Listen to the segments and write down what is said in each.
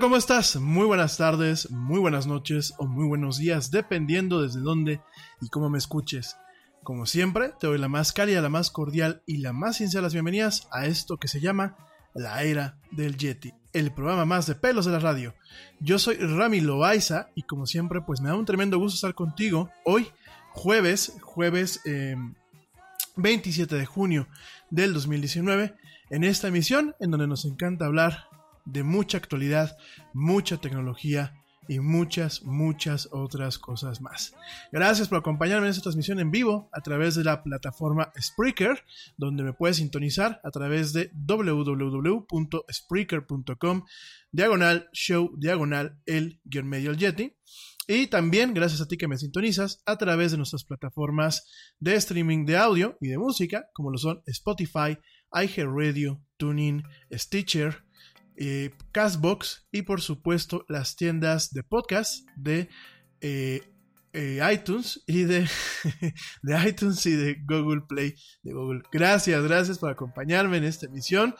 ¿Cómo estás? Muy buenas tardes, muy buenas noches o muy buenos días, dependiendo desde dónde y cómo me escuches. Como siempre, te doy la más cálida, la más cordial y la más sincera las bienvenidas a esto que se llama La Era del Yeti, el programa más de pelos de la radio. Yo soy Rami Loaiza y como siempre, pues me da un tremendo gusto estar contigo hoy, jueves, jueves eh, 27 de junio del 2019, en esta emisión en donde nos encanta hablar de mucha actualidad, mucha tecnología y muchas, muchas otras cosas más. Gracias por acompañarme en esta transmisión en vivo a través de la plataforma Spreaker, donde me puedes sintonizar a través de www.spreaker.com, diagonal show, diagonal el guion medio Yeti. Y también, gracias a ti que me sintonizas, a través de nuestras plataformas de streaming de audio y de música, como lo son Spotify, iHeartRadio, TuneIn, Stitcher, eh, Castbox y por supuesto las tiendas de podcast de eh, eh, iTunes y de, de iTunes y de Google Play de Google. Gracias, gracias por acompañarme en esta emisión.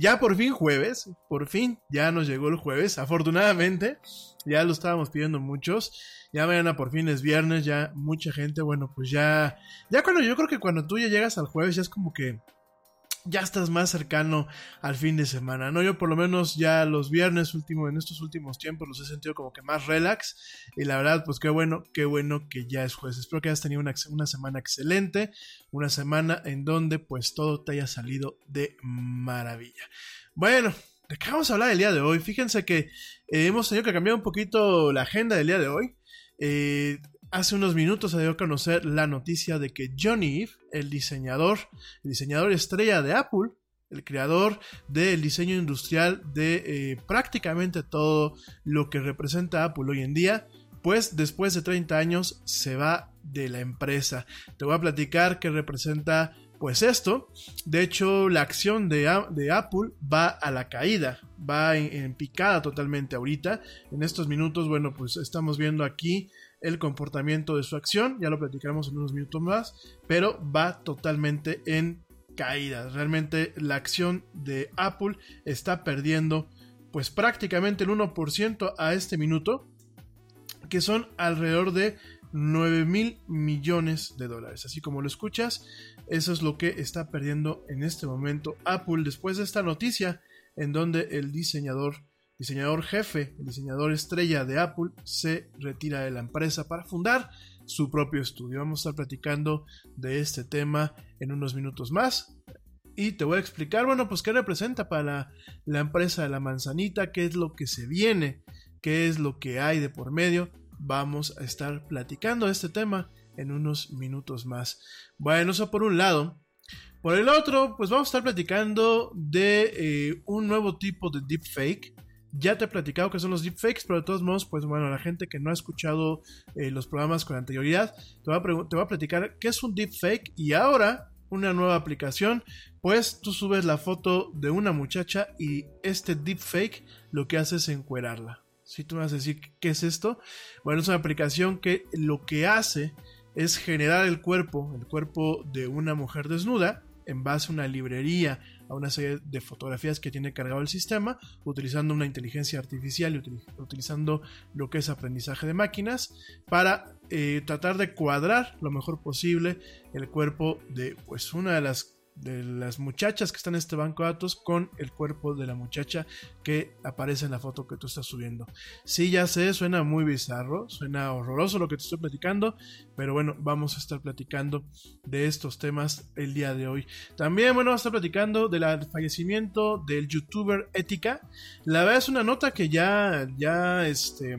Ya por fin jueves, por fin ya nos llegó el jueves, afortunadamente, ya lo estábamos pidiendo muchos, ya mañana por fin es viernes, ya mucha gente, bueno, pues ya, ya cuando yo creo que cuando tú ya llegas al jueves ya es como que ya estás más cercano al fin de semana, ¿no? Yo por lo menos ya los viernes último, en estos últimos tiempos los he sentido como que más relax y la verdad pues qué bueno, qué bueno que ya es jueves. Espero que hayas tenido una, una semana excelente, una semana en donde pues todo te haya salido de maravilla. Bueno, ¿de qué vamos a hablar el día de hoy? Fíjense que eh, hemos tenido que cambiar un poquito la agenda del día de hoy. Eh, Hace unos minutos se dio a conocer la noticia de que Johnny Ive, el diseñador, el diseñador estrella de Apple, el creador del diseño industrial de eh, prácticamente todo lo que representa Apple hoy en día, pues después de 30 años se va de la empresa. Te voy a platicar qué representa pues esto. De hecho, la acción de, de Apple va a la caída, va en, en picada totalmente ahorita. En estos minutos, bueno, pues estamos viendo aquí el comportamiento de su acción, ya lo platicaremos en unos minutos más, pero va totalmente en caída. Realmente la acción de Apple está perdiendo pues prácticamente el 1% a este minuto, que son alrededor de 9 mil millones de dólares. Así como lo escuchas, eso es lo que está perdiendo en este momento Apple después de esta noticia en donde el diseñador diseñador jefe, diseñador estrella de Apple, se retira de la empresa para fundar su propio estudio. Vamos a estar platicando de este tema en unos minutos más. Y te voy a explicar, bueno, pues qué representa para la, la empresa de la manzanita, qué es lo que se viene, qué es lo que hay de por medio. Vamos a estar platicando de este tema en unos minutos más. Bueno, eso por un lado. Por el otro, pues vamos a estar platicando de eh, un nuevo tipo de deepfake ya te he platicado que son los deepfakes, pero de todos modos, pues bueno, la gente que no ha escuchado eh, los programas con anterioridad, te va, a a platicar qué es un deepfake y ahora una nueva aplicación, pues tú subes la foto de una muchacha y este deepfake lo que hace es encuerarla. Si tú me vas a decir qué es esto, bueno, es una aplicación que lo que hace es generar el cuerpo, el cuerpo de una mujer desnuda, en base a una librería, a una serie de fotografías que tiene cargado el sistema, utilizando una inteligencia artificial y utilizando lo que es aprendizaje de máquinas, para eh, tratar de cuadrar lo mejor posible el cuerpo de pues una de las de las muchachas que están en este banco de datos con el cuerpo de la muchacha que aparece en la foto que tú estás subiendo. Sí, ya sé, suena muy bizarro, suena horroroso lo que te estoy platicando, pero bueno, vamos a estar platicando de estos temas el día de hoy. También, bueno, vamos a estar platicando del fallecimiento del youtuber Ética. La verdad es una nota que ya, ya, este,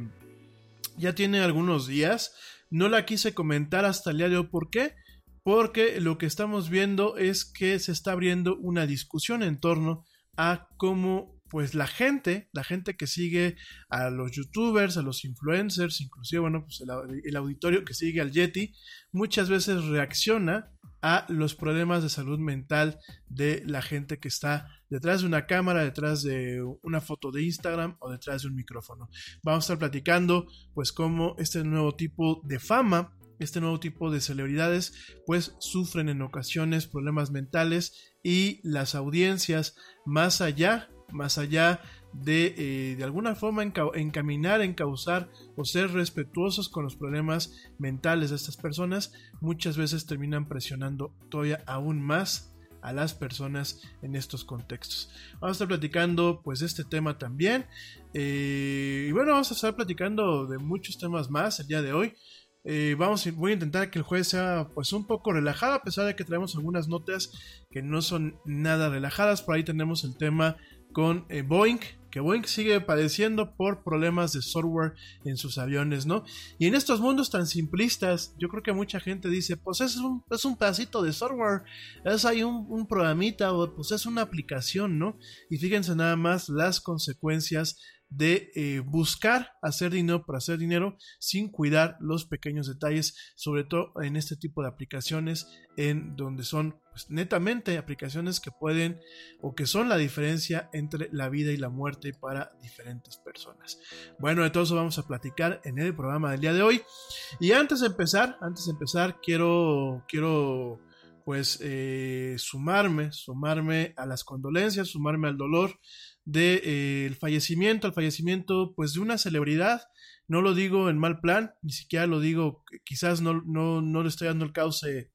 ya tiene algunos días. No la quise comentar hasta el día de hoy. ¿Por qué? Porque lo que estamos viendo es que se está abriendo una discusión en torno a cómo pues la gente, la gente que sigue a los youtubers, a los influencers, inclusive bueno, pues el, auditorio que sigue al Yeti, muchas veces reacciona a los problemas de salud mental de la gente que está detrás de una cámara, detrás de una foto de Instagram o detrás de un micrófono. Vamos a estar platicando pues cómo este nuevo tipo de fama este nuevo tipo de celebridades pues sufren en ocasiones problemas mentales y las audiencias más allá más allá de eh, de alguna forma encaminar, encauzar o ser respetuosos con los problemas mentales de estas personas, muchas veces terminan presionando todavía aún más a las personas en estos contextos. Vamos a estar platicando pues de este tema también. Eh, y bueno, vamos a estar platicando de muchos temas más el día de hoy. Eh, vamos, voy a intentar que el jueves sea pues un poco relajado, a pesar de que traemos algunas notas que no son nada relajadas. Por ahí tenemos el tema con eh, Boeing, que Boeing sigue padeciendo por problemas de software en sus aviones, ¿no? Y en estos mundos tan simplistas, yo creo que mucha gente dice, pues es un, es un pedacito de software, es ahí un, un programita o pues es una aplicación, ¿no? Y fíjense nada más las consecuencias de eh, buscar hacer dinero para hacer dinero sin cuidar los pequeños detalles, sobre todo en este tipo de aplicaciones en donde son pues, netamente aplicaciones que pueden o que son la diferencia entre la vida y la muerte para diferentes personas. Bueno, de todo eso vamos a platicar en el programa del día de hoy. Y antes de empezar, antes de empezar, quiero, quiero pues eh, sumarme, sumarme a las condolencias, sumarme al dolor del de, eh, fallecimiento, al fallecimiento pues de una celebridad. No lo digo en mal plan, ni siquiera lo digo, quizás no, no, no le estoy dando el cauce,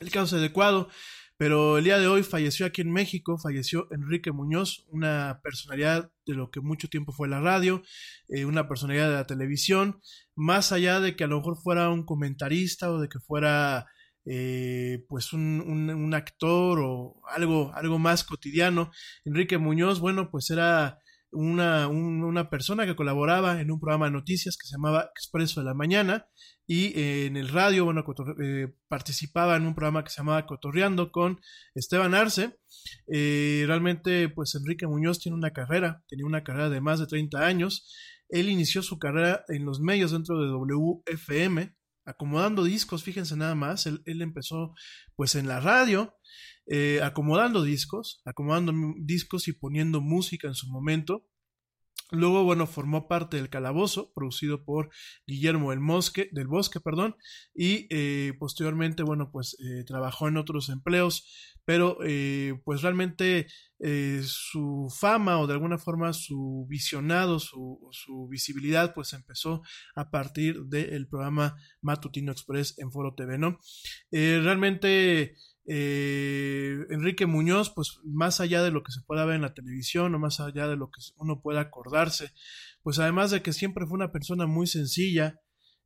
el cauce adecuado, pero el día de hoy falleció aquí en México, falleció Enrique Muñoz, una personalidad de lo que mucho tiempo fue la radio, eh, una personalidad de la televisión, más allá de que a lo mejor fuera un comentarista o de que fuera eh, pues un, actor o algo, algo más cotidiano. Enrique Muñoz, bueno, pues era una, una, persona que colaboraba en un programa de noticias que se llamaba Expreso de la Mañana y eh, en el radio, bueno, eh, participaba en un programa que se llamaba Cotorreando con Esteban Arce. realmente, pues Enrique Muñoz tiene una carrera, tenía una carrera de más de 30 años. Él inició su carrera en los medios dentro de WFM, acomodando discos, fíjense nada más, él, empezó pues en la radio, eh, acomodando discos, acomodando discos y poniendo música en su momento. Luego, bueno, formó parte del Calabozo, producido por Guillermo del, Bosque, perdón, y eh, posteriormente, bueno, pues eh, trabajó en otros empleos, pero pues realmente su fama o de alguna forma su visionado, su visibilidad, pues empezó a partir del programa Matutino Express en Foro TV, ¿no? realmente eh, Enrique Muñoz, pues más allá de lo que se pueda ver en la televisión o más allá de lo que uno pueda acordarse, pues además de que siempre fue una persona muy sencilla,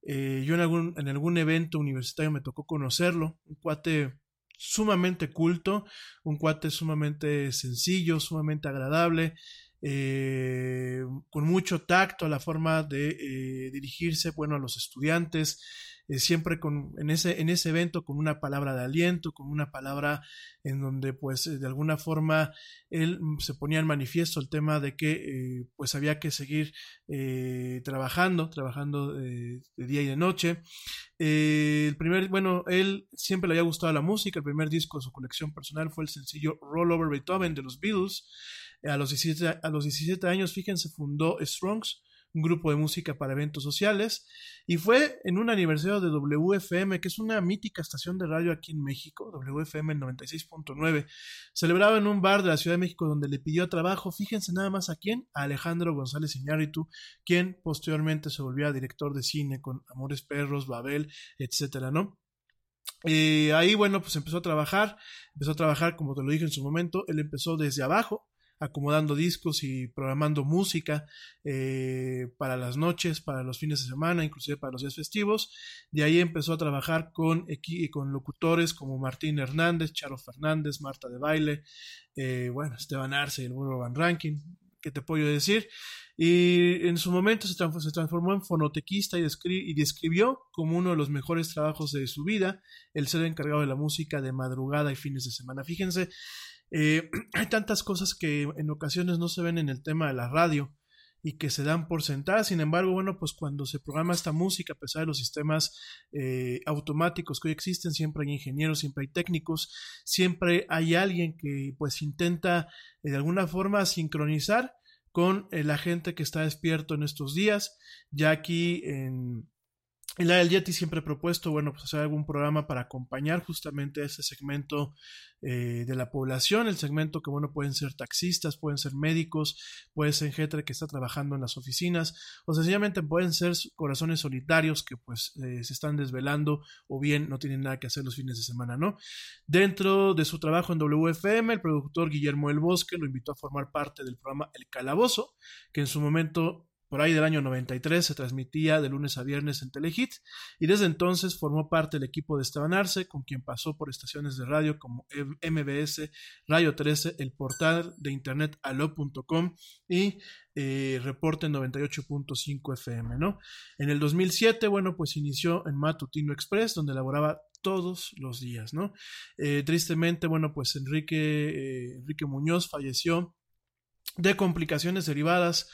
eh, yo en algún, en algún evento universitario me tocó conocerlo, un cuate sumamente culto, un cuate sumamente sencillo, sumamente agradable, eh, con mucho tacto a la forma de eh, dirigirse, bueno, a los estudiantes, eh, siempre con, en, ese, en ese evento con una palabra de aliento, con una palabra en donde pues de alguna forma él mm, se ponía en manifiesto el tema de que pues había que seguir trabajando, trabajando de día y de noche. el primer, bueno, él siempre le había gustado la música, el primer disco de su colección personal fue el sencillo Roll Over Beethoven de los Beatles. A los, 17, a los 17 años, fíjense, fundó Strongs, un grupo de música para eventos sociales, y fue en un aniversario de WFM, que es una mítica estación de radio aquí en México, WFM 96.9, celebrado en un bar de la Ciudad de México donde le pidió trabajo, fíjense nada más a quién, a Alejandro González Iñárritu, quien posteriormente se volvió director de cine con Amores Perros, Babel, etcétera, ¿no? Y ahí, bueno, pues empezó a trabajar, empezó a trabajar, como te lo dije en su momento, él empezó desde abajo, acomodando discos y programando música eh, para las noches, para los fines de semana, inclusive para los días festivos. De ahí empezó a trabajar con, con locutores como Martín Hernández, Charo Fernández, Marta de Baile, eh, bueno, Esteban Arce y el bueno Van Ranking, ¿qué te puedo decir? Y en su momento se transformó, en fonotequista y, y, describió como uno de los mejores trabajos de su vida el ser encargado de la música de madrugada y fines de semana. Fíjense, eh, hay tantas cosas que en ocasiones no se ven en el tema de la radio y que se dan por sentadas. Sin embargo, bueno, pues cuando se programa esta música, a pesar de los sistemas eh, automáticos que hoy existen, siempre hay ingenieros, siempre hay técnicos, siempre hay alguien que pues intenta eh, de alguna forma sincronizar con la gente que está despierto en estos días. Ya aquí en, el del Yeti siempre he propuesto, bueno, pues hacer algún programa para acompañar justamente a ese segmento eh, de la población, el segmento que, bueno, pueden ser taxistas, pueden ser médicos, puede ser gente que está trabajando en las oficinas, o sencillamente pueden ser corazones solitarios que pues eh, se están desvelando o bien no tienen nada que hacer los fines de semana, ¿no? Dentro de su trabajo en WFM, el productor Guillermo El Bosque lo invitó a formar parte del programa El Calabozo, que en su momento por ahí del año 93 se transmitía de lunes a viernes en Telehit y desde entonces formó parte del equipo de Esteban Arce, con quien pasó por estaciones de radio como MBS, Radio 13, el portal de internet alo.com y eh, Reporte 98.5 FM, ¿no? En el 2007, bueno, pues inició en Matutino Express, donde elaboraba todos los días, ¿no? Eh, tristemente, bueno, pues Enrique, eh, Enrique Muñoz falleció de complicaciones derivadas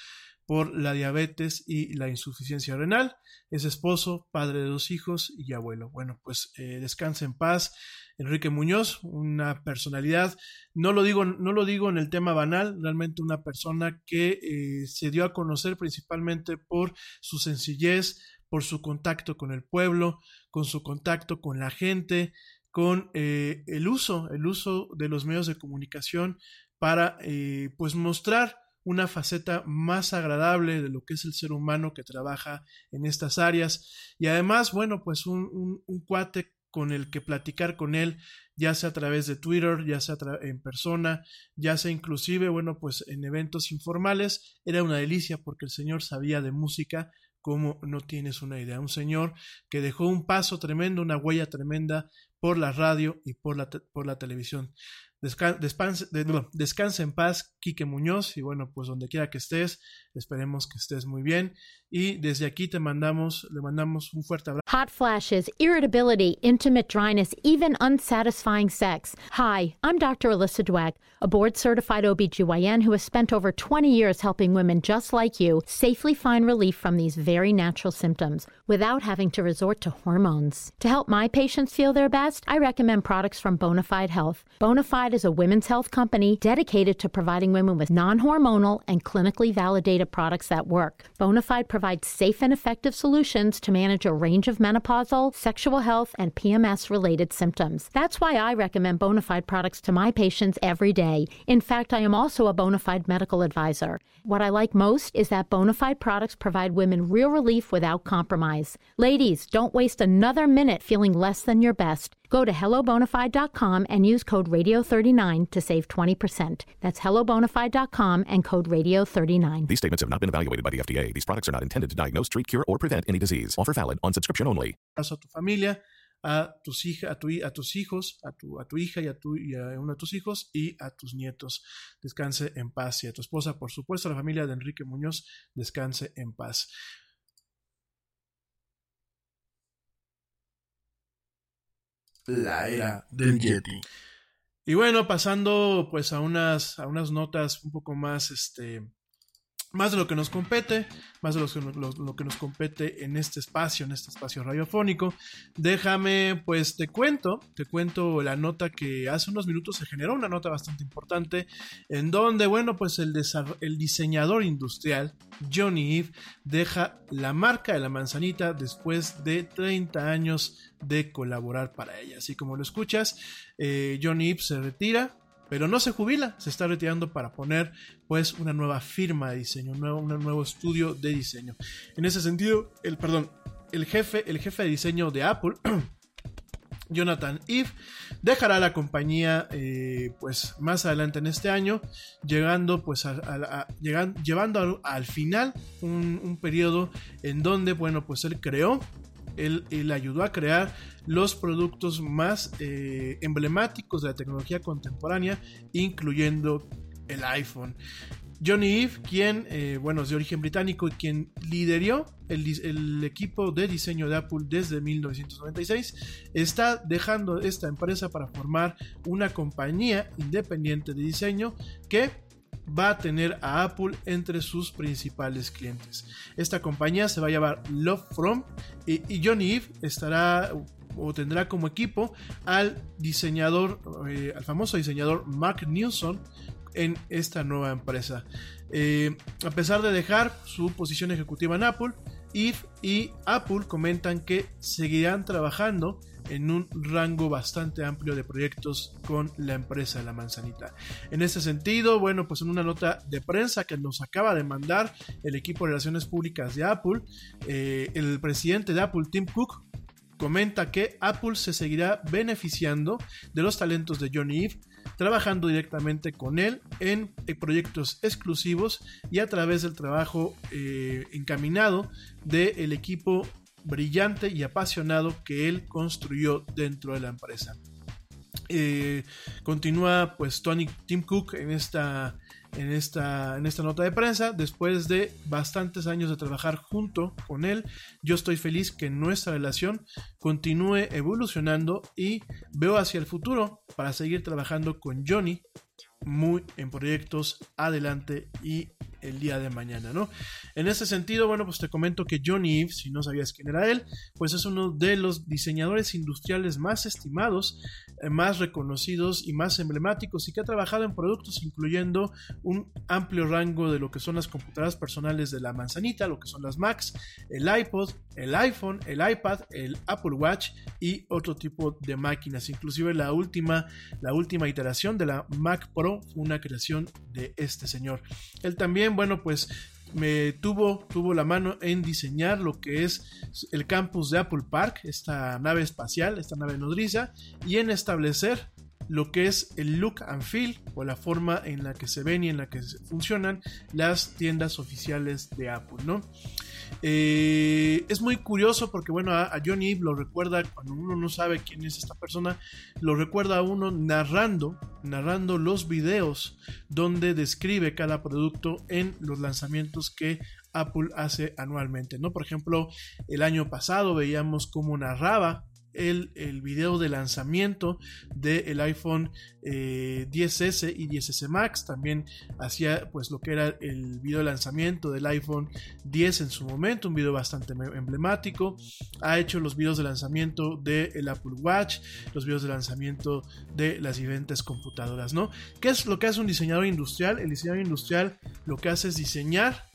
por la diabetes y la insuficiencia renal. Es esposo, padre de dos hijos y abuelo. Bueno, pues eh, descansa en paz. Enrique Muñoz, una personalidad, no lo digo, no lo digo en el tema banal, realmente una persona que eh, se dio a conocer principalmente por su sencillez, por su contacto con el pueblo, con su contacto con la gente, con eh, el uso, el uso de los medios de comunicación para pues mostrar una faceta más agradable de lo que es el ser humano que trabaja en estas áreas y además, bueno, pues un, cuate con el que platicar con él, ya sea a través de Twitter, ya sea en persona, ya sea inclusive, bueno, pues en eventos informales, era una delicia porque el señor sabía de música como no tienes una idea. Un señor que dejó un paso tremendo, una huella tremenda por la radio y por la, por la televisión. Descanse, en paz, Quique Muñoz, y bueno, pues donde quiera que estés, esperemos que estés muy bien. Y desde aquí te mandamos, le mandamos un fuerte abrazo. Hot flashes, irritability, intimate dryness, even unsatisfying sex. Hi, I'm Dr. Alyssa Dweck, a board certified OBGYN who has spent over 20 years helping women just like you safely find relief from these very natural symptoms without having to resort to hormones. To help my patients feel their best, I recommend products from Bonafide Health. Bonafide is a women's health company dedicated to providing women with non hormonal and clinically validated products that work. Bonafide provides safe and effective solutions to manage a range of menopausal, sexual health, and PMS related symptoms. That's why I recommend Bonafide products to my patients every day. In fact, I am also a Bonafide medical advisor. What I like most is that Bonafide products provide women real relief without compromise. Ladies, don't waste another minute feeling less than your best. Go to hellobonafide.com and use code radio39 to save 20%. That's hellobonafide.com and code radio39. These statements have not been evaluated by the FDA. These products are not intended to diagnose, treat, cure, or prevent any disease. Offer valid on subscription only. A tu familia, a tus, hija, a, tu, a tus hijos, a tu, a tu hija y a, tu, y a uno de tus hijos y a tus nietos. Descanse en paz. Y a tu esposa, por supuesto, a la familia de Enrique Muñoz, descanse en paz. La era del Yeti. Y bueno, pasando pues a unas, a unas notas un poco más, este, más de lo que nos compete, más de lo que, nos compete en este espacio, en este espacio radiofónico. Déjame, pues te cuento, te cuento la nota que hace unos minutos se generó, una nota bastante importante, en donde, bueno, pues el, el diseñador industrial Johnny Eve deja la marca de la manzanita después de 30 años de colaborar para ella. Así como lo escuchas, eh, Johnny Eve se retira pero no se jubila, se está retirando para poner pues una nueva firma de diseño, un nuevo, un nuevo estudio de diseño. En ese sentido, el perdón, el jefe, el jefe de diseño de Apple, Jonathan Eve, dejará la compañía eh, pues más adelante en este año, llegando pues a, llevando al, final un, un periodo en donde bueno pues él creó él, ayudó a crear los productos más eh, emblemáticos de la tecnología contemporánea, incluyendo el iPhone. Johnny Eve, quien, eh, bueno, es de origen británico y quien lideró el, el, equipo de diseño de Apple desde 1996, está dejando esta empresa para formar una compañía independiente de diseño que va a tener a Apple entre sus principales clientes. Esta compañía se va a llamar Love From y, Johnny Eve estará o tendrá como equipo al diseñador, eh, al famoso diseñador Mark Newson en esta nueva empresa. Eh, a pesar de dejar su posición ejecutiva en Apple, Eve y Apple comentan que seguirán trabajando en un rango bastante amplio de proyectos con la empresa de la manzanita. En este sentido, bueno, pues en una nota de prensa que nos acaba de mandar el equipo de relaciones públicas de Apple, eh, el presidente de Apple, Tim Cook, comenta que Apple se seguirá beneficiando de los talentos de Johnny Eve, trabajando directamente con él en, proyectos exclusivos y a través del trabajo eh, encaminado del equipo brillante y apasionado que él construyó dentro de la empresa. Eh, continúa pues Tony Tim Cook en esta, en, esta, en esta nota de prensa. Después de bastantes años de trabajar junto con él, yo estoy feliz que nuestra relación continúe evolucionando y veo hacia el futuro para seguir trabajando con Johnny muy en proyectos adelante y el día de mañana, ¿no? En ese sentido, bueno, pues te comento que Johnny Eve, si no sabías quién era él, pues es uno de los diseñadores industriales más estimados, eh, más reconocidos y más emblemáticos y que ha trabajado en productos incluyendo un amplio rango de lo que son las computadoras personales de la manzanita, lo que son las Macs, el iPod, el iPhone, el iPad, el Apple Watch y otro tipo de máquinas, inclusive la última, la última iteración de la Mac Pro una creación de este señor. Él también, bueno, pues me tuvo, tuvo la mano en diseñar lo que es el campus de Apple Park, esta nave espacial, esta nave nodriza, y en establecer lo que es el look and feel o la forma en la que se ven y en la que funcionan las tiendas oficiales de Apple, ¿no? Eh, es muy curioso porque, bueno, a, Johnny lo recuerda, cuando uno no sabe quién es esta persona, lo recuerda a uno narrando, narrando los videos donde describe cada producto en los lanzamientos que Apple hace anualmente, ¿no? Por ejemplo, el año pasado veíamos cómo narraba el, video de lanzamiento del iPhone 10S eh, y 10S Max. También hacía pues lo que era el video de lanzamiento del iPhone 10 en su momento, un video bastante emblemático. Ha hecho los videos de lanzamiento del Apple Watch, los videos de lanzamiento de las diferentes computadoras, ¿no? ¿Qué es lo que hace un diseñador industrial? El diseñador industrial lo que hace es diseñar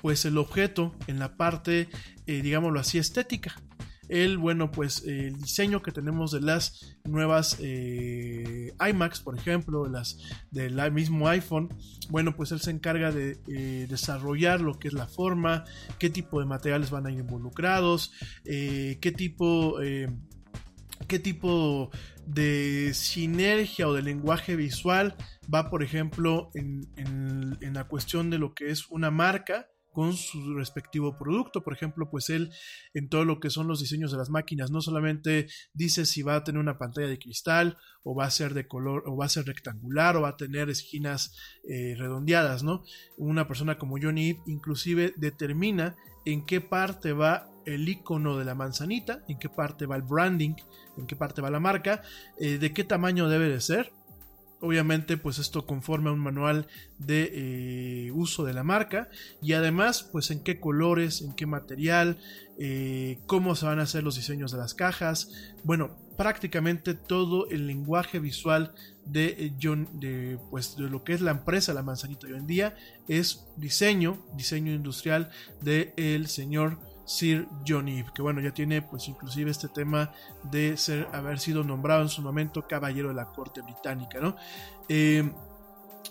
pues el objeto en la parte, eh, digámoslo así, estética el, bueno, pues el diseño que tenemos de las nuevas eh, iMacs, por ejemplo, las del mismo iPhone, bueno, pues él se encarga de eh, desarrollar lo que es la forma, qué tipo de materiales van a ir involucrados, eh, qué tipo qué tipo de sinergia o de lenguaje visual va, por ejemplo, en, en, la cuestión de lo que es una marca con su respectivo producto. Por ejemplo, pues él en todo lo que son los diseños de las máquinas no solamente dice si va a tener una pantalla de cristal o va a ser de color o va a ser rectangular o va a tener esquinas eh, redondeadas, ¿no? Una persona como Johnny Ive inclusive determina en qué parte va el icono de la manzanita, en qué parte va el branding, en qué parte va la marca, eh, de qué tamaño debe de ser. Obviamente, pues esto conforma un manual de eh, uso de la marca y además, pues en qué colores, en qué material, eh, cómo se van a hacer los diseños de las cajas. Bueno, prácticamente todo el lenguaje visual de, John, de, pues, de lo que es la empresa La Manzanita hoy en día es diseño, diseño industrial del el señor Sir John Eve, que bueno, ya tiene pues inclusive este tema de ser, haber sido nombrado en su momento caballero de la corte británica, ¿no? Eh,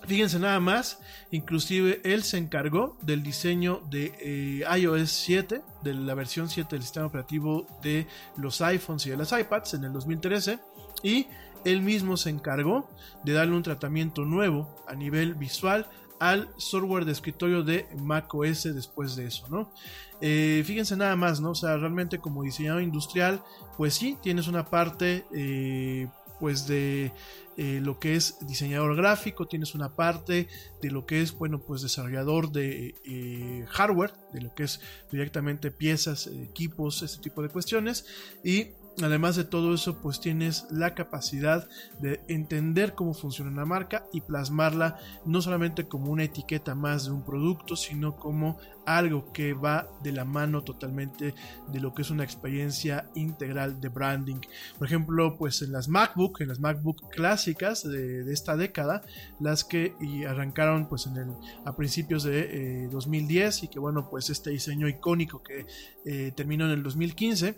fíjense nada más, inclusive él se encargó del diseño de eh, iOS 7, de la versión 7 del sistema operativo de los iPhones y de las iPads en el 2013, y él mismo se encargó de darle un tratamiento nuevo a nivel visual al software de escritorio de macOS después de eso, ¿no? Eh, fíjense nada más, ¿no? O sea, realmente como diseñador industrial, pues sí, tienes una parte, eh, pues de eh, lo que es diseñador gráfico, tienes una parte de lo que es, bueno, pues desarrollador de hardware, de lo que es directamente piezas, equipos, este tipo de cuestiones, y Además de todo eso, pues tienes la capacidad de entender cómo funciona una marca y plasmarla no solamente como una etiqueta más de un producto, sino como algo que va de la mano totalmente de lo que es una experiencia integral de branding. Por ejemplo, pues en las MacBook, en las MacBook clásicas de, esta década, las que arrancaron pues a principios de 2010 eh, y que bueno, pues este diseño icónico que eh, terminó en el 2015,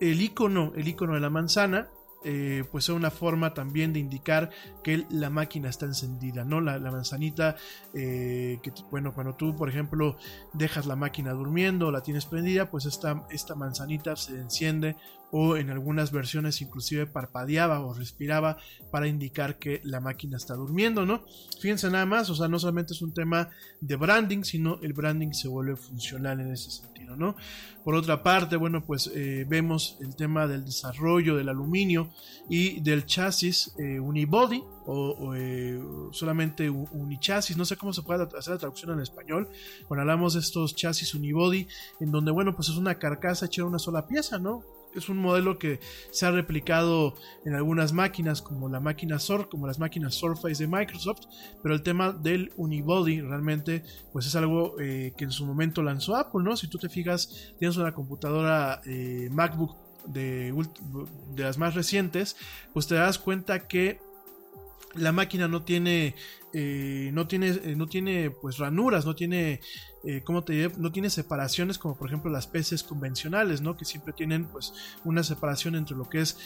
el icono, el icono de la manzana eh, pues es una forma también de indicar que la máquina está encendida, ¿no? La, manzanita, eh, que bueno, cuando tú, por ejemplo, dejas la máquina durmiendo o la tienes prendida, pues esta, esta manzanita se enciende o en algunas versiones inclusive parpadeaba o respiraba para indicar que la máquina está durmiendo, ¿no? Fíjense nada más, o sea, no solamente es un tema de branding, sino el branding se vuelve funcional en ese sentido, ¿no? Por otra parte, bueno, pues eh, vemos el tema del desarrollo del aluminio y del chasis eh, unibody o, eh, solamente unichasis, no sé cómo se puede hacer la traducción en español, cuando hablamos de estos chasis unibody, en donde, bueno, pues es una carcasa hecha de una sola pieza, ¿no? Es un modelo que se ha replicado en algunas máquinas como la máquina Sur, como las máquinas Surface de Microsoft, pero el tema del unibody realmente pues es algo eh, que en su momento lanzó Apple, ¿no? Si tú te fijas, tienes una computadora eh, MacBook de, de las más recientes, pues te das cuenta que la máquina no tiene eh, no tiene no tiene pues ranuras no tiene eh, ¿cómo te diré? no tiene separaciones como por ejemplo las PCs convencionales no que siempre tienen pues una separación entre lo que es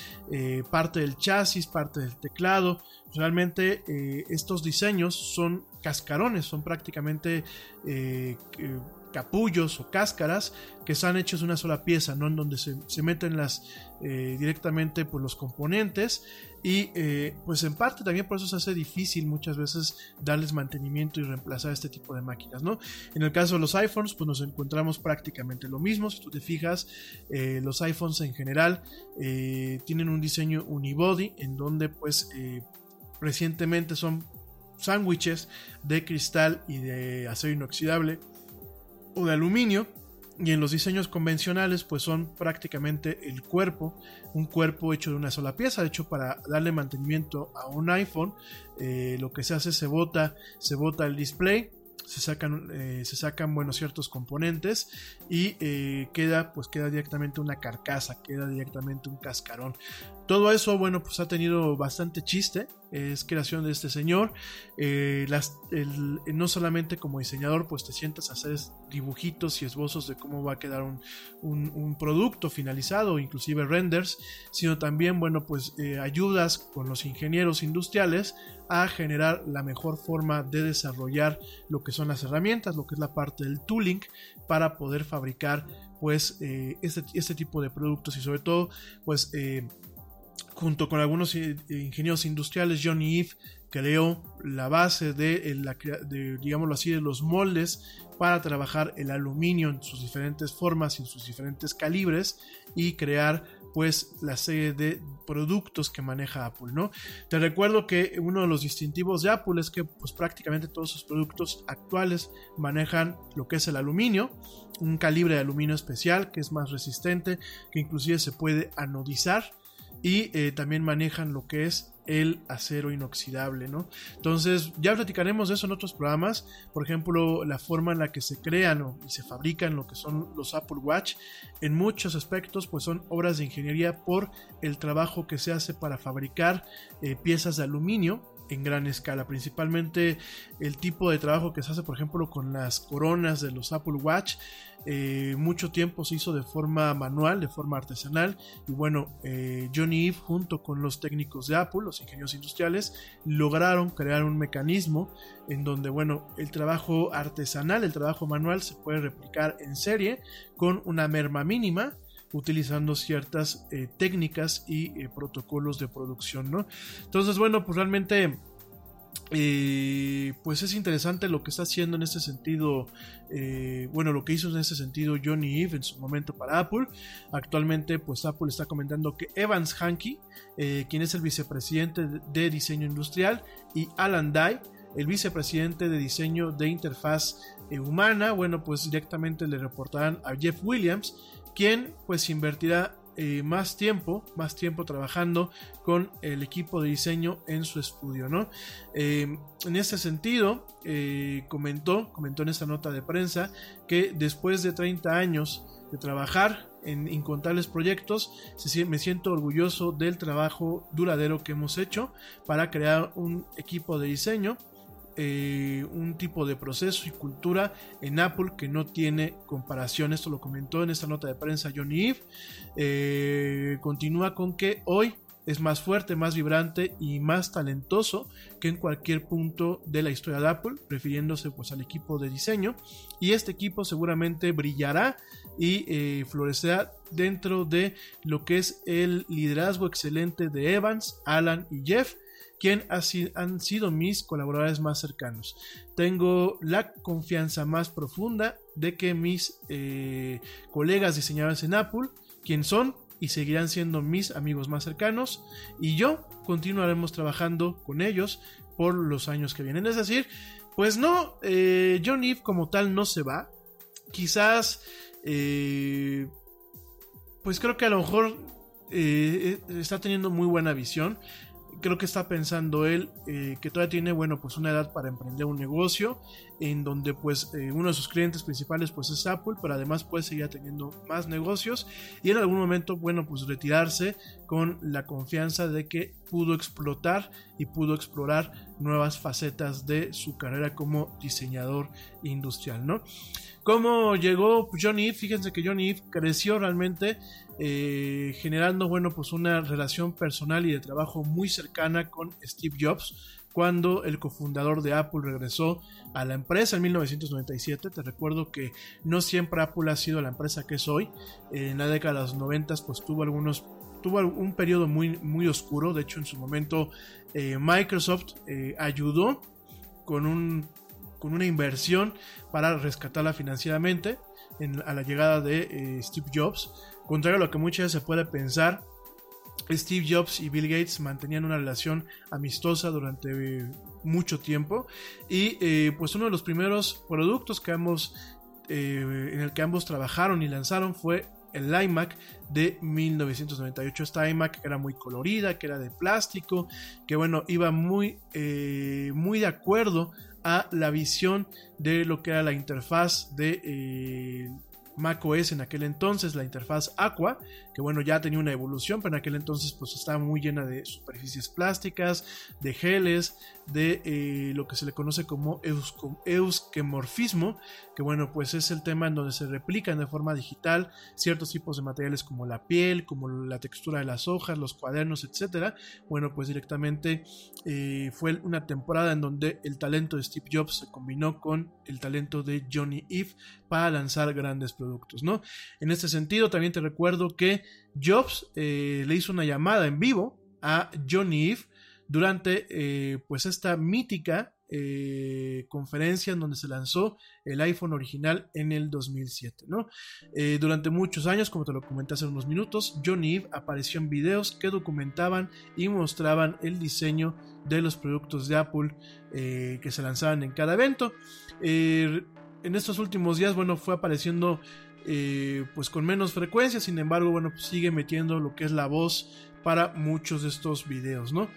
parte del chasis parte del teclado realmente estos diseños son cascarones son prácticamente capullos o cáscaras que están hechos de una sola pieza, ¿no? En donde se, meten las directamente pues, los componentes y eh, pues en parte también por eso se hace difícil muchas veces darles mantenimiento y reemplazar este tipo de máquinas, ¿no? En el caso de los iPhones, pues nos encontramos prácticamente lo mismo. Si tú te fijas, eh, los iPhones en general eh, tienen un diseño unibody en donde pues recientemente son sándwiches de cristal y de acero inoxidable o de aluminio y en los diseños convencionales, pues son prácticamente el cuerpo, un cuerpo hecho de una sola pieza. De hecho, para darle mantenimiento a un iPhone, eh, lo que se hace se bota, se bota el display, se sacan, eh, se sacan bueno, ciertos componentes y eh, queda, pues queda directamente una carcasa, queda directamente un cascarón. Todo eso, bueno, pues ha tenido bastante chiste. Es creación de este señor. Eh, no solamente como diseñador, pues te sientas a hacer dibujitos y esbozos de cómo va a quedar un, producto finalizado, inclusive renders, sino también, bueno, pues eh, ayudas con los ingenieros industriales a generar la mejor forma de desarrollar lo que son las herramientas, lo que es la parte del tooling para poder fabricar pues eh, este, este, tipo de productos y sobre todo pues junto con algunos eh, ingenieros industriales, Johnny Eve creó la base de, la, de, digámoslo así, de los moldes para trabajar el aluminio en sus diferentes formas y en sus diferentes calibres y crear pues la serie de productos que maneja Apple, ¿no? Te recuerdo que uno de los distintivos de Apple es que pues prácticamente todos sus productos actuales manejan lo que es el aluminio, un calibre de aluminio especial que es más resistente, que inclusive se puede anodizar y eh, también manejan lo que es el acero inoxidable, ¿no? Entonces, ya platicaremos de eso en otros programas, por ejemplo, la forma en la que se crean y se fabrican lo que son los Apple Watch, en muchos aspectos, pues son obras de ingeniería por el trabajo que se hace para fabricar eh, piezas de aluminio en gran escala, principalmente el tipo de trabajo que se hace, por ejemplo, con las coronas de los Apple Watch, eh, mucho tiempo se hizo de forma manual, de forma artesanal. Y bueno, eh, Johnny Eve junto con los técnicos de Apple, los ingenieros industriales, lograron crear un mecanismo en donde, bueno, el trabajo artesanal, el trabajo manual se puede replicar en serie con una merma mínima utilizando ciertas eh, técnicas y protocolos de producción, ¿no? Entonces, bueno, pues realmente eh, pues es interesante lo que está haciendo en este sentido, eh, bueno, lo que hizo en este sentido Johnny Eve en su momento para Apple. Actualmente, pues Apple está comentando que Evans Hankey, eh, quien es el vicepresidente de diseño industrial, y Alan Dye, el vicepresidente de diseño de interfaz humana, bueno, pues directamente le reportarán a Jeff Williams, quien pues invertirá eh, más tiempo, más tiempo trabajando con el equipo de diseño en su estudio, ¿no? Eh, en ese sentido, eh, comentó, comentó en esta nota de prensa que después de 30 años de trabajar en incontables proyectos, me siento orgulloso del trabajo duradero que hemos hecho para crear un equipo de diseño eh, un tipo de proceso y cultura en Apple que no tiene comparación. Esto lo comentó en esta nota de prensa Johnny Eve. Eh, continúa con que hoy es más fuerte, más vibrante y más talentoso que en cualquier punto de la historia de Apple, refiriéndose pues al equipo de diseño. Y este equipo seguramente brillará y eh, florecerá dentro de lo que es el liderazgo excelente de Evans, Alan y Jeff quien han sido mis colaboradores más cercanos. Tengo la confianza más profunda de que mis eh, colegas diseñadores en Apple, quien son y seguirán siendo mis amigos más cercanos, y yo continuaremos trabajando con ellos por los años que vienen. Es decir, pues no, eh, John Eve como tal no se va. Quizás, eh, pues creo que a lo mejor está teniendo muy buena visión creo que está pensando él eh, que todavía tiene, bueno, pues una edad para emprender un negocio en donde pues eh, uno de sus clientes principales pues es Apple, pero además puede seguir teniendo más negocios y en algún momento, bueno, pues retirarse con la confianza de que pudo explotar y pudo explorar nuevas facetas de su carrera como diseñador industrial, ¿no? ¿Cómo llegó Johnny Fíjense que Johnny Eve creció realmente eh, generando, bueno, pues una relación personal y de trabajo muy cercana con Steve Jobs cuando el cofundador de Apple regresó a la empresa en 1997. Te recuerdo que no siempre Apple ha sido la empresa que es hoy. En la década de los 90 pues tuvo algunos tuvo un periodo muy, muy oscuro. De hecho, en su momento eh, Microsoft eh, ayudó con, un, con una inversión para rescatarla financieramente a la llegada de Steve Jobs. Contrario a lo que muchas veces se puede pensar, Steve Jobs y Bill Gates mantenían una relación amistosa durante eh, mucho tiempo y eh, pues uno de los primeros productos que ambos eh, en el que ambos trabajaron y lanzaron fue el iMac de 1998. Esta iMac era muy colorida, que era de plástico, que bueno, iba muy, muy de acuerdo a la visión de lo que era la interfaz de macOS en aquel entonces, la interfaz Aqua, que bueno, ya tenía una evolución, pero en aquel entonces pues estaba muy llena de superficies plásticas, de geles, de eh, lo que se le conoce como euskemorfismo, que bueno, pues es el tema en donde se replican de forma digital ciertos tipos de materiales como la piel, como la textura de las hojas, los cuadernos, etcétera. Bueno, pues directamente eh, fue una temporada en donde el talento de Steve Jobs se combinó con el talento de Johnny Eve para lanzar grandes productos, ¿no? En este sentido, también te recuerdo que Jobs eh, le hizo una llamada en vivo a John Eve durante eh, pues esta mítica eh, conferencia en donde se lanzó el iPhone original en el 2007. ¿no? Eh, durante muchos años, como te lo comenté hace unos minutos, John Eve apareció en videos que documentaban y mostraban el diseño de los productos de Apple eh, que se lanzaban en cada evento. en estos últimos días, bueno, fue apareciendo pues con menos frecuencia, sin embargo, bueno, pues sigue metiendo lo que es la voz para muchos de estos videos, ¿no?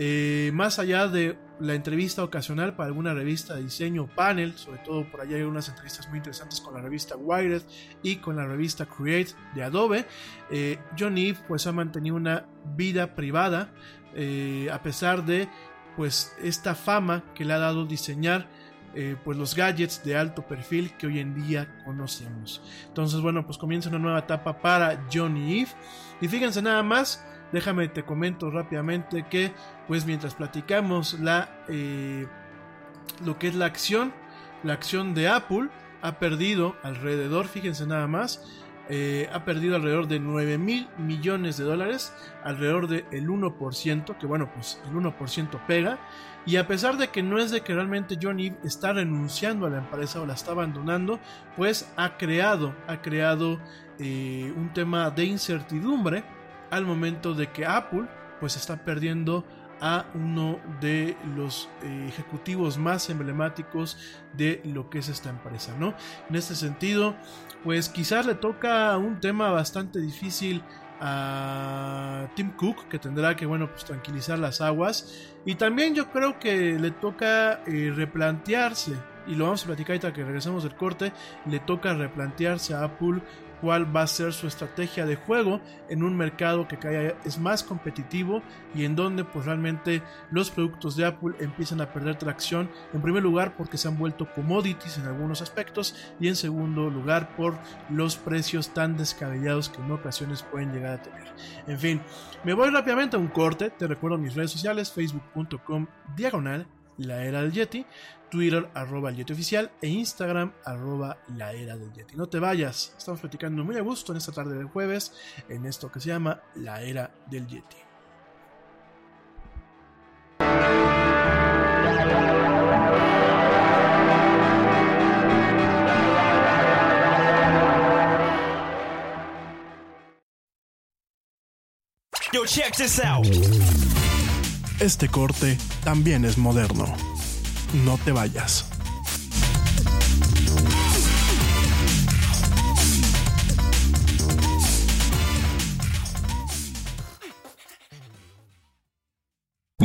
Eh, más allá de la entrevista ocasional para alguna revista de diseño panel, sobre todo por allá hay unas entrevistas muy interesantes con la revista Wired y con la revista Create de Adobe, eh, John Eve pues ha mantenido una vida privada eh, a pesar de pues esta fama que le ha dado diseñar pues los gadgets de alto perfil que hoy en día conocemos. Entonces, bueno, pues comienza una nueva etapa para Johnny Eve. Y fíjense nada más, déjame te comento rápidamente que pues mientras platicamos la eh, lo que es la acción la acción de Apple ha perdido alrededor fíjense nada más eh, ha perdido alrededor de 9 mil millones de dólares, alrededor del 1%, que bueno, pues el 1% pega. Y a pesar de que no es de que realmente John Eve está renunciando a la empresa o la está abandonando, pues ha creado, ha creado eh, un tema de incertidumbre al momento de que Apple pues está perdiendo a uno de los eh, ejecutivos más emblemáticos de lo que es esta empresa, ¿no? En este sentido, pues quizás le toca un tema bastante difícil a Tim Cook, que tendrá que, bueno, pues tranquilizar las aguas. Y también yo creo que le toca eh, replantearse, y lo vamos a platicar ahorita que regresemos del corte, le toca replantearse a Apple cuál va a ser su estrategia de juego en un mercado que cada es más competitivo y en donde pues realmente los productos de Apple empiezan a perder tracción en primer lugar porque se han vuelto commodities en algunos aspectos y en segundo lugar por los precios tan descabellados que en ocasiones pueden llegar a tener. En fin, me voy rápidamente a un corte, te recuerdo mis redes sociales facebook.com diagonal la era del Yeti, Twitter arroba el Yeti oficial e Instagram arroba la era del Yeti. No te vayas, estamos platicando muy a gusto en esta tarde del jueves en esto que se llama la era del Yeti. Yo, check this out. Este corte también es moderno. No te vayas.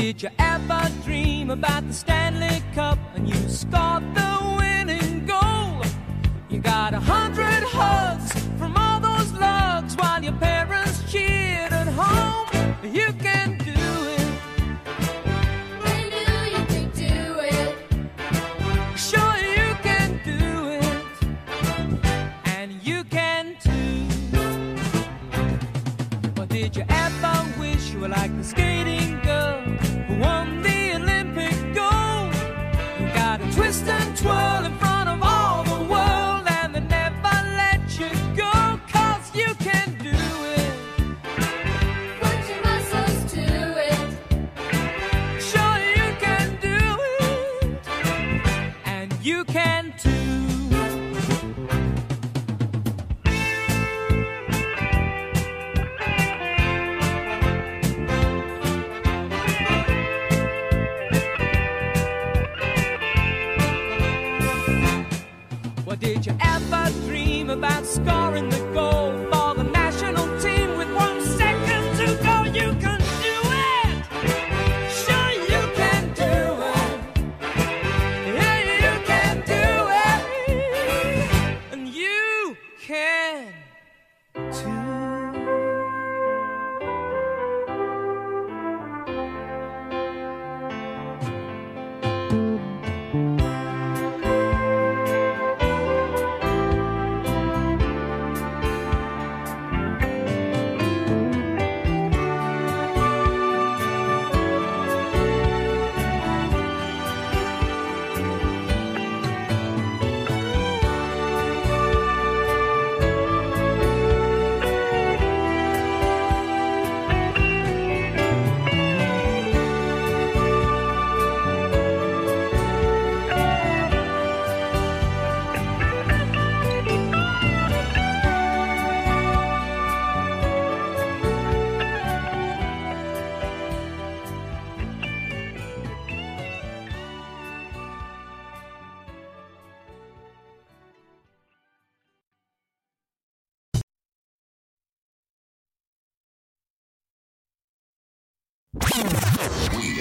Did you ever dream about the Stanley Cup and you scored the winning goal? You got a hundred hugs from all those lugs while your parents cheered at home. You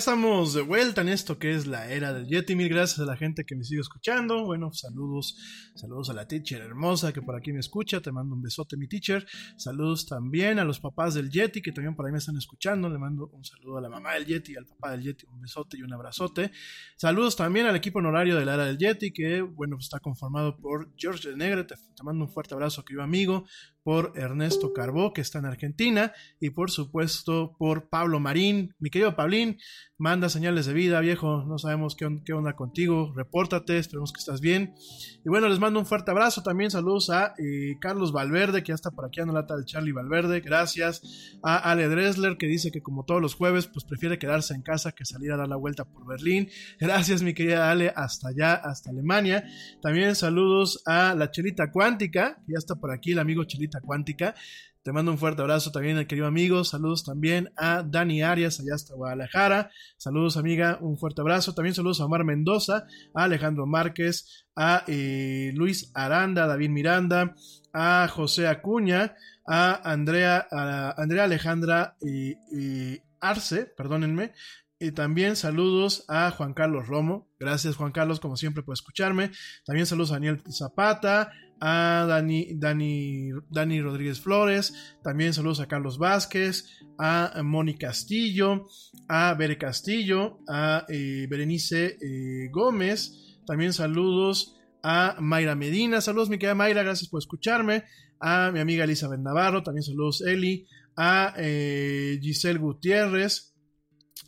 Estamos de vuelta en esto que es la era del Yeti. Mil gracias a la gente que me sigue escuchando. Bueno, saludos, saludos a la teacher hermosa que por aquí me escucha. Te mando un besote, mi teacher. Saludos también a los papás del Yeti que también por ahí me están escuchando. Le mando un saludo a la mamá del Yeti al papá del Yeti. Un besote y un abrazote. Saludos también al equipo honorario de la era del Yeti que, bueno, está conformado por George de Negre. Te, te mando un fuerte abrazo, querido amigo. Por Ernesto Carbó, que está en Argentina. Y por supuesto por Pablo Marín. Mi querido Pablín, manda señales de vida, viejo. No sabemos qué, on- qué onda contigo. Repórtate, esperemos que estás bien. Y bueno, les mando un fuerte abrazo. También saludos a eh, Carlos Valverde, que ya está por aquí la lata del Charlie Valverde. Gracias. A Ale Dressler, que dice que como todos los jueves, pues prefiere quedarse en casa que salir a dar la vuelta por Berlín. Gracias, mi querida Ale, hasta allá, hasta Alemania. También saludos a la Chelita Cuántica, que ya está por aquí, el amigo Chelita Cuántica. Te mando un fuerte abrazo también, el querido amigo. Saludos también a Dani Arias, allá hasta Guadalajara. Saludos, amiga, un fuerte abrazo. También saludos a Omar Mendoza, a Alejandro Márquez, a eh, Luis Aranda, David Miranda, a José Acuña, a Andrea, Andrea Alejandra eh, eh, Arce, perdónenme. Y también saludos a Juan Carlos Romo. Gracias, Juan Carlos, como siempre, por escucharme. También saludos a Daniel Zapata, a Dani, Dani, Dani Rodríguez Flores. También saludos a Carlos Vázquez, a Moni Castillo, a Bere Castillo, a eh, Berenice eh, Gómez. También saludos a Mayra Medina. Saludos, mi querida Mayra, gracias por escucharme. A mi amiga Elizabeth Navarro. También saludos, Eli. A eh, Giselle Gutiérrez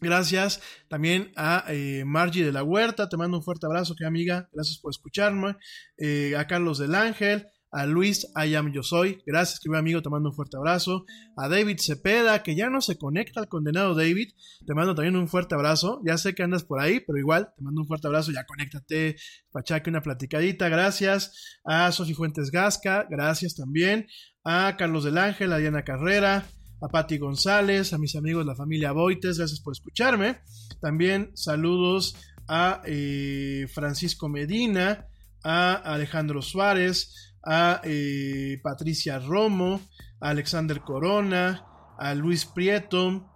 Gracias también a eh, Margie de la Huerta, te mando un fuerte abrazo, que amiga, gracias por escucharme. Eh, a Carlos del Ángel, a Luis I am yo soy, gracias querido amigo, te mando un fuerte abrazo. A David Cepeda, que ya no se conecta al condenado David, te mando también un fuerte abrazo. Ya sé que andas por ahí, pero igual, te mando un fuerte abrazo, ya conéctate, pachaque, una platicadita, gracias. A Sofi Fuentes Gasca, gracias también. A Carlos del Ángel, a Diana Carrera, a Patti González, a mis amigos la familia Boites, gracias por escucharme. También saludos a eh, Francisco Medina, a Alejandro Suárez, a eh, Patricia Romo, a Alexander Corona, a Luis Prieto,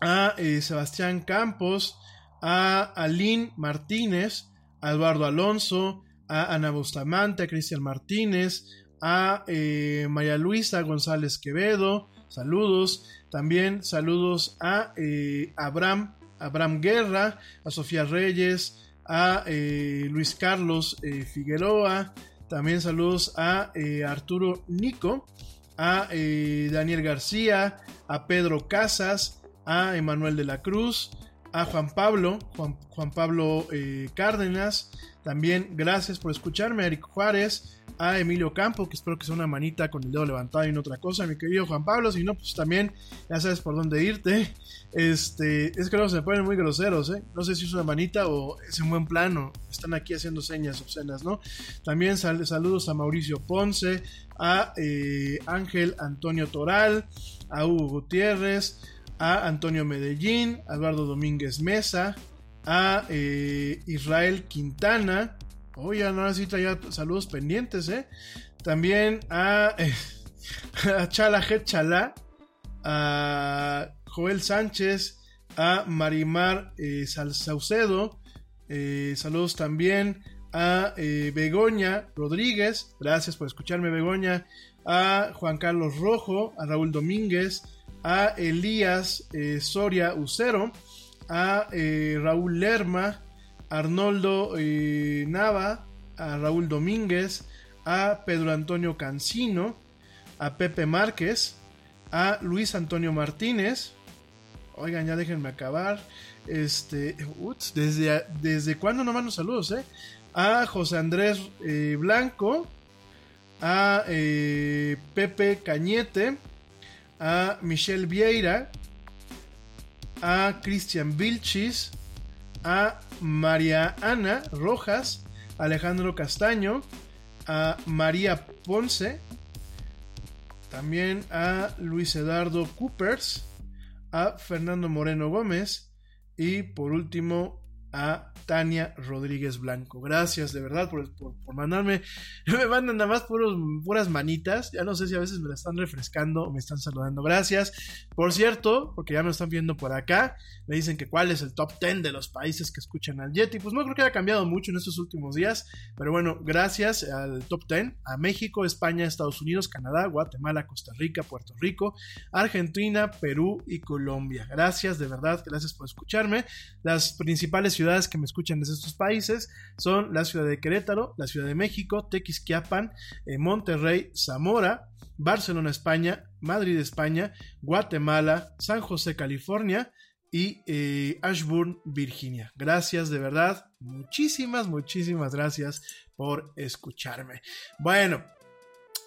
a eh, Sebastián Campos, a Aline Martínez, a Eduardo Alonso, a Ana Bustamante, a Cristian Martínez, a María Luisa González Quevedo, Saludos. También saludos a eh, Abraham, Abraham Guerra, a Sofía Reyes, a eh, Luis Carlos eh, Figueroa. También saludos a Arturo Nico, a Daniel García, a Pedro Casas, a Emanuel de la Cruz, a Juan Pablo, Juan, Pablo Cárdenas. También gracias por escucharme, a Eric Juárez, a Emilio Campo, que espero que sea una manita con el dedo levantado y no otra cosa, mi querido Juan Pablo, si no, pues también ya sabes por dónde irte. Este, es que luego se ponen muy groseros, ¿eh? No sé si es una manita o es en buen plano, están aquí haciendo señas obscenas, ¿no? También saludos a Mauricio Ponce, a eh, Ángel Antonio Toral, a Hugo Gutiérrez, a Antonio Medellín, a Eduardo Domínguez Mesa, a eh, Israel Quintana, Oye, ahora sí ya saludos pendientes, ¿eh? También a, eh, Chala Chala, a Joel Sánchez, a Marimar eh, Saucedo, eh, saludos también a eh, Begoña Rodríguez, gracias por escucharme Begoña, a Juan Carlos Rojo, a Raúl Domínguez, a Elías Soria Ucero, a Raúl Lerma, Arnoldo eh, Nava, a Raúl Domínguez, a Pedro Antonio Cancino, a Pepe Márquez, a Luis Antonio Martínez. Oigan, ya déjenme acabar. Este, desde, desde cuándo no mando saludos, eh? A José Andrés eh, Blanco, a Pepe Cañete, a Michelle Vieira, a Cristian Vilchis, a María Ana Rojas, Alejandro Castaño, a María Ponce, también a Luis Eduardo Coopers, a Fernando Moreno Gómez y por último a Tania Rodríguez Blanco. Gracias de verdad por, mandarme. Me mandan nada más puras manitas. Ya no sé si a veces me la están refrescando o me están saludando. Gracias. Por cierto, porque ya me están viendo por acá, me dicen que cuál es el top 10 de los países que escuchan al Yeti. Pues no creo que haya cambiado mucho en estos últimos días. Pero bueno, gracias al top 10 a México, España, Estados Unidos, Canadá, Guatemala, Costa Rica, Puerto Rico, Argentina, Perú y Colombia. Gracias de verdad. Gracias por escucharme. Las principales ciudades que me escuchan desde estos países son la ciudad de Querétaro, la ciudad de México, Tequisquiapan, eh, Monterrey, Zamora, Barcelona, España, Madrid, España, Guatemala, San José, California y eh, Ashburn, Virginia. Gracias de verdad, muchísimas, muchísimas gracias por escucharme. Bueno,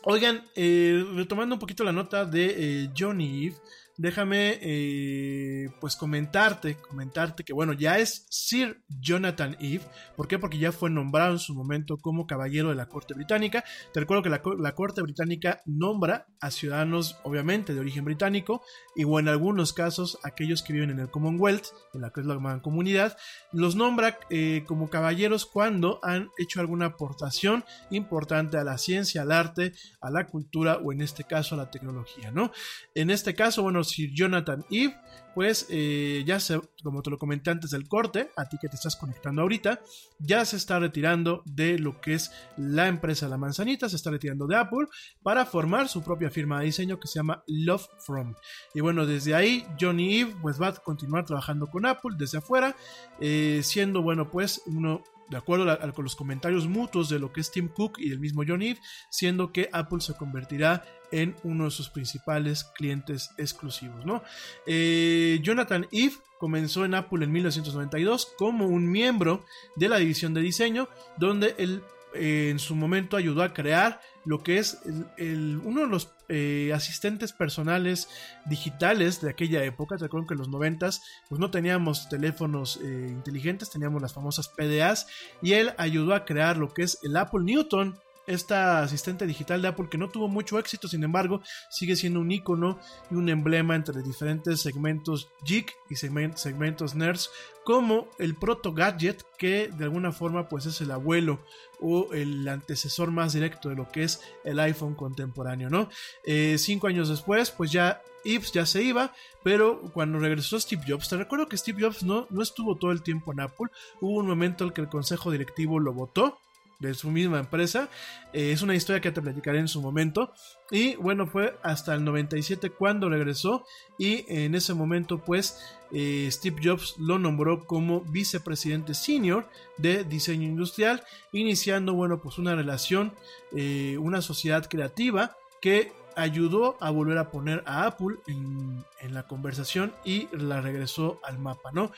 oigan, eh, retomando un poquito la nota de Johnny Eve déjame eh, pues comentarte, comentarte que bueno, ya es Sir Jonathan Eve. ¿Por qué? Porque ya fue nombrado en su momento como caballero de la corte británica. Te recuerdo que la, corte británica nombra a ciudadanos obviamente de origen británico y o en algunos casos aquellos que viven en el Commonwealth, en la que es la comunidad, los nombra eh, como caballeros cuando han hecho alguna aportación importante a la ciencia, al arte, a la cultura o en este caso a la tecnología, ¿no? En este caso, bueno, Sir Jonathan Eve, pues eh, ya se, como te lo comenté antes del corte, a ti que te estás conectando ahorita, ya se está retirando de lo que es la empresa La Manzanita, se está retirando de Apple para formar su propia firma de diseño que se llama Love From. Y bueno, desde ahí Johnny Eve pues va a continuar trabajando con Apple desde afuera, eh, siendo bueno pues uno de acuerdo a, con los comentarios mutuos de lo que es Tim Cook y el mismo John Eve, siendo que Apple se convertirá en uno de sus principales clientes exclusivos. ¿no? Eh, Jonathan Eve comenzó en Apple en 1992 como un miembro de la división de diseño, donde él eh, en su momento ayudó a crear lo que es el- uno de los eh, asistentes personales digitales de aquella época. Te acuerdo que en los 90s pues no teníamos teléfonos eh, inteligentes, teníamos las famosas PDAs y él ayudó a crear lo que es el Apple Newton. Esta asistente digital de Apple que no tuvo mucho éxito, sin embargo, sigue siendo un icono y un emblema entre diferentes segmentos geek y segmen- segmentos nerds, como el proto gadget que de alguna forma pues es el abuelo o el antecesor más directo de lo que es el iPhone contemporáneo, ¿no? Eh, cinco años después, pues ya Ives ya se iba, pero cuando regresó Steve Jobs, te recuerdo que Steve Jobs no, no estuvo todo el tiempo en Apple, hubo un momento en que el consejo directivo lo votó de su misma empresa, Eh, es una historia que te platicaré en su momento, y bueno, fue hasta el 97 cuando regresó, y en ese momento pues eh, Steve Jobs lo nombró como vicepresidente senior de diseño industrial, iniciando, bueno, pues una relación, eh, una sociedad creativa que ayudó a volver a poner a Apple en, en la conversación y la regresó al mapa, ¿no?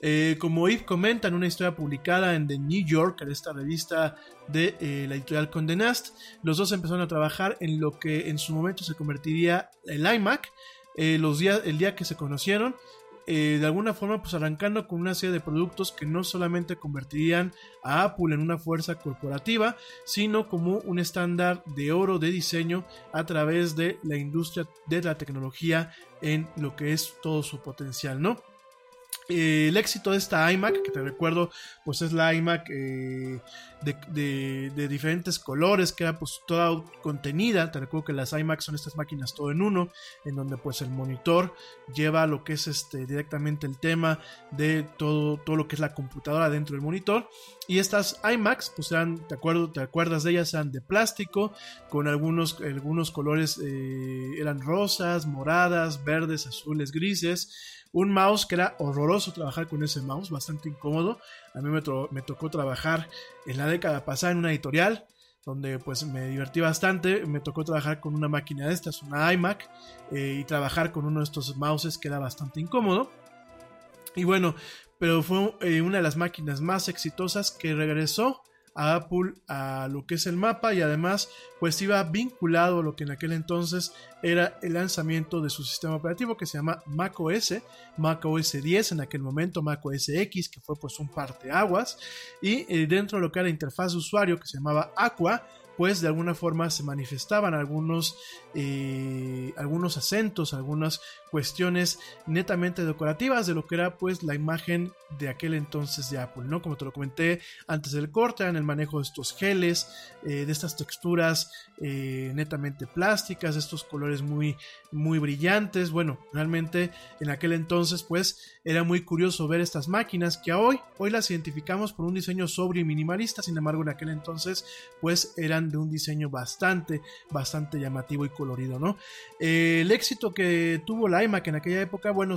Eh, como Yves comenta en una historia publicada en The New Yorker, esta revista de eh, la editorial Condé Nast, los dos empezaron a trabajar en lo que en su momento se convertiría el iMac. Eh, los días, el día que se conocieron, de alguna forma pues arrancando con una serie de productos que no solamente convertirían a Apple en una fuerza corporativa, sino como un estándar de oro de diseño a través de la industria de la tecnología en lo que es todo su potencial, ¿no? Eh, el éxito de esta iMac, que te recuerdo, pues es la iMac eh, de, diferentes colores, que era pues toda contenida. Te recuerdo que las iMac son estas máquinas todo en uno, en donde pues el monitor lleva lo que es este directamente el tema de todo, todo lo que es la computadora dentro del monitor. Y estas iMacs, pues eran, ¿te, acuerdo, te acuerdas de ellas? Eran de plástico, con algunos, algunos colores, eh, eran rosas, moradas, verdes, azules, grises un mouse que era horroroso trabajar con ese mouse, bastante incómodo. A mí me, tocó trabajar en la década pasada en una editorial donde pues me divertí bastante. Me tocó trabajar con una máquina de estas, una iMac, eh, y trabajar con uno de estos mouses que era bastante incómodo. Y bueno, pero fue eh, una de las máquinas más exitosas que regresó a Apple a lo que es el mapa y además pues iba vinculado a lo que en aquel entonces era el lanzamiento de su sistema operativo que se llama macOS, macOS 10 en aquel momento, macOS X que fue pues un parteaguas. Y eh, dentro de lo que era la interfaz de usuario que se llamaba Aqua pues de alguna forma se manifestaban algunos, eh, algunos acentos, algunas cuestiones netamente decorativas de lo que era pues la imagen de aquel entonces de Apple, ¿no? Como te lo comenté antes del corte, en el manejo de estos geles, eh, de estas texturas eh, netamente plásticas, de estos colores muy, muy brillantes. Bueno, realmente en aquel entonces pues era muy curioso ver estas máquinas que hoy, hoy las identificamos por un diseño sobrio y minimalista, sin embargo en aquel entonces pues eran de un diseño bastante, bastante llamativo y colorido, ¿no? Eh, el éxito que tuvo la iMac en aquella época, bueno,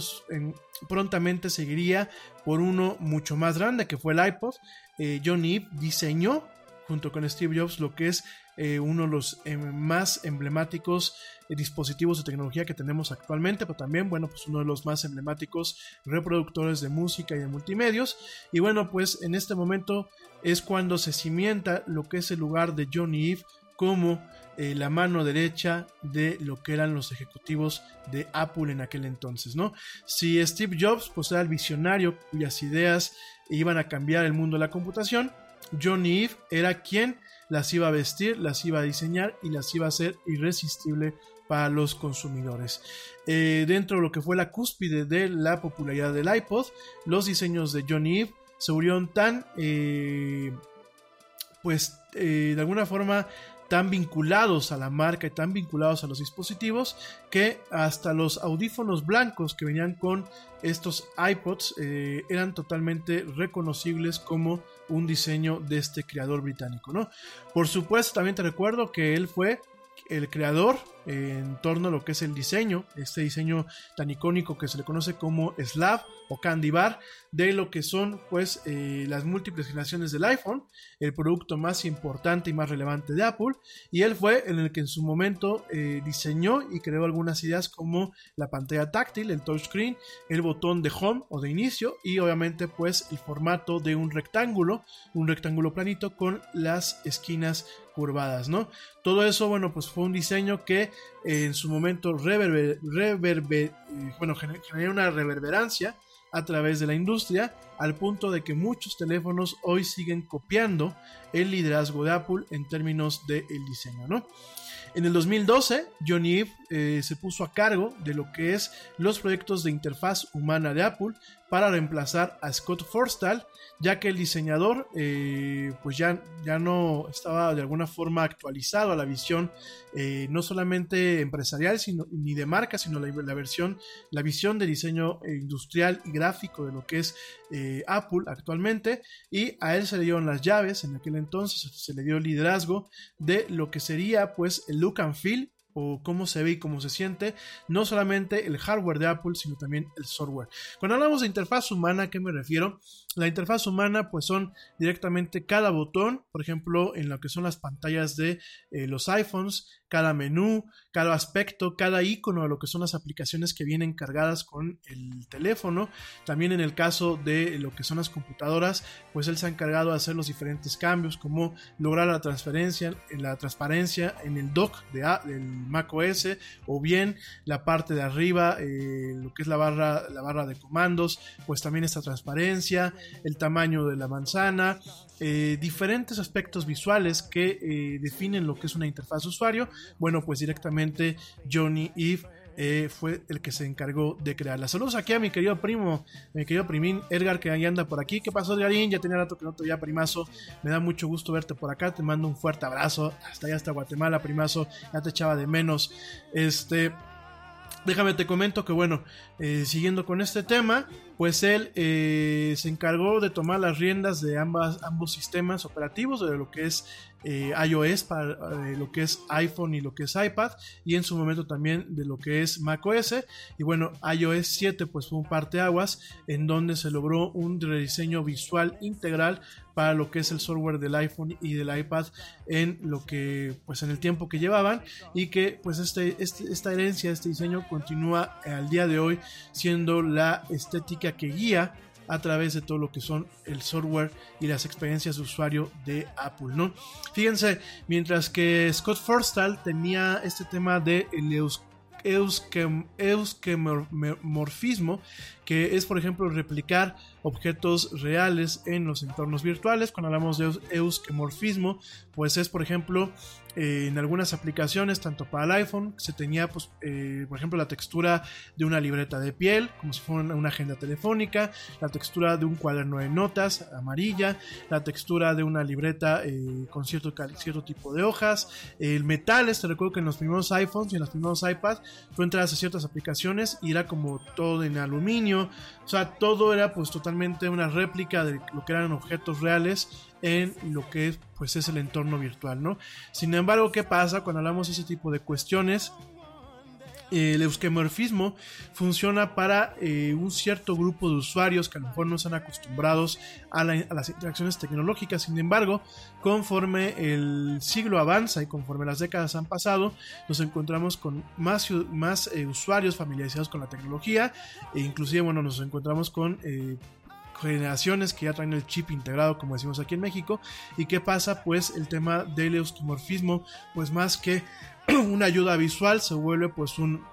prontamente seguiría por uno mucho más grande que fue el iPod. Eh, John Eve diseñó junto con Steve Jobs lo que es eh, uno de los eh, más emblemáticos dispositivos de tecnología que tenemos actualmente, pero también, bueno, pues uno de los más emblemáticos reproductores de música y de multimedios. Y bueno, pues en este momento es cuando se cimienta lo que es el lugar de Johnny Eve como eh, la mano derecha de lo que eran los ejecutivos de Apple en aquel entonces, ¿no? Si Steve Jobs pues era el visionario cuyas ideas iban a cambiar el mundo de la computación, Johnny Eve era quien las iba a vestir, las iba a diseñar y las iba a hacer irresistible para los consumidores. Eh, dentro de lo que fue la cúspide de la popularidad del iPod, los diseños de Johnny Eve se volvieron tan, eh, pues, de alguna forma tan vinculados a la marca y tan vinculados a los dispositivos que hasta los audífonos blancos que venían con estos iPods eh, eran totalmente reconocibles como un diseño de este creador británico, ¿no? Por supuesto, también te recuerdo que él fue el creador en torno a lo que es el diseño, este diseño tan icónico que se le conoce como Slav o Candy Bar, de lo que son pues eh, las múltiples generaciones del iPhone, el producto más importante y más relevante de Apple, y él fue en el que en su momento eh, diseñó y creó algunas ideas como la pantalla táctil, el touchscreen, el botón de home o de inicio y obviamente pues el formato de un rectángulo, un rectángulo planito con las esquinas curvadas, ¿no? Todo eso, bueno, pues fue un diseño que eh, en su momento reverber, reverber, bueno, generó una reverberancia a través de la industria, al punto de que muchos teléfonos hoy siguen copiando el liderazgo de Apple en términos del diseño, ¿no? En el 2012, Johnny Ive eh, se puso a cargo de lo que es los proyectos de interfaz humana de Apple para reemplazar a Scott Forstall, ya que el diseñador eh, pues ya, ya no estaba de alguna forma actualizado a la visión eh, no solamente empresarial sino, ni de marca, sino la, la versión, la visión de diseño industrial y gráfico de lo que es Apple actualmente. Y a él se le dieron las llaves en aquel entonces se le dio el liderazgo de lo que sería pues el look and feel o cómo se ve y cómo se siente, no solamente el hardware de Apple, sino también el software. Cuando hablamos de interfaz humana, ¿a qué me refiero? La interfaz humana pues son directamente cada botón, por ejemplo, en lo que son las pantallas de eh, los iPhones, cada menú, cada aspecto, cada icono de lo que son las aplicaciones que vienen cargadas con el teléfono. También en el caso de lo que son las computadoras, pues él se ha encargado de hacer los diferentes cambios, como lograr la transferencia, la transparencia en el dock de del Mac OS, o bien la parte de arriba, eh, lo que es la barra, la barra de comandos, pues también esta transparencia, el tamaño de la manzana, eh, diferentes aspectos visuales que eh, definen lo que es una interfaz usuario. Bueno, pues directamente Johnny Eve eh, fue el que se encargó de crearla. Saludos aquí a mi querido primo, mi querido primín Edgar, que ahí anda por aquí. ¿Qué pasó, Edgarín? Ya tenía rato que no te veía, primazo. Me da mucho gusto verte por acá. Te mando un fuerte abrazo. Hasta allá, hasta Guatemala, primazo. Ya te echaba de menos. Este. Déjame te comento que bueno, siguiendo con este tema, pues él eh, se encargó de tomar las riendas de ambas, ambos sistemas operativos, de lo que es eh, iOS para lo que es iPhone y lo que es iPad, y en su momento también de lo que es macOS. Y bueno, iOS 7 pues fue un parteaguas en donde se logró un rediseño visual integral para lo que es el software del iPhone y del iPad en lo que pues en el tiempo que llevaban y que pues este, este esta herencia este diseño continúa al día de hoy siendo la estética que guía a través de todo lo que son el software y las experiencias de usuario de Apple, ¿no? Fíjense, mientras que Scott Forstall tenía este tema de el euskemorfismo, que es por ejemplo replicar objetos reales en los entornos virtuales. Cuando hablamos de euskemorfismo, pues es por ejemplo eh, en algunas aplicaciones, tanto para el iPhone, se tenía pues, eh, por ejemplo la textura de una libreta de piel, como si fuera una, agenda telefónica, la textura de un cuaderno de notas amarilla, la textura de una libreta eh, con cierto, cierto tipo de hojas, el metal, este recuerdo que en los primeros iPhones y en los primeros iPads tú entras a ciertas aplicaciones y era como todo en aluminio, o sea, todo era pues totalmente una réplica de lo que eran objetos reales en lo que es, pues es el entorno virtual, ¿no? Sin embargo, ¿qué pasa cuando hablamos de ese tipo de cuestiones? el euskemorfismo funciona para eh, un cierto grupo de usuarios que a lo mejor no están acostumbrados a, las interacciones tecnológicas. Sin embargo, conforme el siglo avanza y conforme las décadas han pasado, nos encontramos con más, eh, usuarios familiarizados con la tecnología e inclusive, bueno, nos encontramos con eh, generaciones que ya traen el chip integrado, como decimos aquí en México. ¿Y qué pasa? Pues el tema del euskimorfismo, pues más que una ayuda visual, se vuelve pues un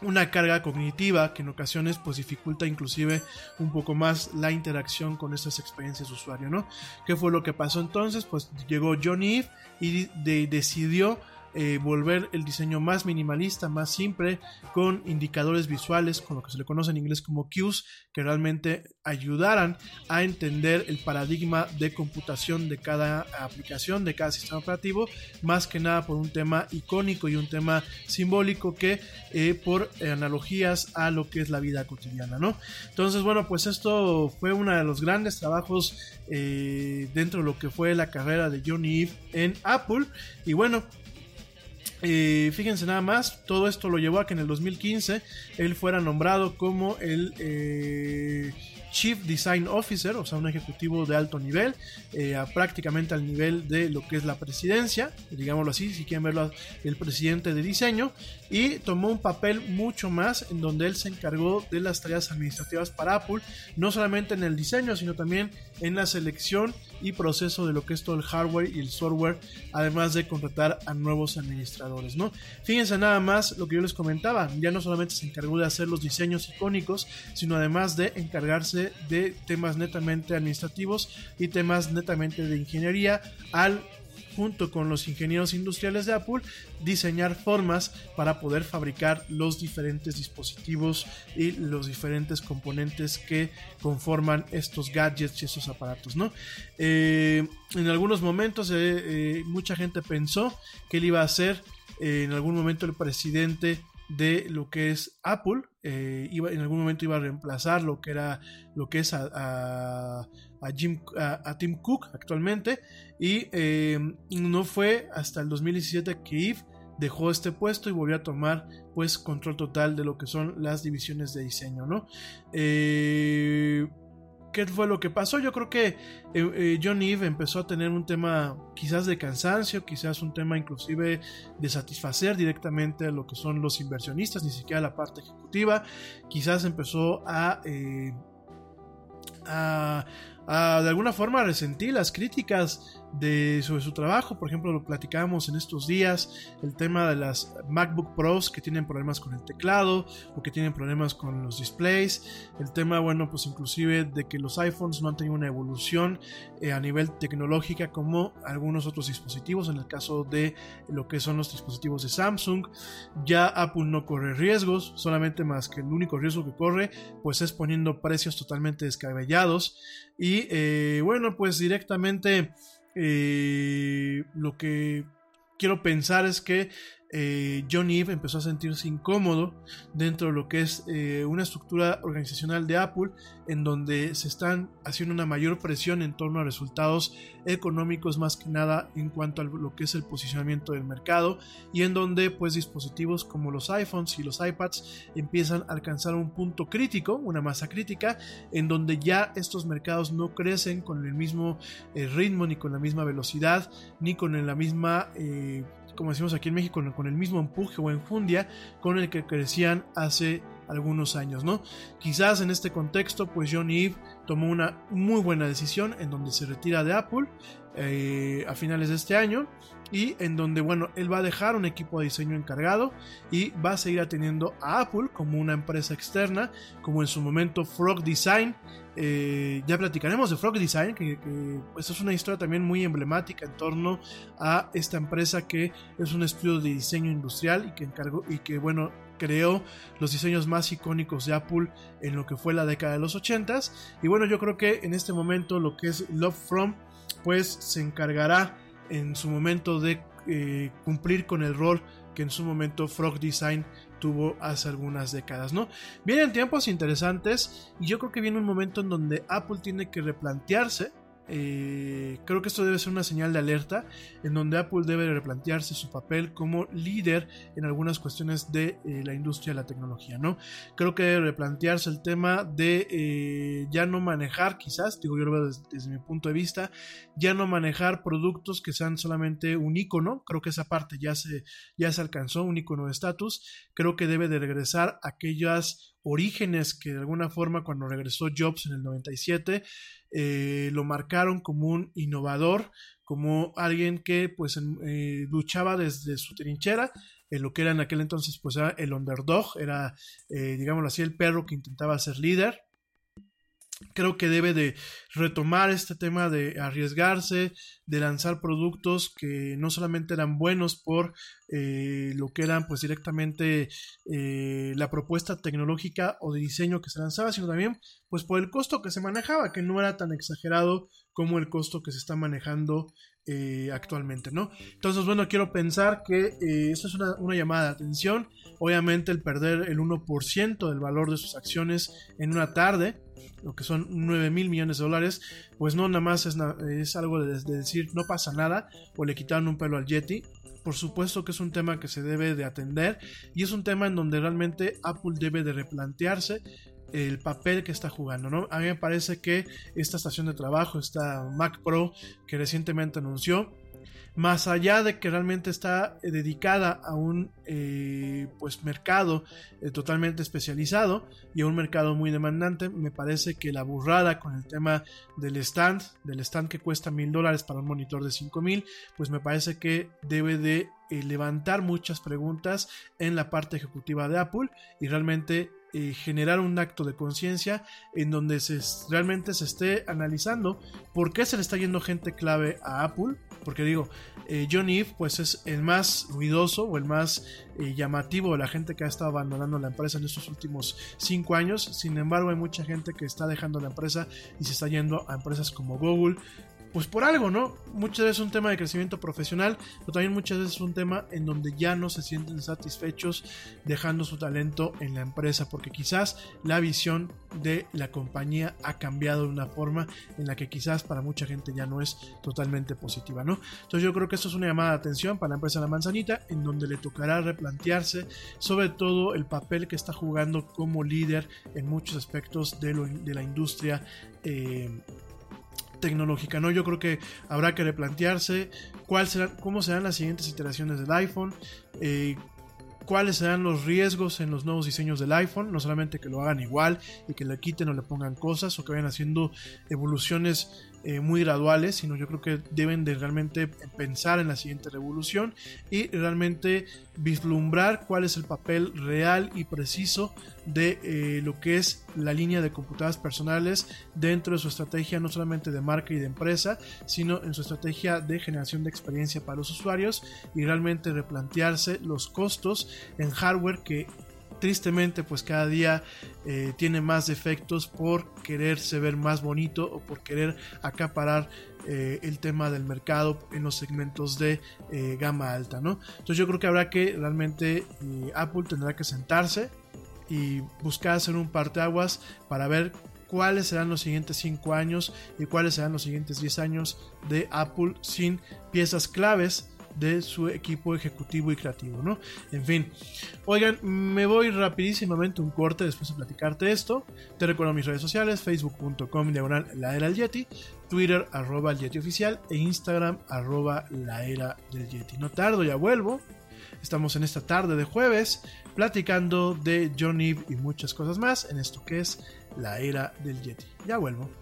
una carga cognitiva que en ocasiones pues dificulta inclusive un poco más la interacción con estas experiencias de usuario, ¿no? ¿Qué fue lo que pasó entonces? Pues llegó Johnny y decidió eh, volver el diseño más minimalista, más simple, con indicadores visuales, con lo que se le conoce en inglés como cues, que realmente ayudaran a entender el paradigma de computación de cada aplicación, de cada sistema operativo, más que nada por un tema icónico y un tema simbólico que eh, por analogías a lo que es la vida cotidiana, ¿no? Entonces, bueno, pues esto fue uno de los grandes trabajos eh, dentro de lo que fue la carrera de Johnny Eve en Apple. Y bueno, Fíjense nada más, todo esto lo llevó a que en el 2015 él fuera nombrado como el eh, Chief Design Officer, o sea, un ejecutivo de alto nivel, eh, prácticamente al nivel de lo que es la presidencia, digámoslo así, si quieren verlo, el presidente de diseño, y tomó un papel mucho más en donde él se encargó de las tareas administrativas para Apple, no solamente en el diseño, sino también en la selección y proceso de lo que es todo el hardware y el software, además de contratar a nuevos administradores, ¿no? Fíjense nada más lo que yo les comentaba, ya no solamente se encargó de hacer los diseños icónicos, sino además de encargarse de temas netamente administrativos y temas netamente de ingeniería al junto con los ingenieros industriales de Apple, diseñar formas para poder fabricar los diferentes dispositivos y los diferentes componentes que conforman estos gadgets y estos aparatos, ¿no? Eh, en algunos momentos eh, eh, mucha gente pensó que él iba a ser en algún momento el presidente de lo que es Apple. iba, en algún momento iba a reemplazar lo que era lo que es a, A, Tim Cook actualmente. Y no fue hasta el 2017 que Eve dejó este puesto y volvió a tomar pues control total de lo que son las divisiones de diseño, ¿no? ¿Qué fue lo que pasó? Yo creo que eh, eh, John Eve empezó a tener un tema quizás de cansancio, quizás un tema inclusive de satisfacer directamente a lo que son los inversionistas, ni siquiera la parte ejecutiva. Quizás empezó a, eh, a, a de alguna forma resentir las críticas de, su trabajo. Por ejemplo, lo platicábamos en estos días, el tema de las MacBook Pros que tienen problemas con el teclado o que tienen problemas con los displays. El tema, bueno, pues inclusive de que los iPhones no han tenido una evolución eh, a nivel tecnológica como algunos otros dispositivos, en el caso de lo que son los dispositivos de Samsung. Ya Apple no corre riesgos, solamente más que el único riesgo que corre, pues es poniendo precios totalmente descabellados. Y eh, bueno, pues directamente eh, lo que quiero pensar es que eh, John Eve empezó a sentirse incómodo dentro de lo que es eh, una estructura organizacional de Apple en donde se están haciendo una mayor presión en torno a resultados económicos más que nada en cuanto a lo que es el posicionamiento del mercado y en donde pues dispositivos como los iPhones y los iPads empiezan a alcanzar un punto crítico, una masa crítica en donde ya estos mercados no crecen con el mismo eh, ritmo ni con la misma velocidad ni con la misma como decimos aquí en México, con el mismo empuje o enjundia con el que crecían hace algunos años, ¿no? Quizás en este contexto, pues John Eve tomó una muy buena decisión en donde se retira de Apple eh, a finales de este año y en donde, bueno, él va a dejar un equipo de diseño encargado y va a seguir atendiendo a Apple como una empresa externa, como en su momento Frog Design. Eh, ya platicaremos de Frog Design, que, pues, es una historia también muy emblemática en torno a esta empresa que es un estudio de diseño industrial y que encargó y que, bueno, creó los diseños más icónicos de Apple en lo que fue la década de los 80s. Y bueno, yo creo que en este momento lo que es Love From, pues se encargará en su momento de eh, cumplir con el rol que en su momento Frog Design tuvo hace algunas décadas, ¿no? Vienen tiempos interesantes y yo creo que viene un momento en donde Apple tiene que replantearse eh, creo que esto debe ser una señal de alerta en donde Apple debe replantearse su papel como líder en algunas cuestiones de eh, la industria de la tecnología, ¿no? Creo que debe replantearse el tema de eh, ya no manejar, quizás, digo yo lo veo desde, mi punto de vista, ya no manejar productos que sean solamente un icono, creo que esa parte ya se, ya se alcanzó, un icono de estatus, creo que debe de regresar aquellas orígenes que de alguna forma cuando regresó Jobs en el 97 eh, lo marcaron como un innovador, como alguien que pues eh, luchaba desde su trinchera, en lo que era en aquel entonces pues era el underdog, era eh, digámoslo así el perro que intentaba ser líder creo que debe de retomar este tema de arriesgarse, de lanzar productos que no solamente eran buenos por eh, lo que eran pues directamente eh, la propuesta tecnológica o de diseño que se lanzaba, sino también pues por el costo que se manejaba, que no era tan exagerado como el costo que se está manejando eh, actualmente, ¿no? Entonces, bueno, quiero pensar que esto es una, una llamada de atención. Obviamente el perder el 1% del valor de sus acciones en una tarde, lo que son 9 mil millones de dólares, pues no nada más es, es algo de, decir no pasa nada o le quitaron un pelo al Yeti. por supuesto que es un tema que se debe de atender y es un tema en donde realmente Apple debe de replantearse el papel que está jugando. A mí me parece que esta estación de trabajo, esta Mac Pro que recientemente anunció, más allá de que realmente está eh, dedicada a un eh, pues mercado eh, totalmente especializado y a un mercado muy demandante, me parece que la burrada con el tema del stand, del stand que cuesta mil dólares para un monitor de cinco mil, pues me parece que debe de levantar muchas preguntas en la parte ejecutiva de Apple y realmente generar un acto de conciencia en donde realmente se esté analizando por qué se le está yendo gente clave a Apple, porque digo, eh, John Eve pues es el más ruidoso o el más eh, llamativo de la gente que ha estado abandonando la empresa en estos últimos cinco años. Sin embargo, hay mucha gente que está dejando la empresa y se está yendo a empresas como Google, pues por algo, ¿no? Muchas veces es un tema de crecimiento profesional, pero también muchas veces es un tema en donde ya no se sienten satisfechos dejando su talento en la empresa, porque quizás la visión de la compañía ha cambiado de una forma en la que quizás para mucha gente ya no es totalmente positiva, ¿no? Entonces yo creo que esto es una llamada de atención para la empresa La Manzanita, en donde le tocará replantearse sobre todo el papel que está jugando como líder en muchos aspectos de, de la industria. Eh, tecnológica, ¿no? Yo creo que habrá que replantearse cuál será, cómo serán las siguientes iteraciones del iPhone, eh, cuáles serán los riesgos en los nuevos diseños del iPhone, no solamente que lo hagan igual y que le quiten o le pongan cosas o que vayan haciendo evoluciones eh, muy graduales, sino yo creo que deben de realmente pensar en la siguiente revolución y realmente vislumbrar cuál es el papel real y preciso de eh, lo que es la línea de computadoras personales dentro de su estrategia no solamente de marca y de empresa, sino en su estrategia de generación de experiencia para los usuarios y realmente replantearse los costos en hardware que tristemente pues cada día eh, tiene más defectos por quererse ver más bonito o por querer acaparar eh, el tema del mercado en los segmentos de eh, gama alta, ¿no? Entonces yo creo que habrá que realmente Apple tendrá que sentarse y buscar hacer un parteaguas para ver cuáles serán los siguientes 5 años y cuáles serán los siguientes 10 años de Apple sin piezas claves de su equipo ejecutivo y creativo, ¿no? En fin, oigan, me voy rapidísimamente un corte después de platicarte esto. Te recuerdo mis redes sociales, facebook.com diagonal la era del Yeti, Twitter arroba el Yeti oficial e Instagram arroba la era del Yeti. No tardo, ya vuelvo. Estamos en esta tarde de jueves platicando de John Eve y muchas cosas más en esto que es la era del Yeti. Ya vuelvo.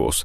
course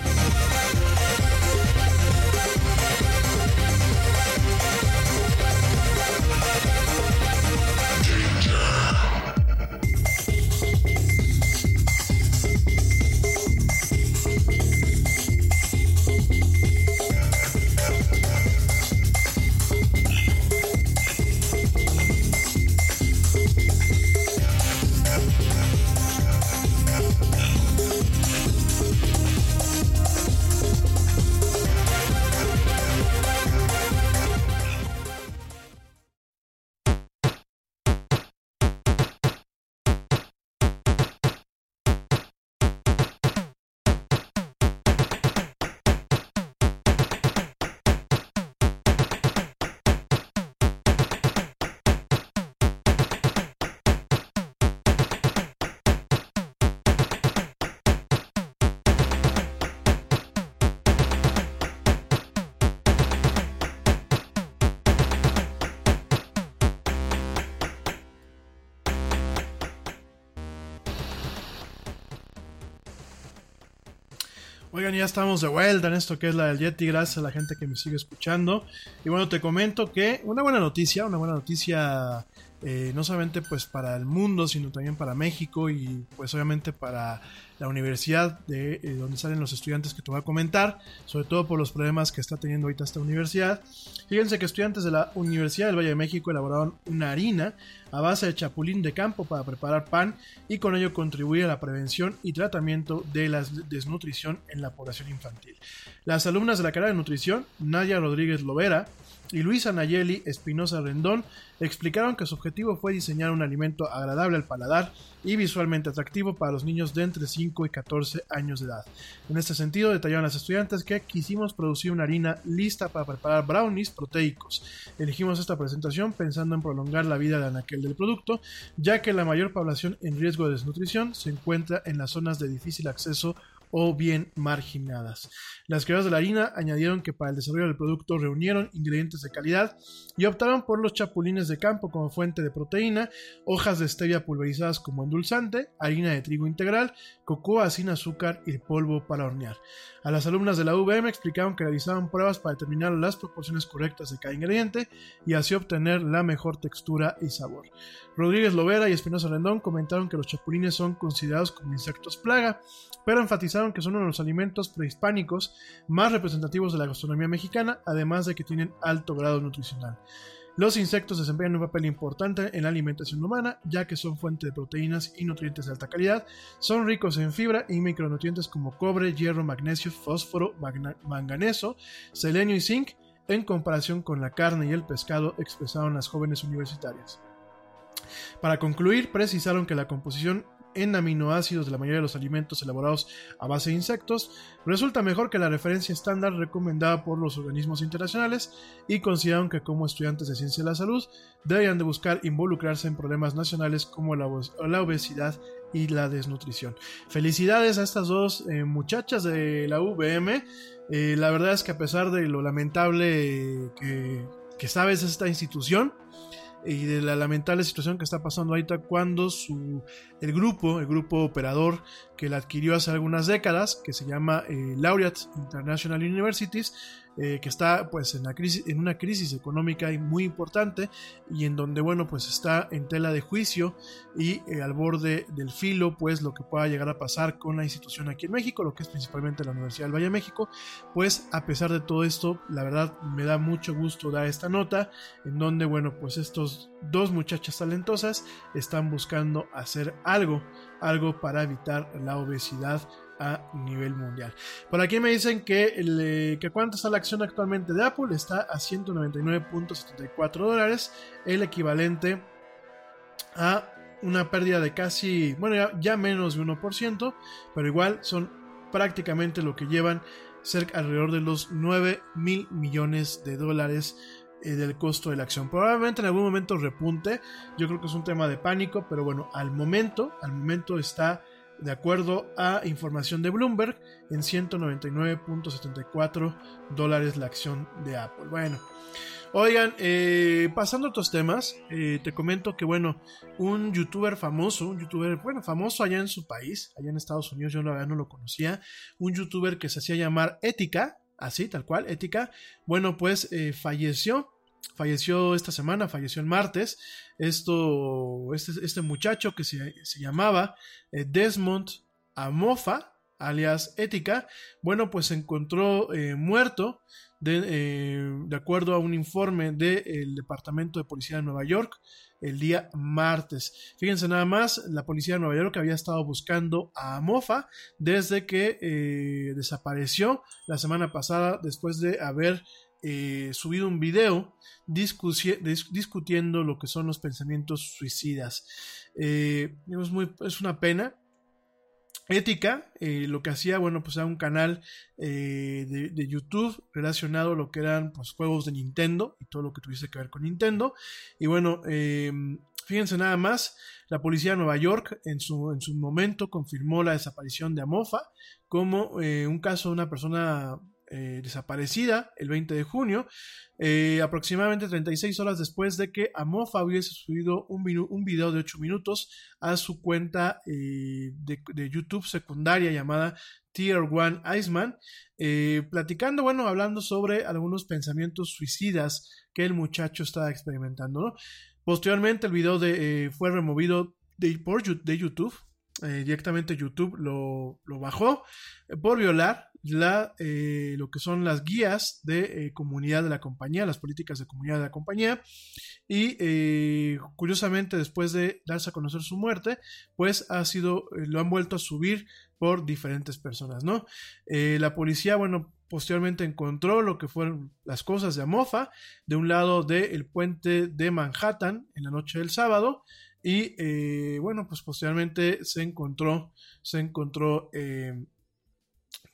Oigan, ya estamos de vuelta en esto que es la del Yeti. Gracias a la gente que me sigue escuchando. Y bueno, te comento que una buena noticia, una buena noticia eh, no solamente pues para el mundo, sino también para México y pues obviamente para la universidad de eh, donde salen los estudiantes que te voy a comentar, sobre todo por los problemas que está teniendo ahorita esta universidad. Fíjense que estudiantes de la Universidad del Valle de México elaboraron una harina a base de chapulín de campo para preparar pan y con ello contribuir a la prevención y tratamiento de la desnutrición en la población infantil. Las alumnas de la carrera de nutrición, Nadia Rodríguez Lovera, y Luisa Nayeli Espinosa Rendón explicaron que su objetivo fue diseñar un alimento agradable al paladar y visualmente atractivo para los niños de entre 5 y 14 años de edad. En este sentido, detallaron las estudiantes que quisimos producir una harina lista para preparar brownies proteicos. Elegimos esta presentación pensando en prolongar la vida de anaquel del producto, ya que la mayor población en riesgo de desnutrición se encuentra en las zonas de difícil acceso o bien marginadas. Las creadoras de la harina añadieron que para el desarrollo del producto reunieron ingredientes de calidad y optaron por los chapulines de campo como fuente de proteína, hojas de stevia pulverizadas como endulzante, harina de trigo integral, cocoa sin azúcar y polvo para hornear. A las alumnas de la UVM explicaron que realizaban pruebas para determinar las proporciones correctas de cada ingrediente y así obtener la mejor textura y sabor. Rodríguez Lovera y Espinosa Rendón comentaron que los chapulines son considerados como insectos plaga, pero enfatizaron que son uno de los alimentos prehispánicos más representativos de la gastronomía mexicana, además de que tienen alto grado nutricional. Los insectos desempeñan un papel importante en la alimentación humana, ya que son fuente de proteínas y nutrientes de alta calidad, son ricos en fibra y micronutrientes como cobre, hierro, magnesio, fósforo, manganeso, selenio y zinc, en comparación con la carne y el pescado, expresaron las jóvenes universitarias. Para concluir, precisaron que la composición en aminoácidos de la mayoría de los alimentos elaborados a base de insectos resulta mejor que la referencia estándar recomendada por los organismos internacionales y consideraron que como estudiantes de ciencia de la salud deberían de buscar involucrarse en problemas nacionales como la, obesidad y la desnutrición. Felicidades a estas dos eh, muchachas de la UVM. Eh, la verdad es que a pesar de lo lamentable que, que sabes esta institución, y de la lamentable situación que está pasando ahorita cuando su, el grupo, el grupo operador que la adquirió hace algunas décadas, que se llama eh, Laureate International Universities, eh, que está pues en, una crisis económica muy importante y en donde bueno pues está en tela de juicio y eh, al borde del filo pues lo que pueda llegar a pasar con la institución aquí en México, lo que es principalmente la Universidad del Valle de México, pues a pesar de todo esto, la verdad me da mucho gusto dar esta nota en donde bueno pues estos dos muchachas talentosas están buscando hacer algo, algo para evitar la obesidad a nivel mundial. Por aquí me dicen que, que cuánto está la acción actualmente de Apple, está a 199.74 dólares, el equivalente a una pérdida de casi, bueno, ya, menos de 1%, pero igual son prácticamente lo que llevan cerca alrededor de los 9 mil millones de dólares eh, del costo de la acción. Probablemente en algún momento repunte, yo creo que es un tema de pánico, pero bueno, al momento, al momento está de acuerdo a información de Bloomberg, en 199.74 dólares la acción de Apple. Bueno, oigan, eh, pasando a otros temas, eh, te comento que, bueno, un youtuber famoso, un youtuber, bueno, famoso allá en su país, allá en Estados Unidos, yo no lo conocía, un youtuber que se hacía llamar Ética, así, tal cual, Ética, bueno, pues eh, falleció falleció esta semana, falleció el martes. Esto, este, este muchacho que se, llamaba eh, Desmond Amofa, alias Ética, bueno, pues se encontró eh, muerto de, eh, de, acuerdo a un informe del Departamento de Policía de Nueva York el día martes. Fíjense nada más, la policía de Nueva York había estado buscando a Amofa desde que desapareció la semana pasada después de haber eh, subido un video discutiendo lo que son los pensamientos suicidas. Eh, es, una pena. Ética, eh, lo que hacía, bueno, pues era un canal de, YouTube relacionado a lo que eran pues, juegos de Nintendo y todo lo que tuviese que ver con Nintendo. Y bueno, fíjense nada más, la policía de Nueva York en su, en su momento confirmó la desaparición de Amofa como un caso de una persona eh, desaparecida el 20 de junio, eh, aproximadamente 36 horas después de que Amofa hubiese subido un, video de 8 minutos a su cuenta eh, de, YouTube secundaria llamada Tier One Iceman, platicando, bueno, hablando sobre algunos pensamientos suicidas que el muchacho estaba experimentando. Posteriormente el video de, fue removido de, de YouTube, directamente YouTube lo, lo bajó por violar la, eh, lo que son las guías de eh, comunidad de la compañía, las políticas de comunidad de la compañía. Y eh, curiosamente, después de darse a conocer su muerte, pues ha sido, lo han vuelto a subir por diferentes personas, ¿no? la policía, bueno, posteriormente encontró lo que fueron las cosas de Amofa, de un lado del puente de Manhattan en la noche del sábado. Y bueno, pues posteriormente se encontró, se encontró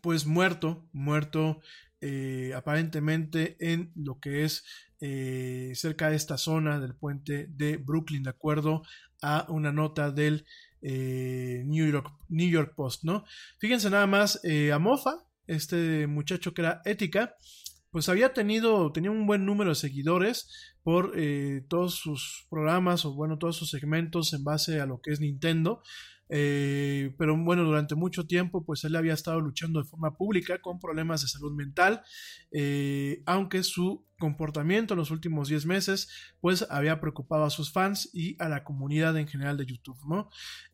pues muerto, muerto eh, aparentemente en lo que es eh, cerca de esta zona del puente de Brooklyn, de acuerdo a una nota del eh, New, York, New York Post, ¿no? Fíjense nada más, a Mofa, este muchacho que era ética, pues había tenido, tenía un buen número de seguidores por todos sus programas o bueno, todos sus segmentos en base a lo que es Nintendo. Eh, pero bueno, durante mucho tiempo, pues él había estado luchando de forma pública con problemas de salud mental, eh, aunque su comportamiento en los últimos 10 meses, pues había preocupado a sus fans y a la comunidad en general de YouTube, ¿no?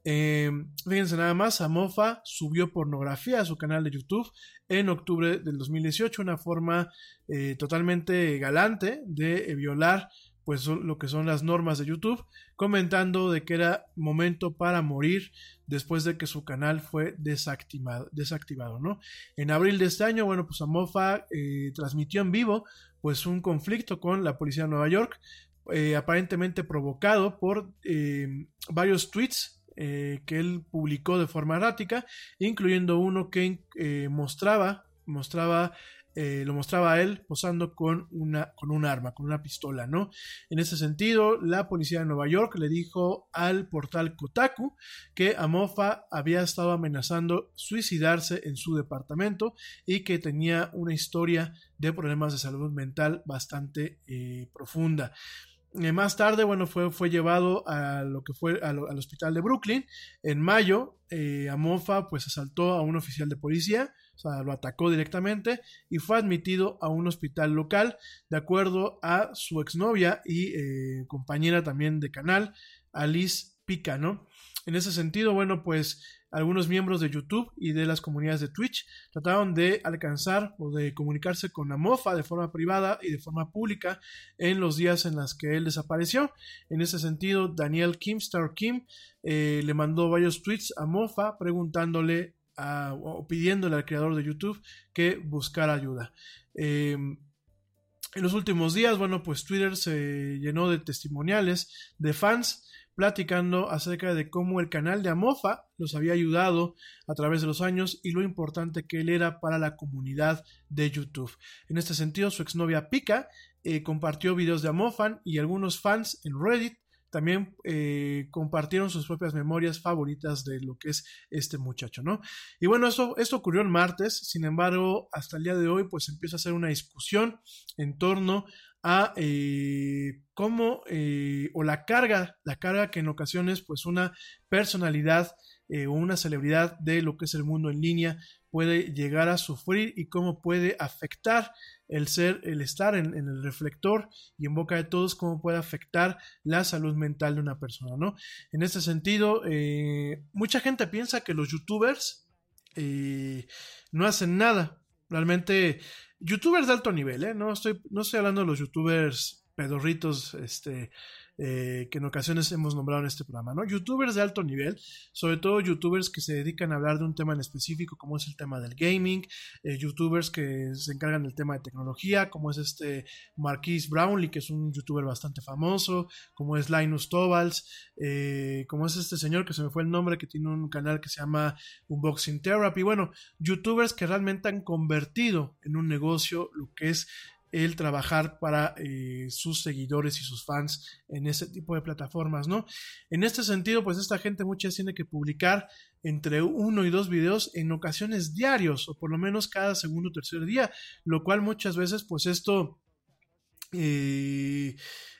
Eh, fíjense nada más, Amofa subió pornografía a su canal de YouTube en octubre del 2018, una forma totalmente galante de violar pues lo que son las normas de YouTube, comentando de que era momento para morir después de que su canal fue desactivado, desactivado ¿no? En abril de este año, bueno, pues Amofa eh, transmitió en vivo pues un conflicto con la policía de Nueva York, eh, aparentemente provocado por eh, varios tweets que él publicó de forma errática, incluyendo uno que mostraba mostraba eh, lo mostraba a él posando con una con un arma, con una pistola, ¿no? En ese sentido, la policía de Nueva York le dijo al portal Kotaku que Amofa había estado amenazando suicidarse en su departamento y que tenía una historia de problemas de salud mental bastante eh, profunda. Eh, más tarde, bueno, fue, fue llevado a lo que fue al, hospital de Brooklyn. En mayo, Amofa pues asaltó a un oficial de policía o sea, lo atacó directamente y fue admitido a un hospital local, de acuerdo a su exnovia y eh, compañera también de canal, Alice Pica, ¿no? En ese sentido, bueno, pues algunos miembros de YouTube y de las comunidades de Twitch trataron de alcanzar o de comunicarse con Amofa de forma privada y de forma pública en los días en los que él desapareció. En ese sentido, Daniel Kimstar Kim eh, le mandó varios tweets a Mofa preguntándole o pidiéndole al creador de YouTube que buscara ayuda. Em, en los últimos días, bueno, pues Twitter se llenó de testimoniales de fans platicando acerca de cómo el canal de Amofa los había ayudado a través de los años y lo importante que él era para la comunidad de YouTube. En este sentido, su exnovia Pika eh, compartió videos de Amofan y algunos fans en Reddit también eh, compartieron sus propias memorias favoritas de lo que es este muchacho, ¿no? Y bueno, esto, esto ocurrió el martes, sin embargo, hasta el día de hoy, pues empieza a ser una discusión en torno a eh, cómo, eh, o la carga, la carga que en ocasiones, pues una personalidad o una celebridad de lo que es el mundo en línea puede llegar a sufrir y cómo puede afectar el ser, el estar en, el reflector y en boca de todos, cómo puede afectar la salud mental de una persona, ¿no? En este sentido, eh, mucha gente piensa que los youtubers eh, no hacen nada. Realmente, youtubers de alto nivel, ¿eh? No estoy, no estoy hablando de los youtubers pedorritos, este, eh, que en ocasiones hemos nombrado en este programa, ¿no? Youtubers de alto nivel, sobre todo youtubers que se dedican a hablar de un tema en específico, como es el tema del gaming, eh, youtubers que se encargan del tema de tecnología, como es este Marquis Brownlee, que es un youtuber bastante famoso, como es Linus Torvalds, eh, como es este señor que se me fue el nombre, que tiene un canal que se llama Unboxing Therapy, bueno, youtubers que realmente han convertido en un negocio lo que es el trabajar para eh, sus seguidores y sus fans en ese tipo de plataformas, ¿no? En este sentido, pues esta gente muchas tiene que publicar entre uno y dos videos en ocasiones diarios o por lo menos cada segundo o tercer día, lo cual muchas veces pues esto eh,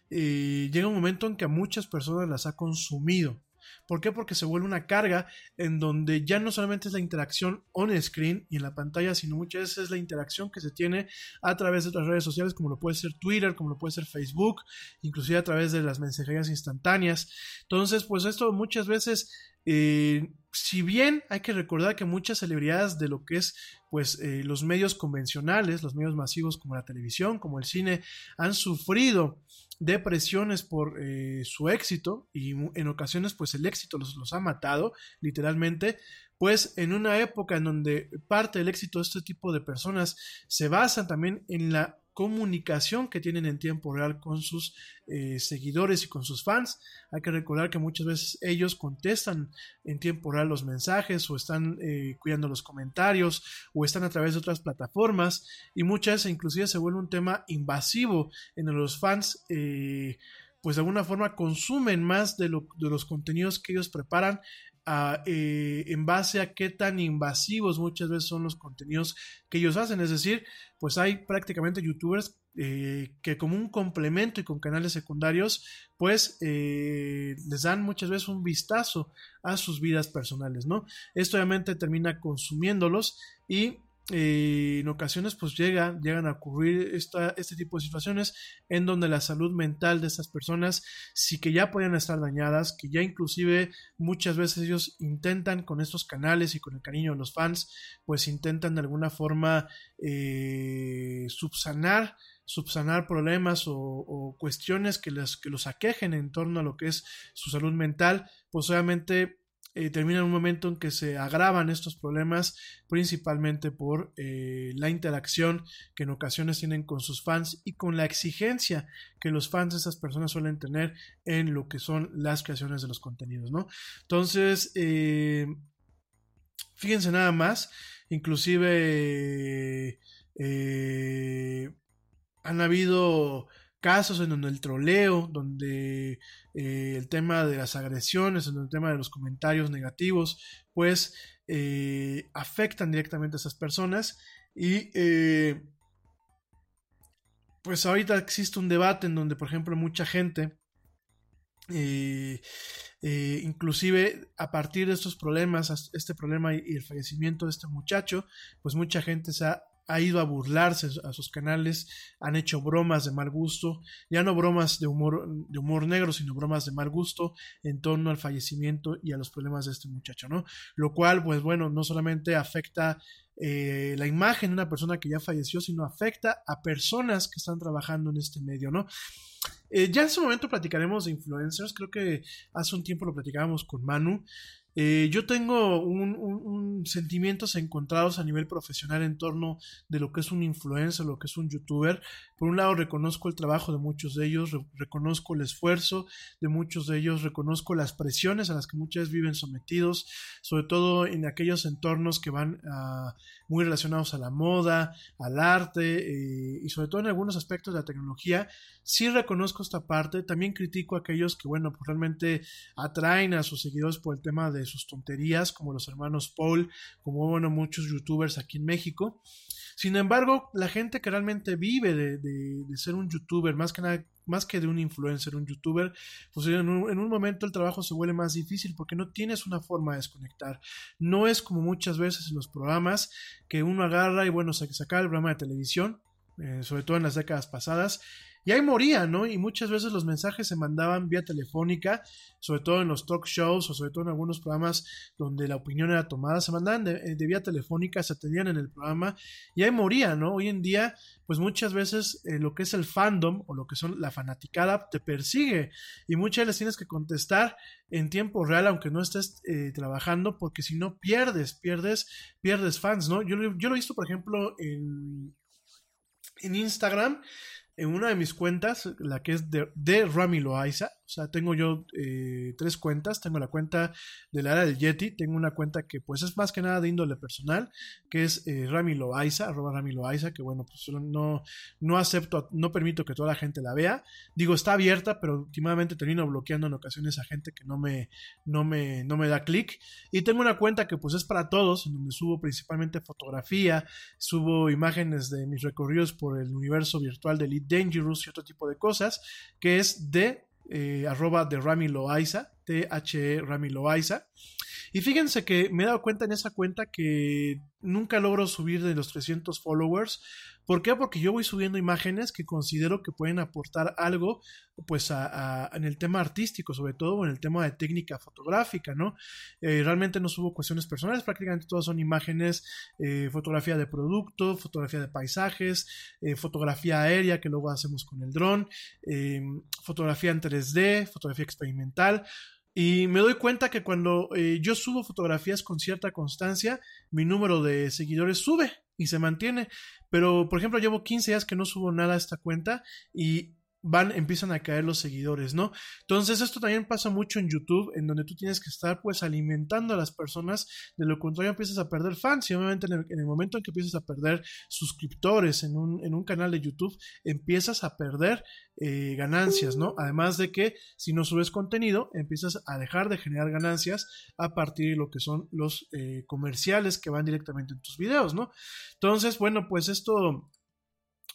eh, llega un momento en que a muchas personas las ha consumido. ¿Por qué? Porque se vuelve una carga en donde ya no solamente es la interacción on screen y en la pantalla, sino muchas veces es la interacción que se tiene a través de otras redes sociales, como lo puede ser Twitter, como lo puede ser Facebook, inclusive a través de las mensajerías instantáneas. Entonces, pues esto muchas veces eh, si bien hay que recordar que muchas celebridades de lo que es pues eh, los medios convencionales, los medios masivos como la televisión, como el cine, han sufrido de presiones por eh, su éxito y en ocasiones pues el éxito los, los ha matado literalmente, pues en una época en donde parte del éxito de este tipo de personas se basa también en la comunicación que tienen en tiempo real con sus eh, seguidores y con sus fans. Hay que recordar que muchas veces ellos contestan en tiempo real los mensajes o están eh, cuidando los comentarios o están a través de otras plataformas y muchas veces inclusive se vuelve un tema invasivo en los fans. Eh, pues de alguna forma consumen más de, de los contenidos que ellos preparan eh, en base a qué tan invasivos muchas veces son los contenidos que ellos hacen. Es decir, pues hay prácticamente youtubers eh, que como un complemento y con canales secundarios, pues eh, les dan muchas veces un vistazo a sus vidas personales, ¿no? Esto obviamente termina consumiéndolos y eh, en ocasiones pues llegan, llegan a ocurrir esta, este tipo de situaciones en donde la salud mental de estas personas sí que ya pueden estar dañadas, que ya inclusive muchas veces ellos intentan con estos canales y con el cariño de los fans, pues intentan de alguna forma eh, subsanar subsanar problemas o, o cuestiones que, les, que los aquejen en torno a lo que es su salud mental, pues obviamente eh, termina en un momento en que se agravan estos problemas principalmente por eh, la interacción que en ocasiones tienen con sus fans y con la exigencia que los fans de esas personas suelen tener en lo que son las creaciones de los contenidos, ¿no? Entonces, eh, fíjense nada más, inclusive han habido casos en donde el troleo, donde eh, el tema de las agresiones, en el tema de los comentarios negativos, pues eh, afectan directamente a esas personas. Y eh, pues ahorita existe un debate en donde por ejemplo mucha gente inclusive a partir de estos problemas, este problema y el fallecimiento de este muchacho, pues mucha gente se ha ha ido a burlarse a sus canales, han hecho bromas de mal gusto, ya no bromas de humor, de humor negro, sino bromas de mal gusto en torno al fallecimiento y a los problemas de este muchacho, ¿no? Lo cual, pues bueno, no solamente afecta eh, la imagen de una persona que ya falleció, sino afecta a personas que están trabajando en este medio, ¿no? Eh, ya en su momento platicaremos de influencers, creo que hace un tiempo lo platicábamos con Manu. Eh, yo tengo un, sentimientos encontrados a nivel profesional en torno de lo que es un influencer, lo que es un youtuber. Por un lado reconozco el trabajo de muchos de ellos, re- reconozco el esfuerzo de muchos de ellos, reconozco las presiones a las que muchas veces viven sometidos, sobre todo en aquellos entornos que van ah, muy relacionados a la moda, al arte eh, y sobre todo en algunos aspectos de la tecnología. Sí reconozco esta parte, también critico a aquellos que, bueno, pues realmente atraen a sus seguidores por el tema de sus tonterías, como los hermanos Paul, como bueno, muchos youtubers aquí en México. Sin embargo, la gente que realmente vive de, de- de ser un youtuber, más que nada, más que de un influencer, un youtuber, pues en un, en un momento el trabajo se vuelve más difícil porque no tienes una forma de desconectar. No es como muchas veces en los programas que uno agarra y bueno, saca el programa de televisión, eh, sobre todo en las décadas pasadas, y ahí moría, ¿no? Y muchas veces los mensajes se mandaban vía telefónica, sobre todo en los talk shows o sobre todo en algunos programas donde la opinión era tomada, se mandaban de, eh, vía telefónica, se atendían en el programa y ahí moría, ¿no? Hoy en día, pues muchas veces eh, lo que es el fandom o lo que son la fanaticada te persigue y muchas veces tienes que contestar en tiempo real aunque no estés eh, trabajando porque si no pierdes, pierdes, pierdes fans, ¿no? Yo, yo lo he visto, por ejemplo, en, en Instagram, en una de mis cuentas, la que es de, de Rami Loaiza, sea, tengo yo eh, tres cuentas, tengo la cuenta del área del Yeti, tengo una cuenta que pues es más que nada de índole personal, que es eh, Rami Loaiza, Rami Loaiza, que bueno, pues no, no acepto, no permito que toda la gente la vea, digo, está abierta, pero últimamente termino bloqueando en ocasiones a gente que no me, no me, no me da clic, y tengo una cuenta que pues es para todos, en donde subo principalmente fotografía, subo imágenes de mis recorridos por el universo virtual de Elite Dangerous y otro tipo de cosas, que es de eh, arroba de Rami Loaiza, T-H-E Rami Loaiza. Y fíjense que me he dado cuenta en esa cuenta que nunca logro subir de los 300 followers. ¿Por qué? Porque yo voy subiendo imágenes que considero que pueden aportar algo, pues, a, en el tema artístico, sobre todo en el tema de técnica fotográfica, ¿no? Eh, realmente no subo cuestiones personales, prácticamente todas son imágenes, eh, fotografía de producto, fotografía de paisajes, eh, fotografía aérea que luego hacemos con el dron, fotografía en 3D, fotografía experimental. Y me doy cuenta que cuando eh, yo subo fotografías con cierta constancia, mi número de seguidores sube y se mantiene. Pero, por ejemplo, llevo 15 días que no subo nada a esta cuenta y van, empiezan a caer los seguidores, ¿no? Entonces, esto también pasa mucho en YouTube, en donde tú tienes que estar, pues, alimentando a las personas, de lo contrario empiezas a perder fans y obviamente en el, en el momento en que empiezas a perder suscriptores en un, en un canal de YouTube, empiezas a perder eh, ganancias, ¿no? Además de que si no subes contenido, empiezas a dejar de generar ganancias a partir de lo que son los eh, comerciales que van directamente en tus videos, ¿no? Entonces, bueno, pues esto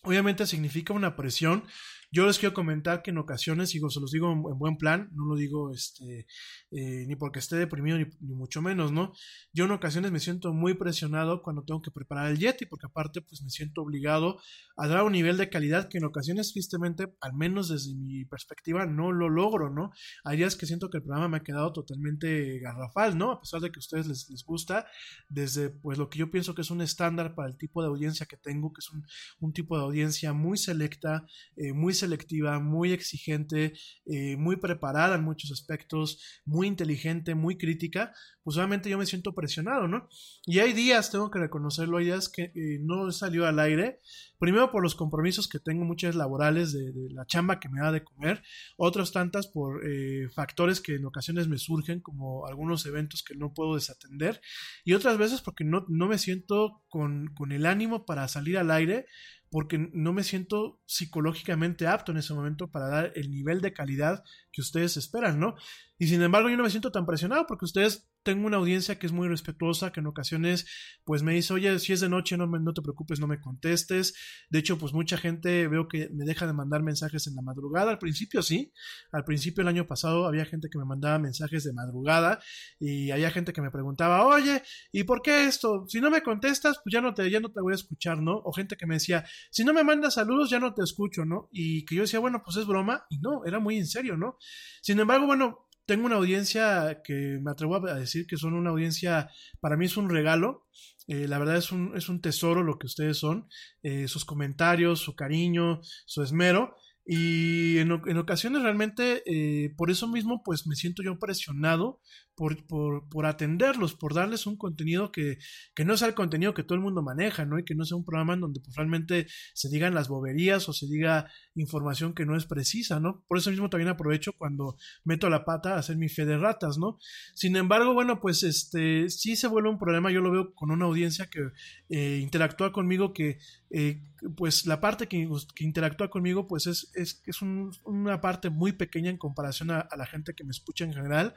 obviamente significa una presión. Yo les quiero comentar que en ocasiones, digo, se los digo en, en buen plan, no lo digo este, eh, ni porque esté deprimido, ni, ni mucho menos, ¿no? Yo en ocasiones me siento muy presionado cuando tengo que preparar el Yeti, porque aparte, pues me siento obligado a dar un nivel de calidad que en ocasiones, tristemente, al menos desde mi perspectiva, no lo logro, ¿no? Hay días que siento que el programa me ha quedado totalmente garrafal, ¿no? A pesar de que a ustedes les, les gusta, desde pues lo que yo pienso que es un estándar para el tipo de audiencia que tengo, que es un, un tipo de audiencia muy selecta, eh, muy selectiva, muy exigente, eh, muy preparada en muchos aspectos, muy inteligente, muy crítica, pues obviamente yo me siento presionado, ¿no? Y hay días, tengo que reconocerlo, hay días que eh, no salió al aire, primero por los compromisos que tengo muchas laborales de, la chamba que me da de comer, otras tantas por eh, factores que en ocasiones me surgen, como algunos eventos que no puedo desatender, y otras veces porque no, no me siento con, con el ánimo para salir al aire, porque no me siento psicológicamente apto en ese momento para dar el nivel de calidad que ustedes esperan, ¿no? Y sin embargo yo no me siento tan presionado porque ustedes tengo una audiencia que es muy respetuosa, que en ocasiones pues me dice, oye, si es de noche no, me, no te preocupes, no me contestes. De hecho, pues mucha gente veo que me deja de mandar mensajes en la madrugada. Al principio sí, al principio el año pasado había gente que me mandaba mensajes de madrugada y había gente que me preguntaba, oye, ¿y por qué esto? Si no me contestas, pues ya no te, ya no te voy a escuchar, ¿no? O gente que me decía, si no me mandas saludos, ya no te escucho, ¿no? Y que yo decía, bueno, pues es broma, y no, era muy en serio, ¿no? Sin embargo, bueno, tengo una audiencia que me atrevo a decir que son una audiencia, para mí es un regalo. Eh, la verdad es un, es un tesoro lo que ustedes son, eh, sus comentarios, su cariño, su esmero. Y en, en ocasiones realmente, eh, por eso mismo, pues me siento yo presionado por, por, por, atenderlos, por darles un contenido que, que, no sea el contenido que todo el mundo maneja, ¿no? Y que no sea un programa en donde pues, realmente se digan las boberías o se diga información que no es precisa, ¿no? Por eso mismo también aprovecho cuando meto la pata a hacer mi fe de ratas, ¿no? Sin embargo, bueno, pues este sí se vuelve un problema, yo lo veo con una audiencia que eh, interactúa conmigo, que eh, pues la parte que, que, interactúa conmigo, pues es, es, es un, una parte muy pequeña en comparación a, la gente que me escucha en general,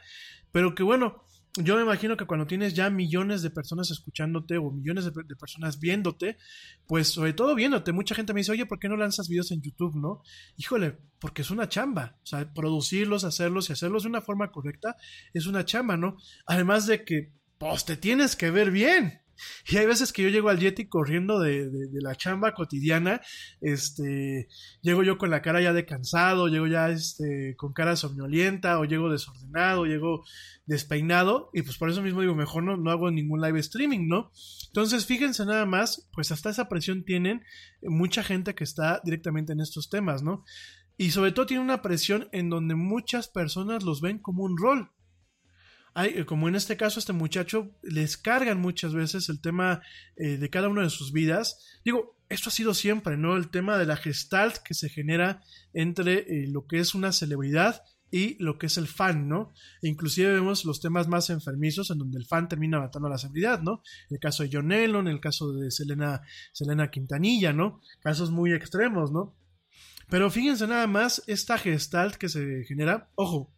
pero que bueno, yo me imagino que cuando tienes ya millones de personas escuchándote o millones de, de, personas viéndote, pues sobre todo viéndote, mucha gente me dice, oye, ¿por qué no lanzas videos en YouTube, no? Híjole, porque es una chamba, o sea, producirlos, hacerlos y hacerlos de una forma correcta es una chamba, ¿no? Además de que, pues te tienes que ver bien. Y hay veces que yo llego al Yeti corriendo de, de, la chamba cotidiana, este, llego yo con la cara ya de cansado, llego ya este, con cara somnolienta, o llego desordenado, llego despeinado, y pues por eso mismo digo, mejor no, no hago ningún live streaming, ¿no? Entonces, fíjense nada más, pues hasta esa presión tienen mucha gente que está directamente en estos temas, ¿no? Y sobre todo tiene una presión en donde muchas personas los ven como un rol hay, como en este caso, este muchacho les cargan muchas veces el tema eh, de cada una de sus vidas. Digo, esto ha sido siempre, ¿no? El tema de la gestalt que se genera entre eh, lo que es una celebridad y lo que es el fan, ¿no? E inclusive vemos los temas más enfermizos en donde el fan termina matando a la celebridad, ¿no? El caso de John Lennon, el caso de Selena, Selena Quintanilla, ¿no? Casos muy extremos, ¿no? Pero fíjense nada más esta gestalt que se genera. Ojo,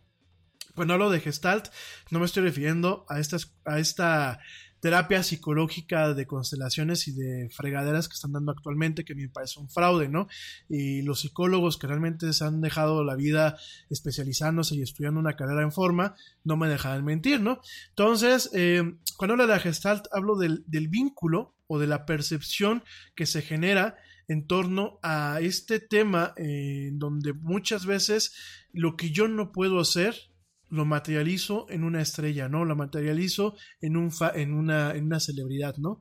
cuando hablo de gestalt, no me estoy refiriendo a, estas, a esta terapia psicológica de constelaciones y de fregaderas que están dando actualmente, que me parece un fraude, ¿no? Y los psicólogos que realmente se han dejado la vida especializándose y estudiando una carrera en forma, no me dejan mentir, ¿no? Entonces, eh, cuando hablo de la gestalt, hablo del, del vínculo o de la percepción que se genera en torno a este tema eh, donde muchas veces lo que yo no puedo hacer lo materializo en una estrella, ¿no? Lo materializo en, un fa en, una, en una celebridad, ¿no?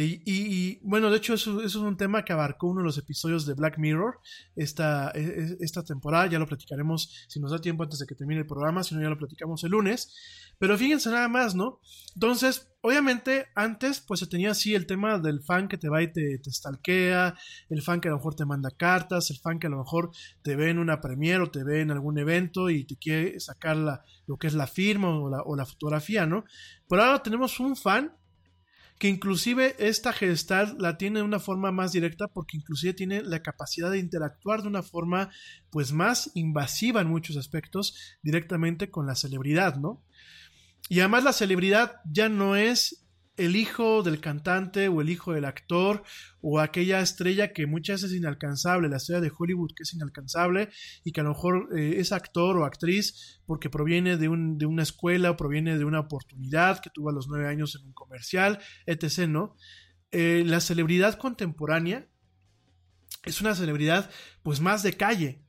Y, bueno, de hecho eso, es un tema que abarcó uno de los episodios de Black Mirror esta, esta temporada, ya lo platicaremos si nos da tiempo antes de que termine el programa, si no ya lo platicamos el lunes, pero fíjense nada más, ¿no? Entonces, obviamente antes pues se tenía así el tema del fan que te va y te, te stalkea, el fan que a lo mejor te manda cartas, el fan que a lo mejor te ve en una premiere o te ve en algún evento y te quiere sacar la, lo que es la firma o la, o la fotografía, ¿no? Pero ahora tenemos un fan que inclusive esta gestal la tiene de una forma más directa porque inclusive tiene la capacidad de interactuar de una forma pues más invasiva en muchos aspectos directamente con la celebridad, ¿no? Y además la celebridad ya no es el hijo del cantante o el hijo del actor o aquella estrella que muchas veces es inalcanzable, la estrella de Hollywood que es inalcanzable y que a lo mejor eh, es actor o actriz porque proviene de, un, de, una escuela o proviene de una oportunidad que tuvo a los nueve años en un comercial, etc. ¿no? Eh, la celebridad contemporánea es una celebridad pues más de calle,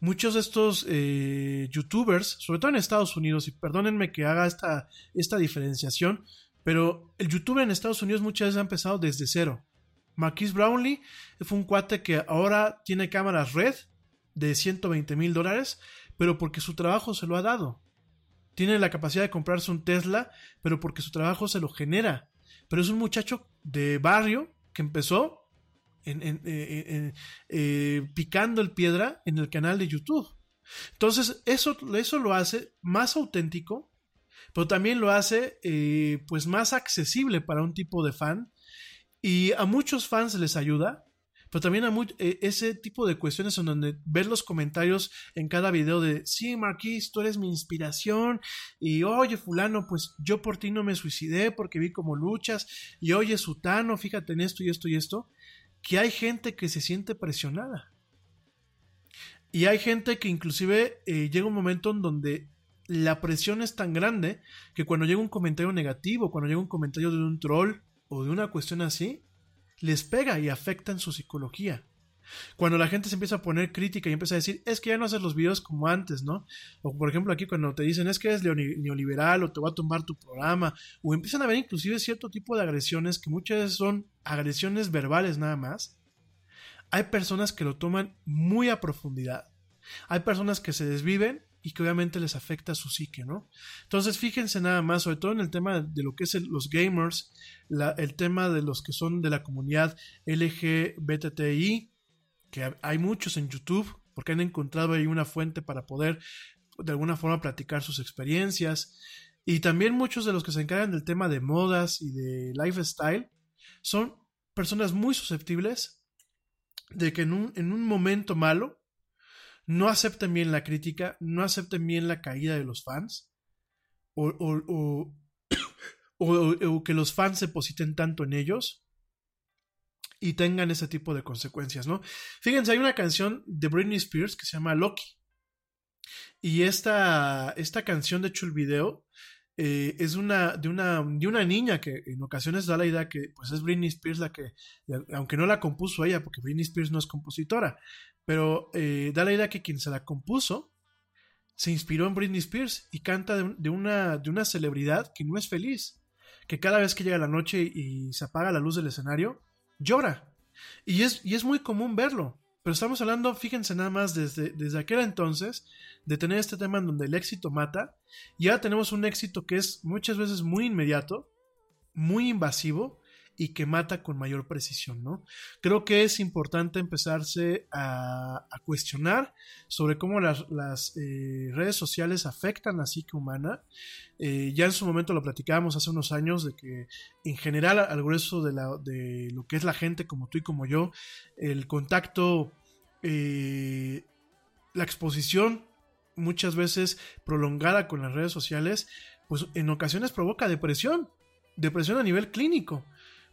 muchos de estos eh, youtubers, sobre todo en Estados Unidos, y perdónenme que haga esta, esta diferenciación, pero el youtuber en Estados Unidos muchas veces ha empezado desde cero. Marquis Brownlee fue un cuate que ahora tiene cámaras red de 120 mil dólares, pero porque su trabajo se lo ha dado. Tiene la capacidad de comprarse un Tesla, pero porque su trabajo se lo genera. Pero es un muchacho de barrio que empezó en, en, eh, picando el piedra en el canal de YouTube. Entonces, eso, eso lo hace más auténtico, pero también lo hace eh, pues más accesible para un tipo de fan. Y a muchos fans les ayuda pero también a eh, ese tipo de cuestiones en donde ver los comentarios en cada video de sí Marquis tú eres mi inspiración y oye fulano pues yo por ti no me suicidé porque vi cómo luchas y oye Sutano fíjate en esto y esto y esto que hay gente que se siente presionada. Y hay gente que inclusive eh, llega un momento en donde la presión es tan grande que cuando llega un comentario negativo, cuando llega un comentario de un troll o de una cuestión así, les pega y afecta en su psicología. Cuando la gente se empieza a poner crítica y empieza a decir, es que ya no haces los videos como antes, ¿no? O por ejemplo aquí cuando te dicen, es que eres neoliberal o te va a tumbar tu programa, o empiezan a ver inclusive cierto tipo de agresiones que muchas veces son agresiones verbales nada más. hay personas que lo toman muy a profundidad. Hay personas que se desviven y que obviamente les afecta su psique, ¿no? Entonces fíjense nada más, sobre todo en el tema de lo que es los gamers, el tema de los que son de la comunidad LGBTI, que hay muchos en YouTube, porque han encontrado ahí una fuente para poder de alguna forma platicar sus experiencias. Y también muchos de los que se encargan del tema de modas y de lifestyle son personas muy susceptibles de que en un, en un momento malo no acepten bien la crítica, no acepten bien la caída de los fans, o, o, o, que los fans se positen tanto en ellos y tengan ese tipo de consecuencias, ¿no? Fíjense, hay una canción de Britney Spears que se llama Loki. Y esta, esta canción, de hecho, el video eh, es una de, una de una niña que en ocasiones da la idea que pues es Britney Spears la que, aunque no la compuso ella, porque Britney Spears no es compositora, pero eh, da la idea que quien se la compuso se inspiró en Britney Spears y canta de, una, de una celebridad que no es feliz, que cada vez que llega la noche y se apaga la luz del escenario, llora. Y es, y es muy común verlo. Pero estamos hablando, fíjense nada más, desde, desde aquel entonces, de tener este tema en donde el éxito mata, y ahora tenemos un éxito que es muchas veces muy inmediato, muy invasivo, y que mata con mayor precisión, ¿no? Creo que es importante empezarse a, cuestionar sobre cómo las, eh, redes sociales afectan la psique humana. Eh, ya en su momento lo platicábamos hace unos años de que en general al grueso de lo que es la gente como tú y como yo, el contacto, eh, la exposición muchas veces prolongada con las redes sociales, pues en ocasiones provoca depresión, depresión a nivel clínico.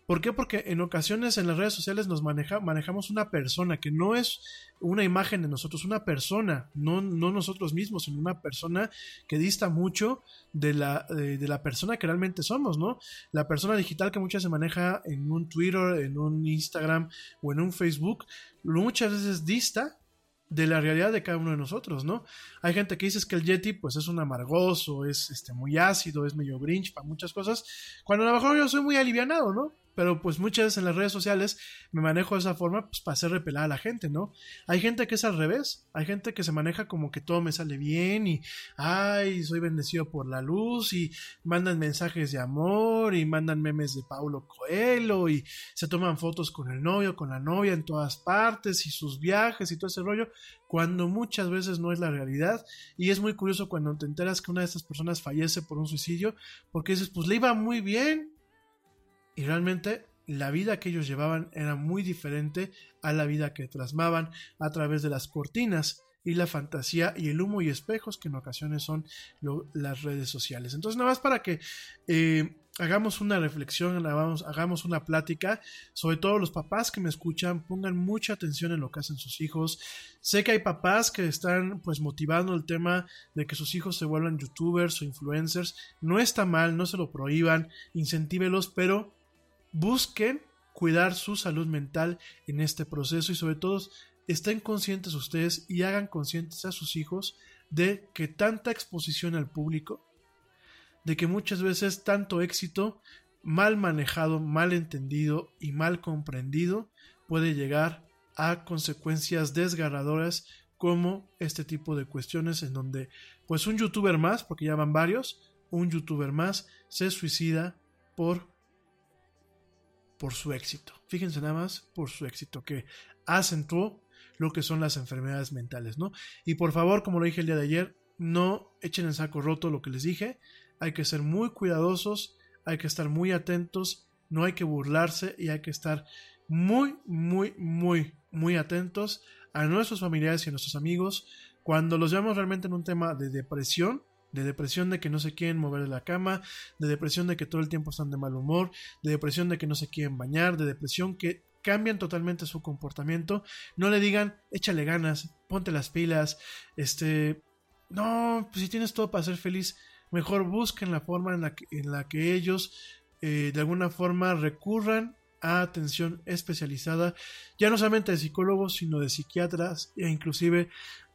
¿Por qué? Porque en ocasiones en las redes sociales nos maneja, manejamos una persona que no es una imagen de nosotros, una persona, no, no nosotros mismos, sino una persona que dista mucho de la, de, la persona que realmente somos, ¿no? La persona digital que muchas se maneja en un Twitter, en un Instagram o en un Facebook, muchas veces dista de la realidad de cada uno de nosotros, ¿no? Hay gente que dice que el Yeti pues es un amargoso, es este muy ácido, es medio grinch para muchas cosas, cuando a lo mejor yo soy muy alivianado, ¿no? Pero pues muchas veces en las redes sociales me manejo de esa forma pues para hacer repelar a la gente, ¿no? Hay gente que es al revés, hay gente que se maneja como que todo me sale bien y, ay, soy bendecido por la luz y mandan mensajes de amor y mandan memes de Paulo Coelho y se toman fotos con el novio, con la novia en todas partes y sus viajes y todo ese rollo, cuando muchas veces no es la realidad y es muy curioso cuando te enteras que una de estas personas fallece por un suicidio porque dices, pues le iba muy bien, y realmente la vida que ellos llevaban era muy diferente a la vida que plasmaban a través de las cortinas y la fantasía y el humo y espejos que en ocasiones son las redes sociales. Entonces nada más para que eh, hagamos una reflexión, hagamos, hagamos una plática, sobre todo los papás que me escuchan, pongan mucha atención en lo que hacen sus hijos. Sé que hay papás que están pues motivando el tema de que sus hijos se vuelvan youtubers o influencers. No está mal, no se lo prohíban, incentívelos, pero busquen cuidar su salud mental en este proceso y sobre todo estén conscientes ustedes y hagan conscientes a sus hijos de que tanta exposición al público, de que muchas veces tanto éxito mal manejado, mal entendido y mal comprendido puede llegar a consecuencias desgarradoras como este tipo de cuestiones en donde pues un youtuber más, porque ya van varios, un youtuber más se suicida por por su éxito. Fíjense nada más por su éxito, que acentuó lo que son las enfermedades mentales, ¿no? Y por favor, como lo dije el día de ayer, no echen en saco roto lo que les dije. Hay que ser muy cuidadosos, hay que estar muy atentos, no hay que burlarse y hay que estar muy, muy, muy, muy atentos a nuestros familiares y a nuestros amigos cuando los veamos realmente en un tema de depresión de depresión de que no se quieren mover de la cama, de depresión de que todo el tiempo están de mal humor, de depresión de que no se quieren bañar, de depresión que cambian totalmente su comportamiento, no le digan, échale ganas, ponte las pilas, este, no, pues si tienes todo para ser feliz, mejor busquen la forma en la que, en la que ellos eh, de alguna forma recurran a atención especializada, ya no solamente de psicólogos, sino de psiquiatras e inclusive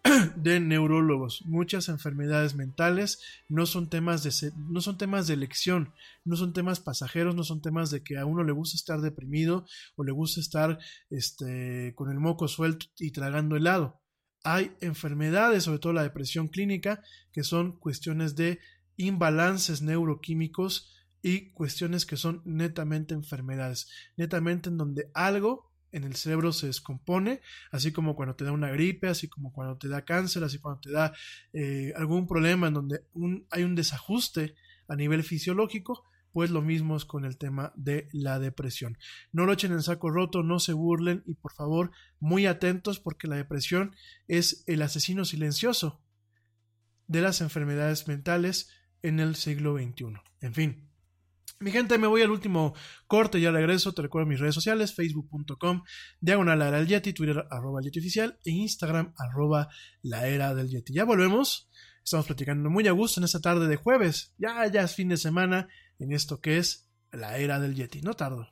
de neurólogos. Muchas enfermedades mentales no son temas de no son temas de elección, no son temas pasajeros, no son temas de que a uno le gusta estar deprimido o le gusta estar este, con el moco suelto y tragando helado. Hay enfermedades, sobre todo la depresión clínica, que son cuestiones de imbalances neuroquímicos y cuestiones que son netamente enfermedades, netamente en donde algo en el cerebro se descompone, así como cuando te da una gripe, así como cuando te da cáncer, así cuando te da eh, algún problema en donde hay un desajuste a nivel fisiológico, pues lo mismo es con el tema de la depresión. No lo echen en saco roto, no se burlen y por favor muy atentos porque la depresión es el asesino silencioso de las enfermedades mentales en el siglo XXI. En fin, mi gente, me voy al último corte, ya regreso, te recuerdo mis redes sociales, facebook.com, diagonal era del Yeti, twitter arroba Yeti oficial e instagram arroba la era del Yeti. Ya volvemos, estamos platicando muy a gusto en esta tarde de jueves, ya, ya es fin de semana en esto que es la era del Yeti, no tardo.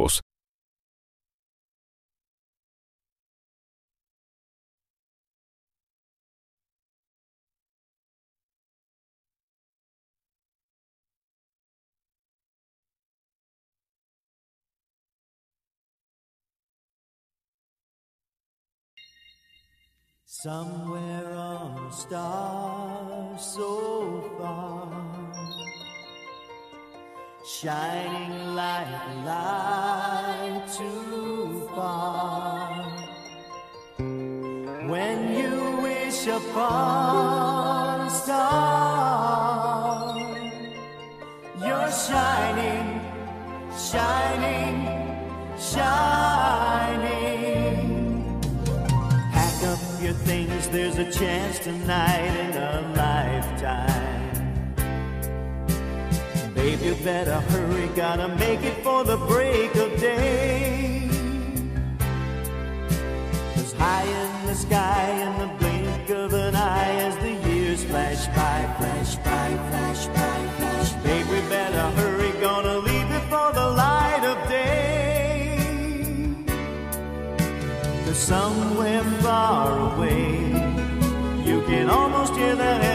Somewhere on a star so far, shining like light too far. When you wish upon a star, you're shining, shining, shining. There's a chance tonight in a lifetime. Babe, you better hurry, gotta make it for the break of day. Cause high in the sky, in the blink of an eye, as the years flash by, flash by, flash by, flash by. Babe, we better hurry, gonna leave before the light of day. Cause somewhere que de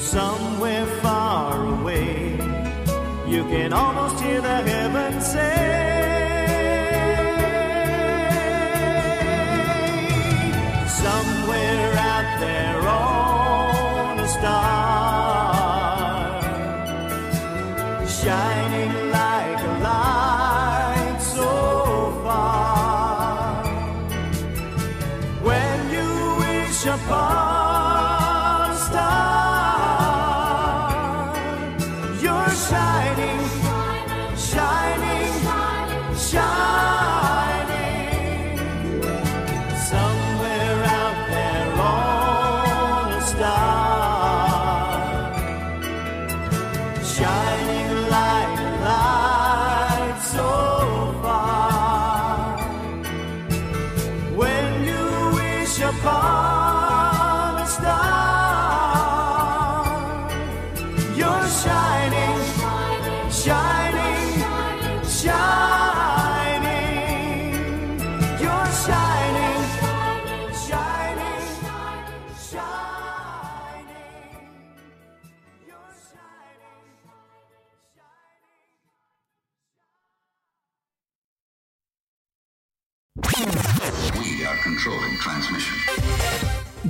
Somewhere far away, you can almost hear the heavens say,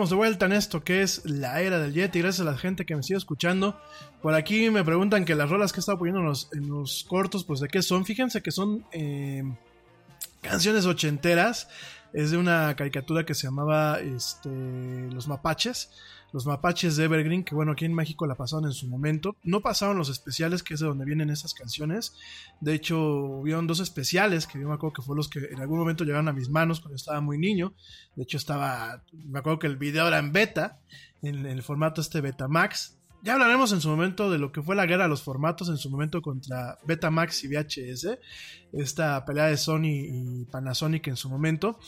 Estamos de vuelta en esto que es la era del Yeti. Gracias a la gente que me sigue escuchando. Por aquí me preguntan que las rolas que he estado poniendo en los, cortos, pues de qué son. Fíjense que son eh, canciones ochenteras. Es de una caricatura que se llamaba este, Los Mapaches. Los Mapaches de Evergreen, que bueno, aquí en México la pasaron en su momento. No pasaron los especiales, que es de donde vienen esas canciones. De hecho, hubieron dos especiales, que yo me acuerdo que fueron los que en algún momento llegaron a mis manos cuando estaba muy niño. De hecho, estaba, me acuerdo que el video era en beta, en, en el formato este Betamax. Ya hablaremos en su momento de lo que fue la guerra de los formatos en su momento contra Betamax y VHS, esta pelea de Sony y Panasonic en su momento.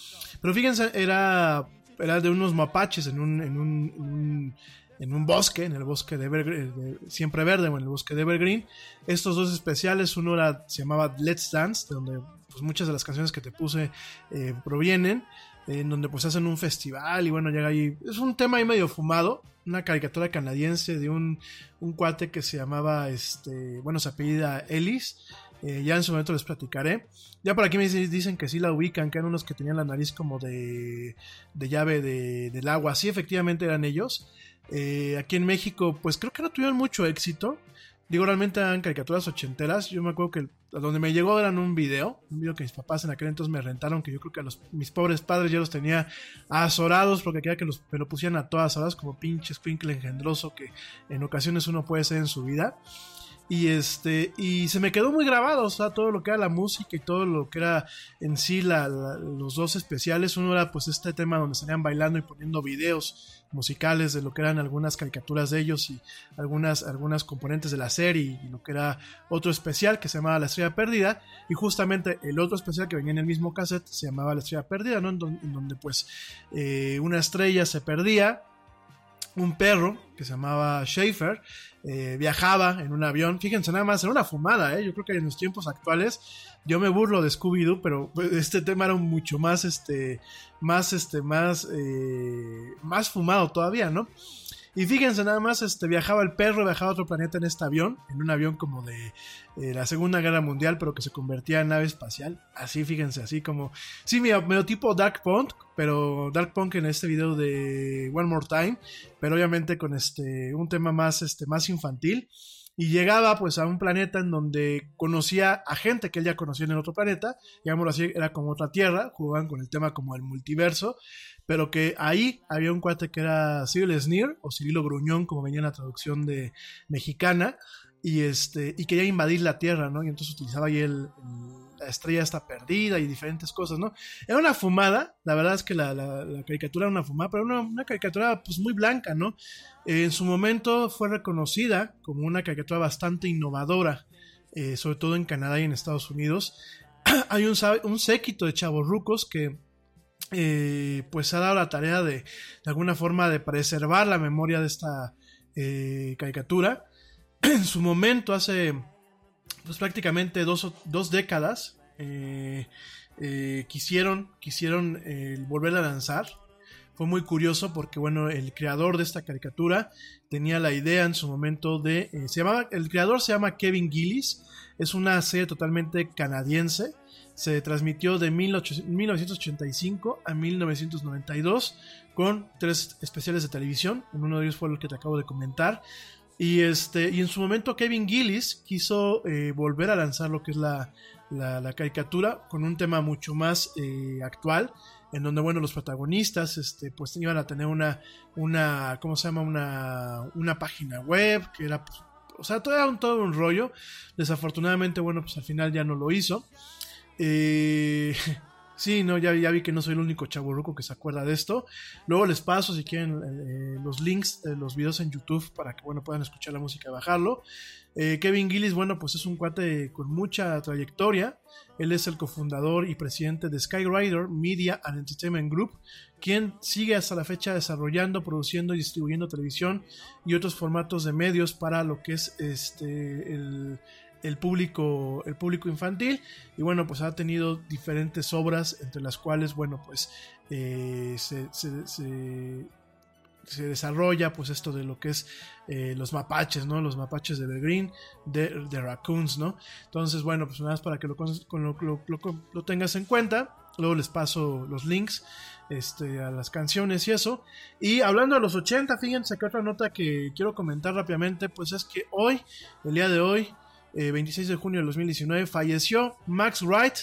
Pero fíjense, era, era de unos mapaches en un, en un, en un, bosque, en el bosque de, Evergreen, de siempre verde o en el bosque de Evergreen. Estos dos especiales, uno era, se llamaba Let's Dance, de donde pues, muchas de las canciones que te puse eh, provienen en donde pues hacen un festival y bueno, llega ahí, es un tema ahí medio fumado, una caricatura canadiense de un, un cuate que se llamaba, este, bueno, se apellida Ellis, eh, ya en su momento les platicaré. Ya por aquí me dicen que sí la ubican, que eran unos que tenían la nariz como de, de llave de, del agua, sí, efectivamente eran ellos. Eh, aquí en México, pues creo que no tuvieron mucho éxito. Digo, realmente eran caricaturas ochenteras. Yo me acuerdo que a donde me llegó eran un video, un video que mis papás en aquel entonces me rentaron, que yo creo que a los, mis pobres padres ya los tenía azorados porque quería que los, me lo pusieran a todas horas como pinche squinkle engendroso que en ocasiones uno puede ser en su vida. Y este, y se me quedó muy grabado, o sea, todo lo que era la música y todo lo que era en sí la, la, los dos especiales. Uno era pues este tema donde salían bailando y poniendo videos musicales de lo que eran algunas caricaturas de ellos y algunas, algunas componentes de la serie y lo que era otro especial que se llamaba La Estrella Perdida y justamente el otro especial que venía en el mismo cassette se llamaba La Estrella Perdida, ¿no? En, donde, en donde pues eh, una estrella se perdía, un perro que se llamaba Schaefer eh, viajaba en un avión, fíjense nada más, era una fumada, ¿eh? yo creo que en los tiempos actuales yo me burlo de Scooby-Doo, pero este tema era mucho más, este, más, este, más, eh, más fumado todavía, ¿no? Y fíjense nada más, este, viajaba el perro, viajaba a otro planeta en este avión, en un avión como de eh, la Segunda Guerra Mundial, pero que se convertía en nave espacial. Así, fíjense, así como, sí, medio, medio tipo Dark Punk, pero Dark Punk en este video de One More Time, pero obviamente con este, un tema más, este, más infantil. y llegaba pues a un planeta en donde conocía a gente que él ya conocía en el otro planeta, digámoslo así, era como otra tierra, jugaban con el tema como el multiverso, pero que ahí había un cuate que era Cyril Sneer o Cirilo Gruñón, como venía en la traducción de mexicana, y este y quería invadir la Tierra, ¿no? Y entonces utilizaba ahí el, la estrella está perdida y diferentes cosas, ¿no? Era una fumada, la verdad es que la, la- caricatura era una fumada, pero una, una caricatura pues muy blanca, ¿no? En su momento fue reconocida como una caricatura bastante innovadora, eh, sobre todo en Canadá y en Estados Unidos. Hay un, un séquito de chavos rucos que eh, pues ha dado la tarea de, alguna forma de preservar la memoria de esta eh, caricatura. En su momento, hace pues prácticamente dos, dos décadas, eh, eh, quisieron, quisieron volver a lanzar. Fue muy curioso porque, bueno, el creador de esta caricatura tenía la idea en su momento de... se llamaba, el creador se llama Kevin Gillis, es una serie totalmente canadiense. Se transmitió de 18 1985 a 1992 con tres especiales de televisión. Uno de ellos fue el que te acabo de comentar. Y, este, y en su momento Kevin Gillis quiso eh, volver a lanzar lo que es la, la- caricatura con un tema mucho más eh, actual, en donde bueno, los protagonistas este, pues iban a tener una, una ¿cómo se llama? Una, una página web, que era, pues, o sea, todo un, todo un rollo. Desafortunadamente, bueno, pues al final ya no lo hizo. Eh, sí, no, ya, vi que no soy el único chaburruco que se acuerda de esto. Luego les paso, si quieren, eh, los links de los videos en YouTube para que, bueno, puedan escuchar la música y bajarlo. Eh, Kevin Gillis, bueno, pues es un cuate con mucha trayectoria. Él es el cofundador y presidente de Skyrider Media and Entertainment Group, quien sigue hasta la fecha desarrollando, produciendo y distribuyendo televisión y otros formatos de medios para lo que es este el, el público el público infantil y bueno pues ha tenido diferentes obras entre las cuales bueno pues eh, se, se- desarrolla pues esto de lo que es eh, los mapaches, ¿no? Los mapaches de Evergreen, de, de Raccoons, ¿no? Entonces, bueno, pues nada más para que lo, con- lo- lo- lo tengas en cuenta. Luego les paso los links este, a las canciones y eso. Y hablando de los 80, fíjense que otra nota que quiero comentar rápidamente, pues es que hoy, el día de hoy, eh, 26 de junio de 2019, falleció Max Wright.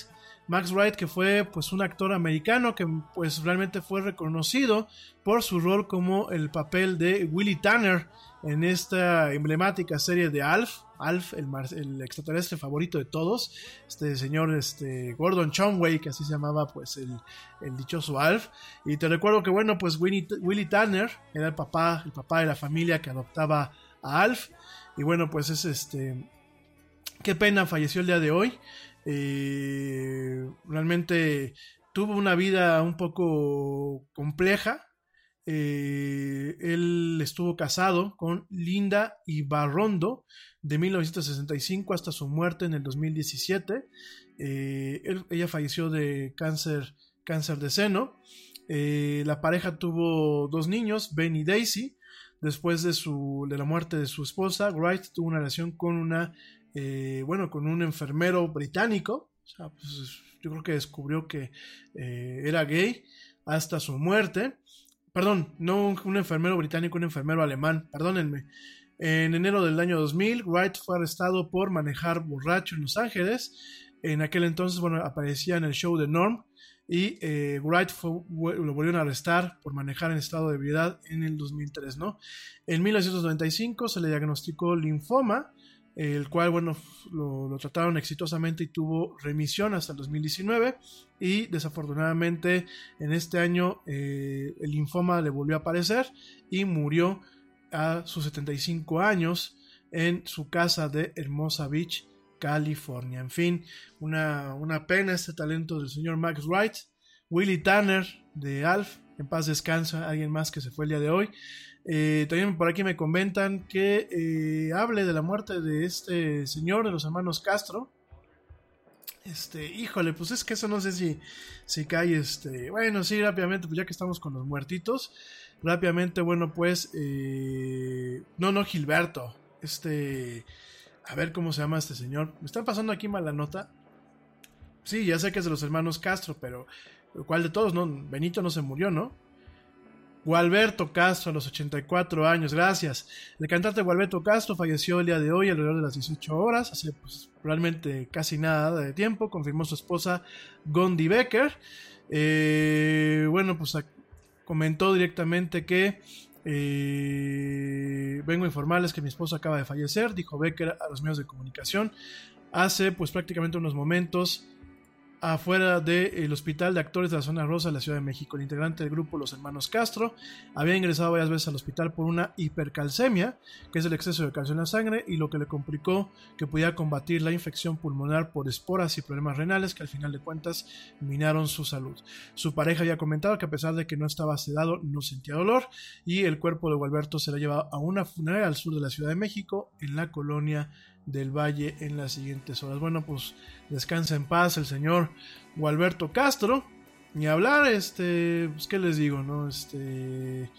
Max Wright, que fue pues un actor americano que pues realmente fue reconocido por su rol como el papel de Willy Tanner en esta emblemática serie de Alf, Alf, el, extraterrestre favorito de todos, este señor este, Gordon Chomway, que así se llamaba pues el, el dichoso Alf. Y te recuerdo que bueno, pues Willy Tanner era el papá, el papá de la familia que adoptaba a Alf. Y bueno, pues es este... Qué pena, falleció el día de hoy. Eh, realmente tuvo una vida un poco compleja. Eh, él estuvo casado con Linda Ibarrondo de 1965 hasta su muerte en el 2017. Eh, ella falleció de cáncer, cáncer de seno. La pareja tuvo dos niños, Ben y Daisy. Después de, de la muerte de su esposa, Wright tuvo una relación con una, eh, bueno, con un enfermero británico. Pues, yo creo que descubrió que eh, era gay hasta su muerte. Perdón, no un, enfermero británico, un enfermero alemán, perdónenme. En enero del año 2000, Wright fue arrestado por manejar borracho en Los Ángeles. En aquel entonces, bueno, aparecía en el show de Norm y eh, Wright lo volvieron a arrestar por manejar en estado de ebriedad en el 2003, ¿no? En 1995 se le diagnosticó linfoma, el cual, bueno, lo, trataron exitosamente y tuvo remisión hasta el 2019 y desafortunadamente en este año eh, el linfoma le volvió a aparecer y murió a sus 75 años en su casa de Hermosa Beach, California. En fin, una, una pena este talento del señor Max Wright. Willy Tanner de Alf, en paz descansa, alguien más que se fue el día de hoy. Eh, también por aquí me comentan que eh, hable de la muerte de este señor de los hermanos Castro. Este, híjole, pues es que eso no sé si, si cae, este, bueno, sí, rápidamente, pues ya que estamos con los muertitos, rápidamente, bueno, pues, eh, no, no, Gilberto, este, a ver cómo se llama este señor, me están pasando aquí mala nota, sí, ya sé que es de los hermanos Castro, pero, ¿cuál de todos, no? Benito no se murió, ¿no? Gualberto Castro a los 84 años, gracias. El cantante Gualberto Castro falleció el día de hoy alrededor de las 18 horas, hace pues, realmente casi nada de tiempo, confirmó su esposa Gondi Becker. Eh, bueno, pues comentó directamente que eh, vengo a informarles que mi esposa acaba de fallecer, dijo Becker a los medios de comunicación hace pues prácticamente unos momentos afuera del Hospital de Actores de la Zona Rosa de la Ciudad de México. El integrante del grupo Los Hermanos Castro había ingresado varias veces al hospital por una hipercalcemia, que es el exceso de calcio en la sangre, y lo que le complicó que podía combatir la infección pulmonar por esporas y problemas renales que al final de cuentas minaron su salud. Su pareja había comentado que a pesar de que no estaba sedado, no sentía dolor, y el cuerpo de Gualberto se lo llevado a una funeraria al sur de la Ciudad de México, en la colonia del Valle en las siguientes horas. Bueno, pues descansa en paz el señor Gualberto Castro. Ni hablar, este, pues qué les digo, ¿no? Este,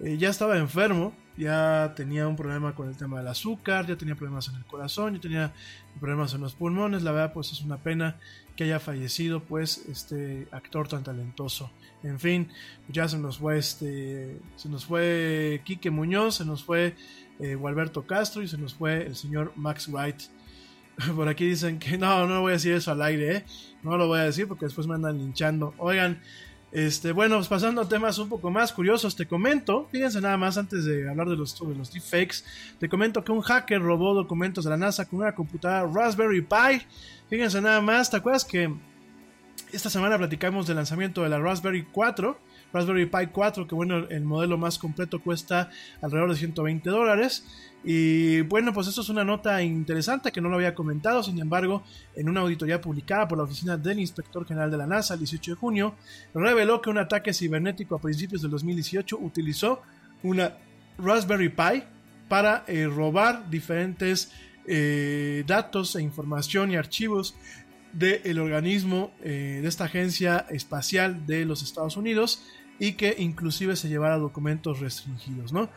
eh, ya estaba enfermo, ya tenía un problema con el tema del azúcar, ya tenía problemas en el corazón, ya tenía problemas en los pulmones. La verdad, pues es una pena que haya fallecido, pues, este actor tan talentoso. En fin, ya se nos fue este, se nos fue Quique Muñoz, se nos fue eh, Gualberto Castro y se nos fue el señor Max Wright. Por aquí dicen que no, no voy a decir eso al aire, ¿eh? No lo voy a decir porque después me andan linchando. Oigan, este, bueno, pues pasando a temas un poco más curiosos, te comento, fíjense nada más antes de hablar de los, de los deepfakes, te comento que un hacker robó documentos de la NASA con una computadora Raspberry Pi. Fíjense nada más, ¿te acuerdas que esta semana platicamos del lanzamiento de la Raspberry 4? Raspberry Pi 4, que bueno, el modelo más completo cuesta alrededor de 120 dólares. Y bueno, pues esto es una nota interesante que no lo había comentado, sin embargo, en una auditoría publicada por la oficina del Inspector General de la NASA el 18 de junio, reveló que un ataque cibernético a principios del 2018 utilizó una Raspberry Pi para eh, robar diferentes eh, datos e información y archivos del organismo eh, de esta agencia espacial de los Estados Unidos y que inclusive se llevara documentos restringidos, ¿no?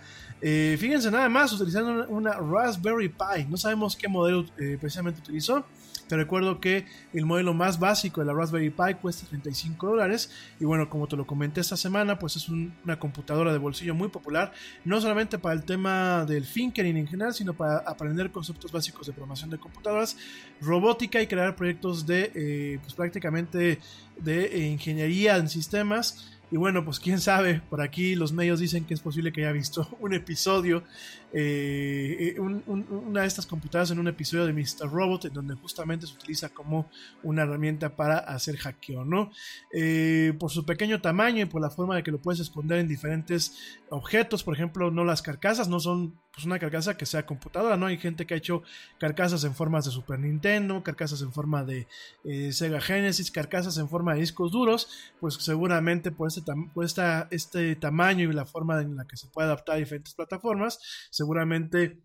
Eh, fíjense nada más, utilizando una Raspberry Pi, no sabemos qué modelo eh, precisamente utilizó, te recuerdo que el modelo más básico de la Raspberry Pi cuesta 35 dólares. Y bueno, como te lo comenté esta semana, pues es una computadora de bolsillo muy popular, no solamente para el tema del Finkering en general, sino para aprender conceptos básicos de programación de computadoras, robótica y crear proyectos de eh, pues prácticamente de ingeniería en sistemas y bueno, pues quién sabe, por aquí los medios dicen que es posible que haya visto un episodio, eh, eh, una de estas computadoras en un episodio de Mr. Robot, en donde justamente se utiliza como una herramienta para hacer hackeo, ¿no? Eh, por su pequeño tamaño y por la forma de que lo puedes esconder en diferentes objetos, por ejemplo, no las carcasas, no son pues una carcasa que sea computadora, ¿no? Hay gente que ha hecho carcasas en formas de Super Nintendo, carcasas en forma de eh, Sega Genesis, carcasas en forma de discos duros, pues seguramente por este, por este tamaño y la forma en la que se puede adaptar a diferentes plataformas, seguramente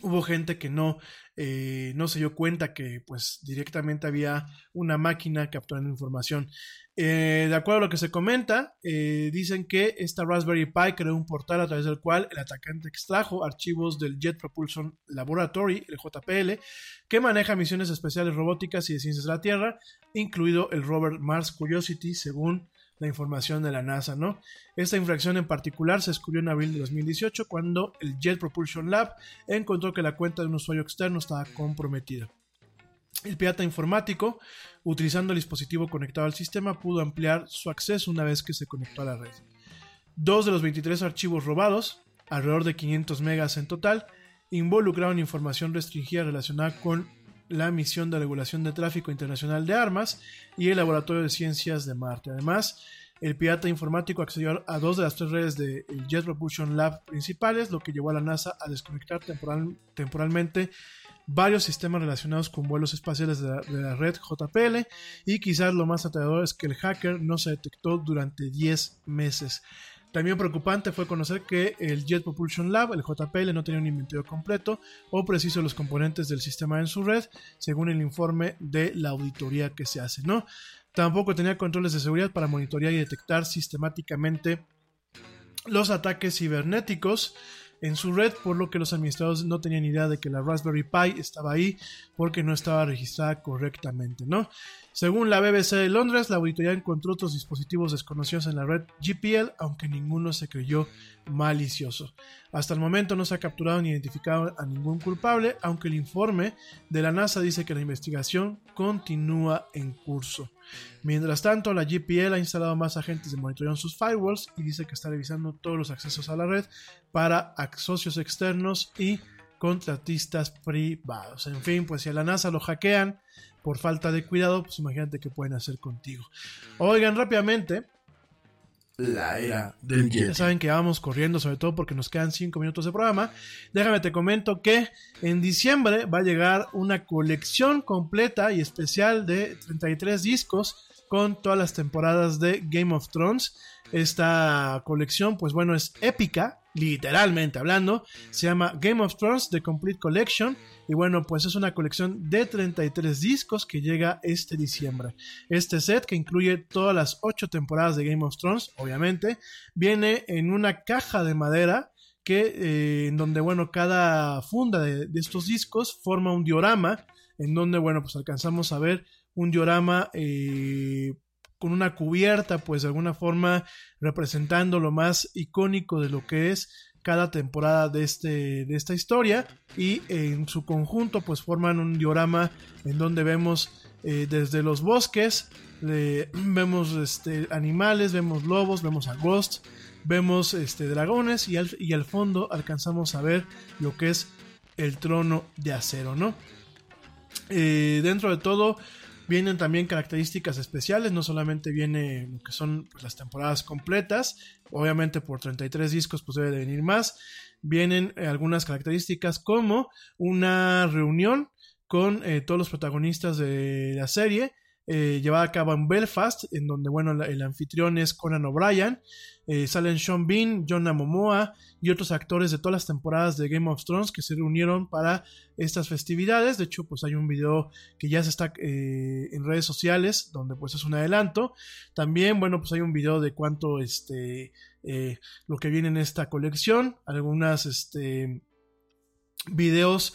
hubo gente que no, eh, no se dio cuenta que pues directamente había una máquina capturando información. Eh, de acuerdo a lo que se comenta, eh, dicen que esta Raspberry Pi creó un portal a través del cual el atacante extrajo archivos del Jet Propulsion Laboratory, el JPL, que maneja misiones especiales robóticas y de ciencias de la Tierra, incluido el rover Mars Curiosity, según la información de la NASA, ¿no? Esta infracción en particular se descubrió en abril de 2018 cuando el Jet Propulsion Lab encontró que la cuenta de un usuario externo estaba comprometida. El pirata informático, utilizando el dispositivo conectado al sistema, pudo ampliar su acceso una vez que se conectó a la red. Dos de los 23 archivos robados, alrededor de 500 megas en total, involucraron información restringida relacionada con la misión de regulación de tráfico internacional de armas y el laboratorio de ciencias de Marte. Además, el pirata informático accedió a dos de las tres redes del Jet Propulsion Lab principales, lo que llevó a la NASA a desconectar temporalmente varios sistemas relacionados con vuelos espaciales de la, red JPL y quizás lo más aterrador es que el hacker no se detectó durante 10 meses. También preocupante fue conocer que el Jet Propulsion Lab, el JPL, no tenía un inventario completo o preciso de los componentes del sistema en su red, según el informe de la auditoría que se hace, ¿no? Tampoco tenía controles de seguridad para monitorear y detectar sistemáticamente los ataques cibernéticos en su red, por lo que los administradores no tenían idea de que la Raspberry Pi estaba ahí porque no estaba registrada correctamente, ¿no? Según la BBC de Londres, la auditoría encontró otros dispositivos desconocidos en la red GPL, aunque ninguno se creyó malicioso. Hasta el momento no se ha capturado ni identificado a ningún culpable, aunque el informe de la NASA dice que la investigación continúa en curso. Mientras tanto, la GPL ha instalado más agentes de monitoreo en sus firewalls y dice que está revisando todos los accesos a la red para socios externos y contratistas privados. En fin, pues si a la NASA lo hackean por falta de cuidado, pues imagínate qué pueden hacer contigo. Oigan rápidamente. La era del Yeti. Ya saben que vamos corriendo, sobre todo porque nos quedan 5 minutos de programa. Déjame te comento que en diciembre va a llegar una colección completa y especial de 33 discos con todas las temporadas de Game of Thrones. Esta colección, pues bueno, es épica, literalmente hablando. Se llama Game of Thrones The Complete Collection. Y bueno, pues es una colección de 33 discos que llega este diciembre. Este set, que incluye todas las 8 temporadas de Game of Thrones, obviamente, viene en una caja de madera que eh, en donde bueno cada funda de, de, estos discos forma un diorama en donde bueno pues alcanzamos a ver un diorama eh, con una cubierta pues de alguna forma representando lo más icónico de lo que es cada temporada de, este, de esta historia y en su conjunto pues forman un diorama en donde vemos eh, desde los bosques vemos este, animales, vemos lobos, vemos a Ghost, vemos este, dragones y al, y al fondo alcanzamos a ver lo que es el trono de acero, ¿no? Eh, dentro de todo vienen también características especiales, no solamente viene que son pues, las temporadas completas, obviamente por 33 discos pues debe de venir más, vienen eh, algunas características como una reunión con eh, todos los protagonistas de la serie, eh, llevada a cabo en Belfast, en donde, bueno, el anfitrión es Conan O'Brien, eh, salen Sean Bean, John Momoa y otros actores de todas las temporadas de Game of Thrones que se reunieron para estas festividades. De hecho, pues hay un video que ya se está eh, en redes sociales, donde pues es un adelanto. También, bueno, pues hay un video de cuánto, este, lo que viene en esta colección, algunas, este, videos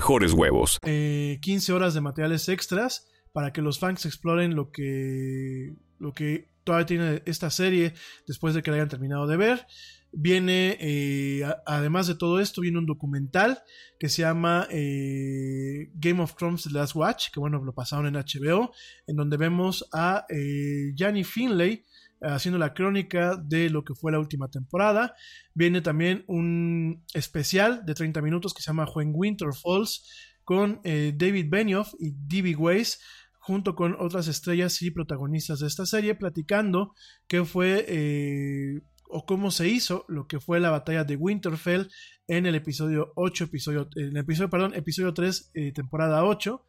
mejores huevos. eh, 15 horas de materiales extras para que los fans exploren lo que, lo que todavía tiene esta serie después de que la hayan terminado de ver. Viene, eh, además de todo esto, viene un documental que se llama eh, Game of Thrones Last Watch, que bueno, lo pasaron en HBO, en donde vemos a eh, Gianni Finlay haciendo la crónica de lo que fue la última temporada. Viene también un especial de 30 minutos que se llama When Winter Falls con eh, David Benioff y D.B. Weiss junto con otras estrellas y protagonistas de esta serie platicando qué fue eh, o cómo se hizo lo que fue la batalla de Winterfell en el episodio 8, episodio, el episodio, perdón, episodio 3, eh, temporada 8.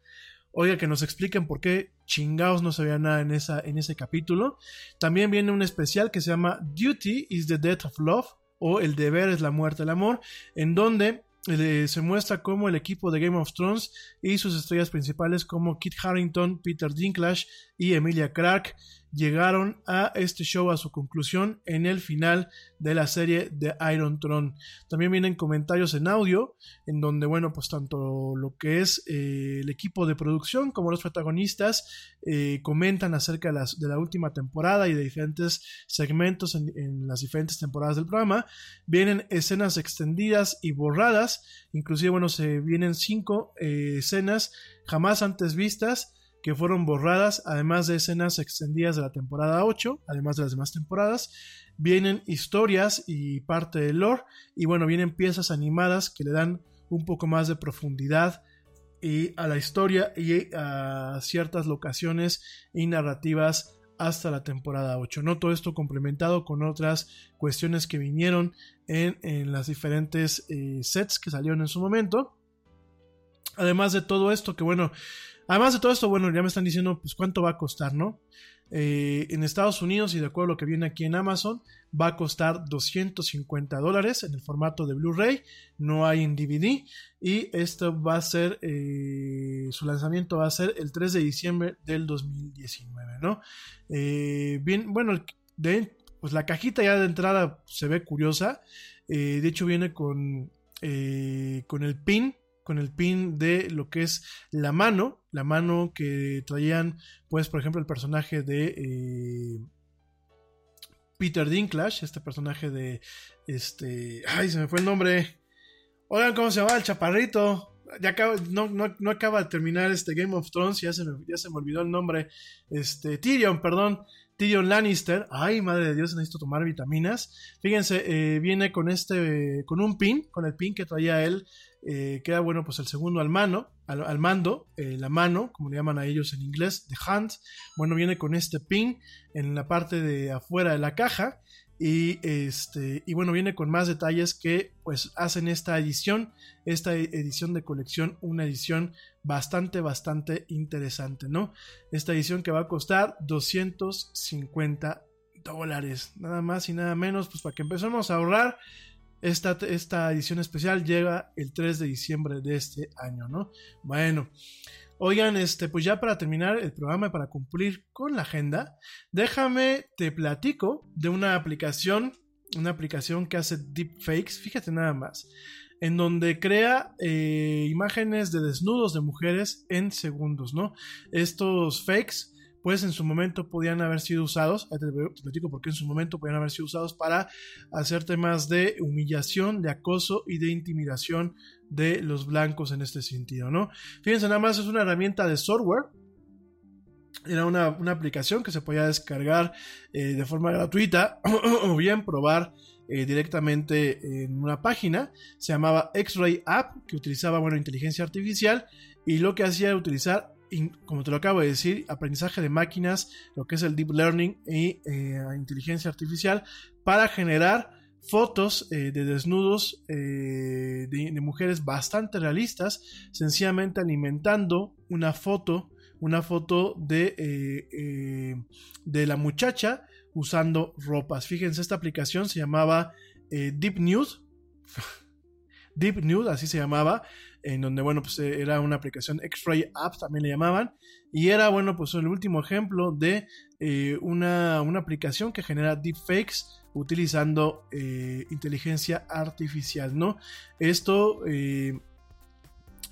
Oiga, que nos expliquen por qué chingados no se veía nada en, esa, en ese capítulo. También viene un especial que se llama Duty is the Death of Love o El deber es la muerte del amor, en donde eh, se muestra cómo el equipo de Game of Thrones y sus estrellas principales como Kit Harrington, Peter Dinklage y Emilia Clarke llegaron a este show a su conclusión en el final de la serie de Iron Throne. También vienen comentarios en audio, en donde, bueno, pues tanto lo que es eh, el equipo de producción como los protagonistas eh, comentan acerca de, las- de la última temporada y de diferentes segmentos en, las diferentes temporadas del programa. Vienen escenas extendidas y borradas, inclusive, bueno, se vienen cinco eh, escenas jamás antes vistas que fueron borradas, además de escenas extendidas de la temporada 8, además de las demás temporadas, vienen historias y parte del lore, y bueno, vienen piezas animadas que le dan un poco más de profundidad y a la historia y a ciertas locaciones y narrativas hasta la temporada 8. ¿no? Todo esto complementado con otras cuestiones que vinieron en, en las diferentes eh, sets que salieron en su momento. Además de todo esto, que bueno, además de todo esto, bueno, ya me están diciendo pues cuánto va a costar, ¿no? Eh, en Estados Unidos y de acuerdo a lo que viene aquí en Amazon, va a costar 250 dólares en el formato de Blu-ray, no hay en DVD y esto va a ser, eh, su lanzamiento va a ser el 3 de diciembre del 2019, ¿no? Eh, bien, bueno, pues la cajita ya de entrada se ve curiosa, de hecho viene con, con el pin con el pin de lo que es la mano, la mano que traían, pues, por ejemplo, el personaje de eh, Peter Dinklage, este personaje de, este, ay, se me fue el nombre. Oigan, ¿cómo se llama el chaparrito? Ya no, no, no acaba de terminar este Game of Thrones, ya se me, ya se me olvidó el nombre. Este, Tyrion, perdón. Tyrion Lannister. Ay, madre de Dios, necesito tomar vitaminas. Fíjense, eh, viene con este, con un pin, con el pin que traía él, eh, queda bueno, pues el segundo al mano, al, al mando, eh, la mano, como le llaman a ellos en inglés, the hand. Bueno, viene con este pin en la parte de afuera de la caja. Y este, y bueno, viene con más detalles que pues hacen esta edición, esta edición de colección, una edición bastante, bastante interesante, ¿no? Esta edición que va a costar 250 dólares, nada más y nada menos, pues para que empecemos a ahorrar. Esta, esta edición especial llega el 3 de diciembre de este año, ¿no? Bueno, oigan, este, pues ya para terminar el programa y para cumplir con la agenda, déjame te platico de una aplicación, una aplicación que hace deepfakes, fíjate nada más, en donde crea eh, imágenes de desnudos de mujeres en segundos, ¿no? Estos fakes pues en su momento podían haber sido usados, te, platico por qué en su momento podían haber sido usados para hacer temas de humillación, de acoso y de intimidación de los blancos en este sentido, ¿no? Fíjense, nada más es una herramienta de software, era una, una aplicación que se podía descargar eh, de forma gratuita o bien probar eh, directamente en una página. Se llamaba X-Ray App, que utilizaba, bueno, inteligencia artificial y lo que hacía era utilizar como te lo acabo de decir, aprendizaje de máquinas, lo que es el deep learning y eh, inteligencia artificial, para generar fotos eh, de desnudos eh, de, de, mujeres bastante realistas, sencillamente alimentando una foto, una foto de, de la muchacha usando ropas. Fíjense, esta aplicación se llamaba Deep Nude. Deep Nude, así se llamaba, en donde, bueno, pues era una aplicación X-Ray App, también le llamaban, y era, bueno, pues el último ejemplo de eh, una, una, aplicación que genera deepfakes utilizando eh, inteligencia artificial, ¿no? Esto, eh,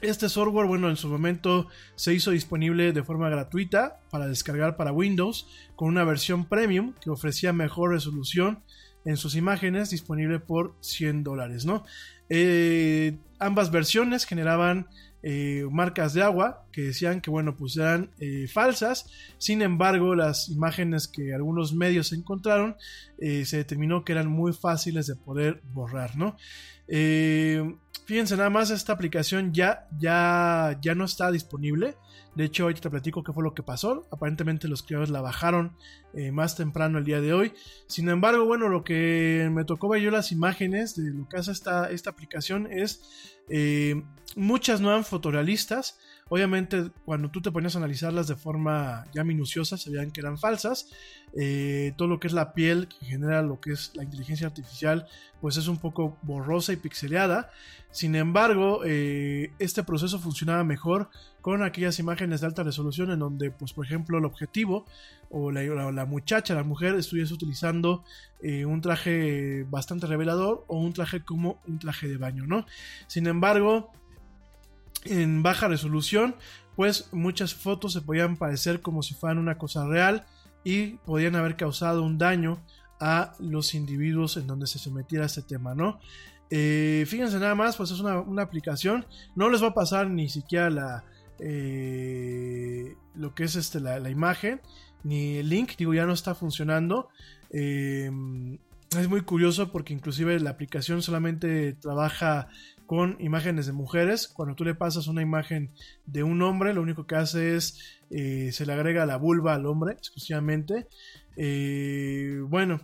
este software, bueno, en su momento se hizo disponible de forma gratuita para descargar para Windows, con una versión premium que ofrecía mejor resolución en sus imágenes, disponible por 100 dólares, ¿no? Eh, ambas versiones generaban eh, marcas de agua que decían que bueno pues eran eh, falsas. Sin embargo las imágenes que algunos medios encontraron se determinó que eran muy fáciles de poder borrar no fíjense nada más esta aplicación ya ya ya no está disponible de hecho, ahorita te platico qué fue lo que pasó. Aparentemente los creadores la bajaron eh, más temprano el día de hoy. Sin embargo, bueno, lo que me tocó ver yo las imágenes de lo que hace esta, esta aplicación es eh, muchas no eran fotorealistas, Obviamente, cuando tú te ponías a analizarlas de forma ya minuciosa, se que eran falsas. Eh, todo lo que es la piel que genera lo que es la inteligencia artificial, pues es un poco borrosa y pixeleada. Sin embargo, eh, este proceso funcionaba mejor con aquellas imágenes de alta resolución en donde, pues, por ejemplo, el objetivo o la muchacha, la mujer, estuviese utilizando eh, un traje bastante revelador o un traje como un traje de baño, ¿no? Sin embargo, en baja resolución, pues muchas fotos se podían parecer como si fueran una cosa real y podían haber causado un daño a los individuos en donde se sometiera este tema, ¿no? Eh, fíjense nada más, pues es una, aplicación, no les va a pasar ni siquiera la, eh, lo que es este, la, la imagen, ni el link, digo, ya no está funcionando. Eh, es muy curioso porque inclusive la aplicación solamente trabaja con imágenes de mujeres. Cuando tú le pasas una imagen de un hombre, lo único que hace es eh, se le agrega la vulva al hombre exclusivamente. Eh, bueno,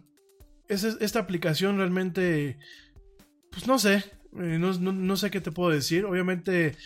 es- esta aplicación realmente, pues no sé, eh, no, no- no sé qué te puedo decir. Obviamente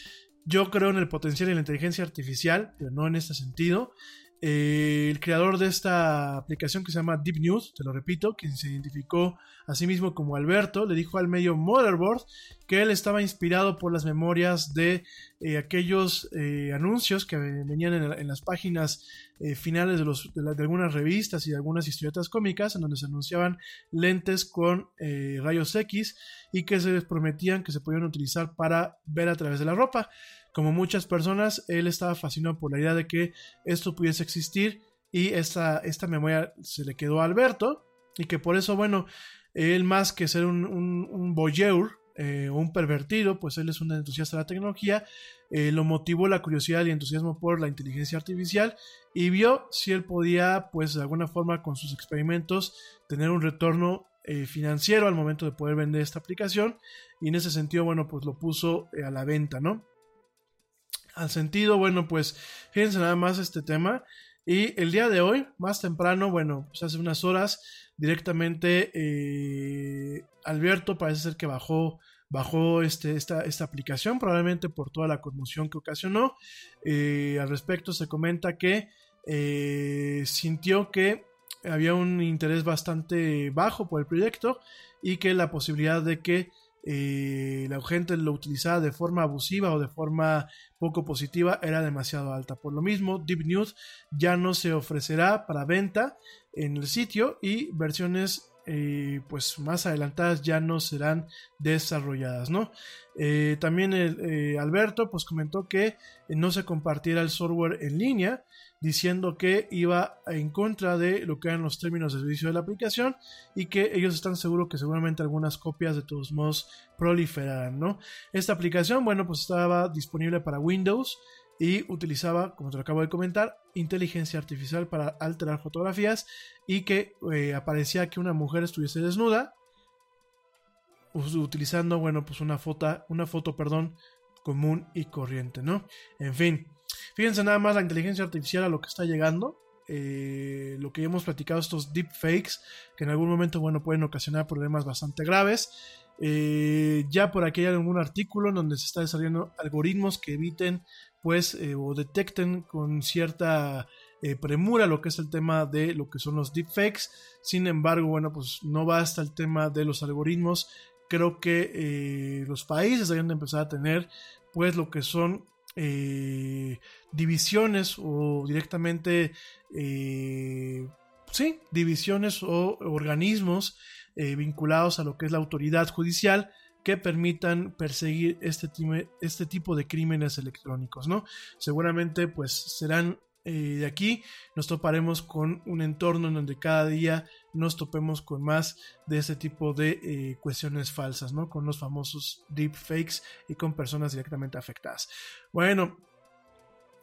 yo creo en el potencial de la inteligencia artificial, pero no en este sentido. Eh, el creador de esta aplicación que se llama Deep News, te lo repito, que se identificó a sí mismo como Alberto, le dijo al medio Motherboard que él estaba inspirado por las memorias de eh, aquellos eh, anuncios que venían en, las páginas eh, finales de, de, algunas revistas y de algunas historietas cómicas, en donde se anunciaban lentes con rayos X y que se les prometían que se podían utilizar para ver a través de la ropa. Como muchas personas, él estaba fascinado por la idea de que esto pudiese existir y esta, esta memoria se le quedó a Alberto y que por eso, bueno, él más que ser un, un, un eh, un pervertido, pues él es un entusiasta de la tecnología, eh, lo motivó la curiosidad y entusiasmo por la inteligencia artificial y vio si él podía, pues de alguna forma con sus experimentos, tener un retorno eh, financiero al momento de poder vender esta aplicación y en ese sentido, bueno, pues lo puso a la venta, ¿no? al sentido, bueno, pues fíjense nada más este tema. Y el día de hoy, más temprano, bueno, pues hace unas horas, directamente eh, Alberto parece ser que bajó, bajó este, esta, esta aplicación, probablemente por toda la conmoción que ocasionó. Eh, al respecto se comenta que eh, sintió que había un interés bastante bajo por el proyecto y que la posibilidad de que la gente lo utilizara de forma abusiva o de forma poco positiva era demasiado alta. Por lo mismo, Deep News ya no se ofrecerá para venta en el sitio y versiones eh, pues más adelantadas ya no serán desarrolladas, ¿no? Eh, también eh, Alberto pues comentó que no se compartiera el software en línea diciendo que iba en contra de lo que eran los términos de servicio de la aplicación y que ellos están seguros que seguramente algunas copias de todos modos proliferarán, ¿no? Esta aplicación, bueno, pues estaba disponible para Windows y utilizaba, como te lo acabo de comentar, inteligencia artificial para alterar fotografías y que eh, aparecía que una mujer estuviese desnuda utilizando, bueno, pues una foto, una foto, perdón, común y corriente, ¿no? En fin, fíjense nada más la inteligencia artificial a lo que está llegando. Eh, lo que hemos platicado, estos deepfakes, que en algún momento, bueno, pueden ocasionar problemas bastante graves. Eh, ya por aquí hay algún artículo en donde se está desarrollando algoritmos que eviten, pues, eh, o detecten con cierta premura lo que es el tema de lo que son los deepfakes. Sin embargo, bueno, pues no basta el tema de los algoritmos. Creo que los países deberían de empezar a tener, pues, lo que son eh, divisiones o directamente, eh, sí, divisiones o organismos eh, vinculados a lo que es la autoridad judicial que permitan perseguir este, este tipo de crímenes electrónicos, ¿no? Seguramente pues serán eh, de aquí nos toparemos con un entorno en donde cada día nos topemos con más de este tipo de eh, cuestiones falsas, ¿no? Con los famosos deepfakes y con personas directamente afectadas. Bueno,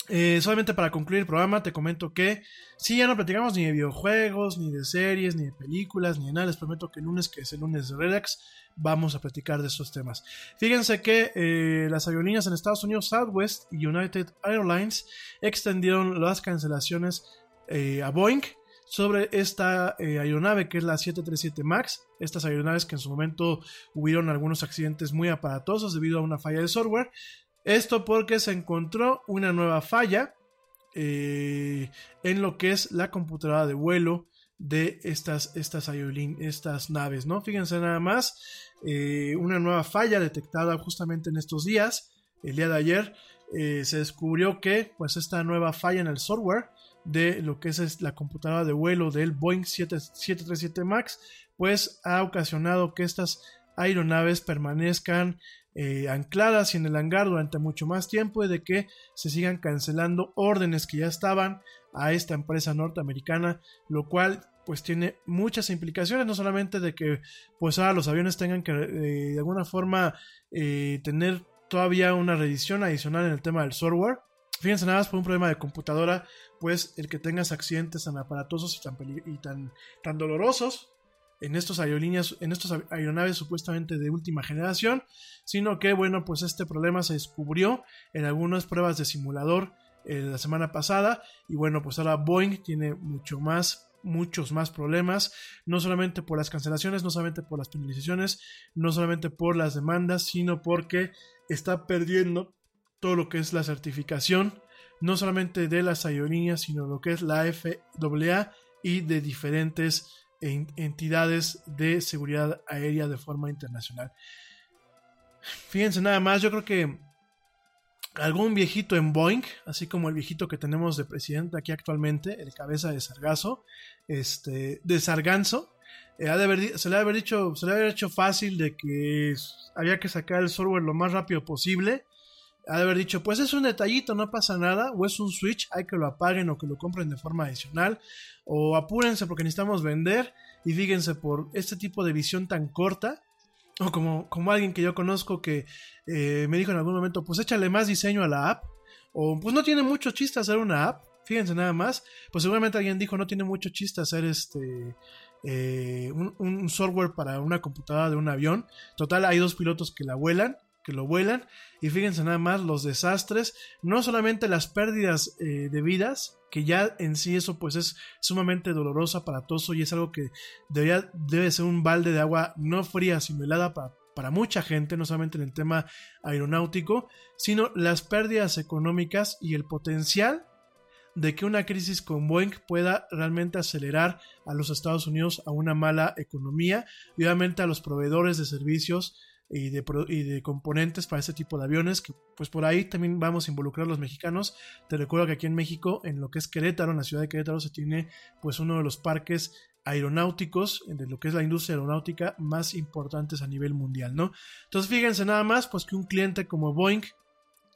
eh, solamente para concluir el programa, te comento que si ya no platicamos ni de videojuegos, ni de series, ni de películas, ni de nada. Les prometo que el lunes, que es el lunes de Relax, vamos a platicar de estos temas. Fíjense que eh, las aerolíneas en Estados Unidos, Southwest y United Airlines extendieron las cancelaciones eh, a Boeing sobre esta aeronave que es la 737 MAX. Estas aeronaves que en su momento hubieron algunos accidentes muy aparatosos debido a una falla de software. Esto porque se encontró una nueva falla eh, en lo que es la computadora de vuelo de estas, estas, estas naves, ¿no? Fíjense nada más, eh, una nueva falla detectada justamente en estos días, el día de ayer, eh, se descubrió que pues esta nueva falla en el software de lo que es la computadora de vuelo del Boeing 737 MAX, pues ha ocasionado que estas aeronaves permanezcan eh, ancladas y en el hangar durante mucho más tiempo y de que se sigan cancelando órdenes que ya estaban a esta empresa norteamericana, lo cual pues tiene muchas implicaciones, no solamente de que pues ahora los aviones tengan que eh, de alguna forma eh, tener todavía una revisión adicional en el tema del software. Fíjense nada más por un problema de computadora, pues el que tengas accidentes tan aparatosos y tan, y tan, tan dolorosos, en estos aerolíneas, en estos aeronaves supuestamente de última generación, sino que bueno, pues este problema se descubrió en algunas pruebas de simulador eh, la semana pasada y bueno, pues ahora Boeing tiene mucho más muchos más problemas, no solamente por las cancelaciones, no solamente por las penalizaciones, no solamente por las demandas, sino porque está perdiendo todo lo que es la certificación, no solamente de las aerolíneas, sino lo que es la FAA y de diferentes entidades de seguridad aérea de forma internacional. Fíjense nada más, yo creo que algún viejito en Boeing, así como el viejito que tenemos de presidente aquí actualmente, el cabeza de Sargazo, este, de Sarganzo, eh, se le ha dicho, se le haber hecho fácil de que había que sacar el software lo más rápido posible. De haber dicho, pues es un detallito, no pasa nada, o es un switch, hay que lo apaguen o que lo compren de forma adicional, o apúrense porque necesitamos vender, y fíjense por este tipo de visión tan corta, o como, como alguien que yo conozco que eh, me dijo en algún momento, pues échale más diseño a la app, o pues no tiene mucho chiste hacer una app, fíjense nada más, pues seguramente alguien dijo, no tiene mucho chiste hacer este... Eh, un, software para una computadora de un avión. Total, hay dos pilotos que la vuelan que lo vuelan. Y fíjense nada más los desastres, no solamente las pérdidas eh, de vidas, que ya en sí eso pues es sumamente doloroso, aparatoso y es algo que debería, debe ser un balde de agua no fría, sino helada para, para mucha gente, no solamente en el tema aeronáutico, sino las pérdidas económicas y el potencial de que una crisis con Boeing pueda realmente acelerar a los Estados Unidos a una mala economía y obviamente a los proveedores de servicios y de, y de, componentes para este tipo de aviones, que pues por ahí también vamos a involucrar a los mexicanos. Te recuerdo que aquí en México, en lo que es Querétaro, en la ciudad de Querétaro, se tiene pues uno de los parques aeronáuticos, de lo que es la industria aeronáutica más importantes a nivel mundial, ¿no? Entonces fíjense nada más, pues que un cliente como Boeing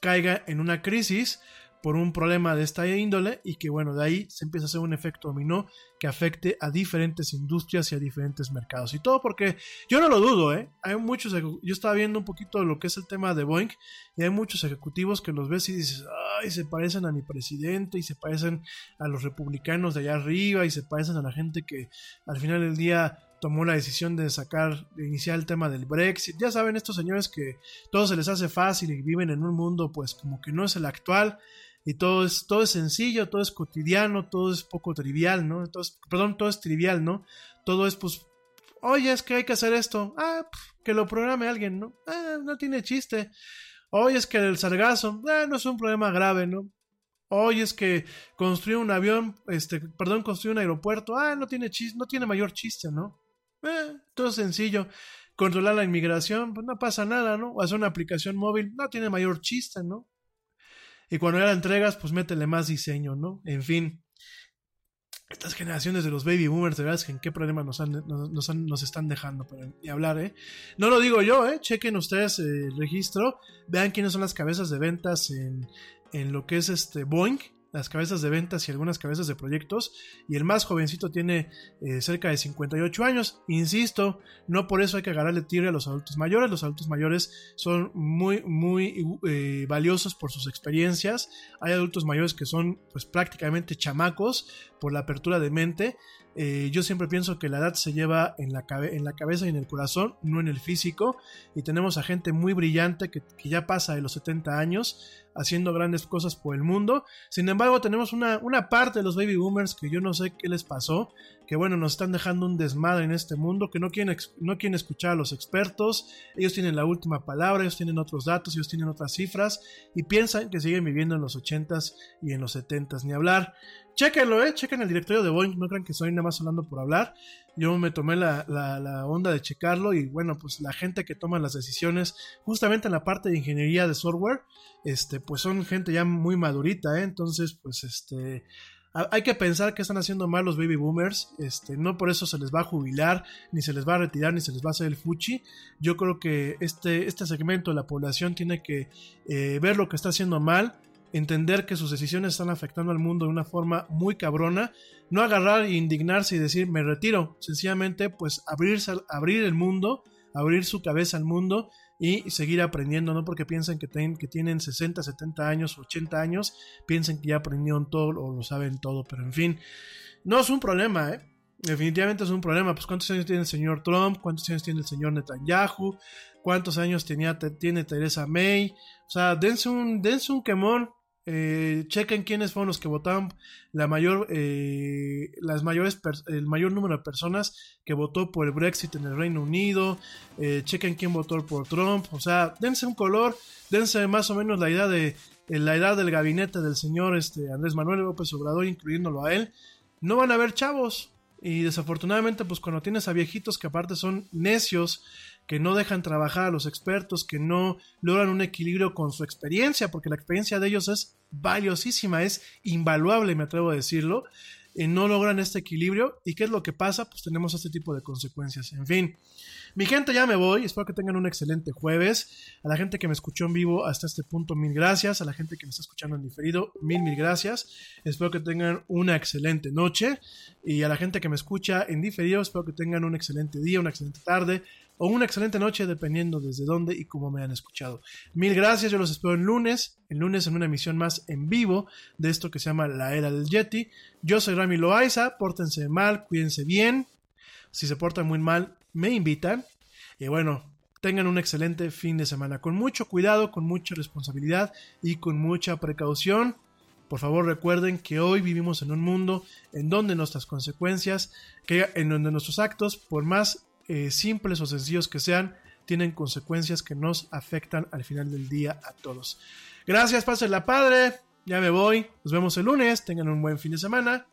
caiga en una crisis, por un problema de esta índole y que bueno, de ahí se empieza a hacer un efecto dominó que afecte a diferentes industrias y a diferentes mercados. Y todo porque yo no lo dudo, ¿eh? Hay muchos, yo estaba viendo un poquito lo que es el tema de Boeing y hay muchos ejecutivos que los ves y dices, ay, se parecen a mi presidente y se parecen a los republicanos de allá arriba y se parecen a la gente que al final del día tomó la decisión de sacar, de iniciar el tema del Brexit. Ya saben estos señores que todo se les hace fácil y viven en un mundo pues como que no es el actual y todo es, todo es sencillo, todo es cotidiano, todo es poco trivial, ¿no? Entonces, perdón, todo es trivial, ¿no? Todo es pues, oye, es que hay que hacer esto, ah, que lo programe alguien, ¿no? Ah, no tiene chiste. Oye, es que el sargazo, ah, no es un problema grave, ¿no? Oye, es que construir un avión, este, perdón, construir un aeropuerto, ah, no tiene chiste, no tiene mayor chiste, ¿no? Eh, todo sencillo. Controlar la inmigración, pues no pasa nada, ¿no? O hacer una aplicación móvil, no tiene mayor chiste, ¿no? Y cuando ya la entregas, pues métele más diseño, ¿no? En fin. Estas generaciones de los baby boomers, de verdad, en qué problema nos, nos, están dejando, ni hablar, ¿eh? No lo digo yo, ¿eh? Chequen ustedes el registro, vean quiénes son las cabezas de ventas en, en lo que es este Boeing, las cabezas de ventas y algunas cabezas de proyectos, y el más jovencito tiene eh, cerca de 58 años. Insisto, no por eso hay que agarrarle tiro a los adultos mayores, los adultos mayores son muy, muy eh, valiosos por sus experiencias. Hay adultos mayores que son pues prácticamente chamacos por la apertura de mente. Eh, yo siempre pienso que la edad se lleva en la, en la, cabeza y en el corazón, no en el físico. Y tenemos a gente muy brillante que, que ya pasa de los 70 años haciendo grandes cosas por el mundo. Sin embargo, tenemos una, una parte de los baby boomers que yo no sé qué les pasó, que bueno, nos están dejando un desmadre en este mundo, que no quieren, no quieren escuchar a los expertos, ellos tienen la última palabra, ellos tienen otros datos, ellos tienen otras cifras y piensan que siguen viviendo en los 80s y en los 70s, ni hablar. Chéquenlo, eh, chequen el directorio de Boeing, no crean que soy nada más hablando por hablar. Yo me tomé la, la, onda de checarlo y bueno, pues la gente que toma las decisiones justamente en la parte de ingeniería de software, este, pues son gente ya muy madurita, ¿eh? entonces pues este hay que pensar que están haciendo mal los baby boomers. Este, no por eso se les va a jubilar, ni se les va a retirar, ni se les va a hacer el fuchi. Yo creo que este, este segmento de la población tiene que eh, ver lo que está haciendo mal, entender que sus decisiones están afectando al mundo de una forma muy cabrona, no agarrar e indignarse y decir me retiro, sencillamente pues abrirse, abrir el mundo, abrir su cabeza al mundo y seguir aprendiendo, no porque piensen que, que tienen 60, 70 años, 80 años, piensen que ya aprendieron todo o lo saben todo, pero en fin, no es un problema, ¿eh? Definitivamente es un problema. Pues cuántos años tiene el señor Trump, cuántos años tiene el señor Netanyahu, cuántos años tenía, tiene Teresa May. O sea, dense un, dense un quemón eh, chequen quiénes fueron los que votaron la mayor, eh, las mayores el mayor número de personas que votó por el Brexit en el Reino Unido. Eh, chequen quién votó por Trump. O sea, dense un color, dense más o menos la idea de la edad del gabinete del señor este, Andrés Manuel López Obrador, incluyéndolo a él. No van a haber chavos. Y desafortunadamente, pues cuando tienes a viejitos que aparte son necios, que no dejan trabajar a los expertos, que no logran un equilibrio con su experiencia, porque la experiencia de ellos es valiosísima, es invaluable, me atrevo a decirlo, y no logran este equilibrio. ¿Y qué es lo que pasa? Pues tenemos este tipo de consecuencias. En fin, mi gente, ya me voy. Espero que tengan un excelente jueves. A la gente que me escuchó en vivo hasta este punto, mil gracias. A la gente que me está escuchando en diferido, mil, mil gracias. Espero que tengan una excelente noche. Y a la gente que me escucha en diferido, espero que tengan un excelente día, una excelente tarde o una excelente noche, dependiendo desde dónde y cómo me han escuchado. Mil gracias, yo los espero el lunes, el lunes en una emisión más en vivo de esto que se llama La Era del Yeti. Yo soy Rami Loaiza, pórtense mal, cuídense bien. Si se portan muy mal, me invitan. Y bueno, tengan un excelente fin de semana, con mucho cuidado, con mucha responsabilidad y con mucha precaución. Por favor recuerden que hoy vivimos en un mundo en donde nuestras consecuencias, que en donde nuestros actos, por más eh, simples o sencillos que sean, tienen consecuencias que nos afectan al final del día a todos. Gracias, la padre. Ya me voy. Nos vemos el lunes. Tengan un buen fin de semana.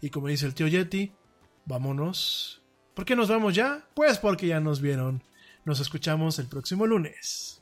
Y como dice el tío Yeti, vámonos. ¿Por qué nos vamos ya? Pues porque ya nos vieron. Nos escuchamos el próximo lunes.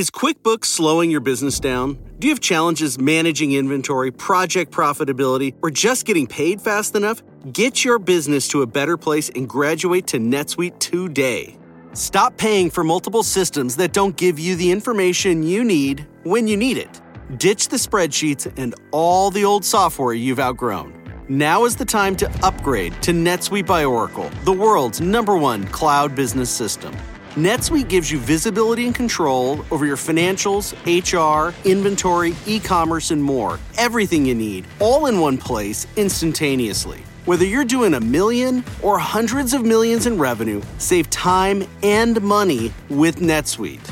Is QuickBooks slowing your business down? Do you have challenges managing inventory, project profitability, or just getting paid fast enough? Get your business to a better place and graduate to NetSuite today. Stop paying for multiple systems that don't give you the information you need when you need it. Ditch the spreadsheets and all the old software you've outgrown. Now is the time to upgrade to NetSuite by Oracle, the world's number one cloud business system. NetSuite gives you visibility and control over your financials, HR, inventory, e commerce, and more. Everything you need, all in one place, instantaneously. Whether you're doing a million or hundreds of millions in revenue, save time and money with NetSuite.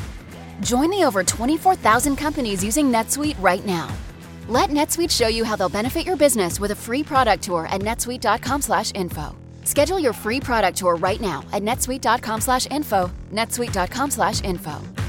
Join the over 24,000 companies using NetSuite right now. Let NetSuite show you how they'll benefit your business with a free product tour at netsuite.com/info. Schedule your free product tour right now at netsuite.com/info. netsuite.com/info.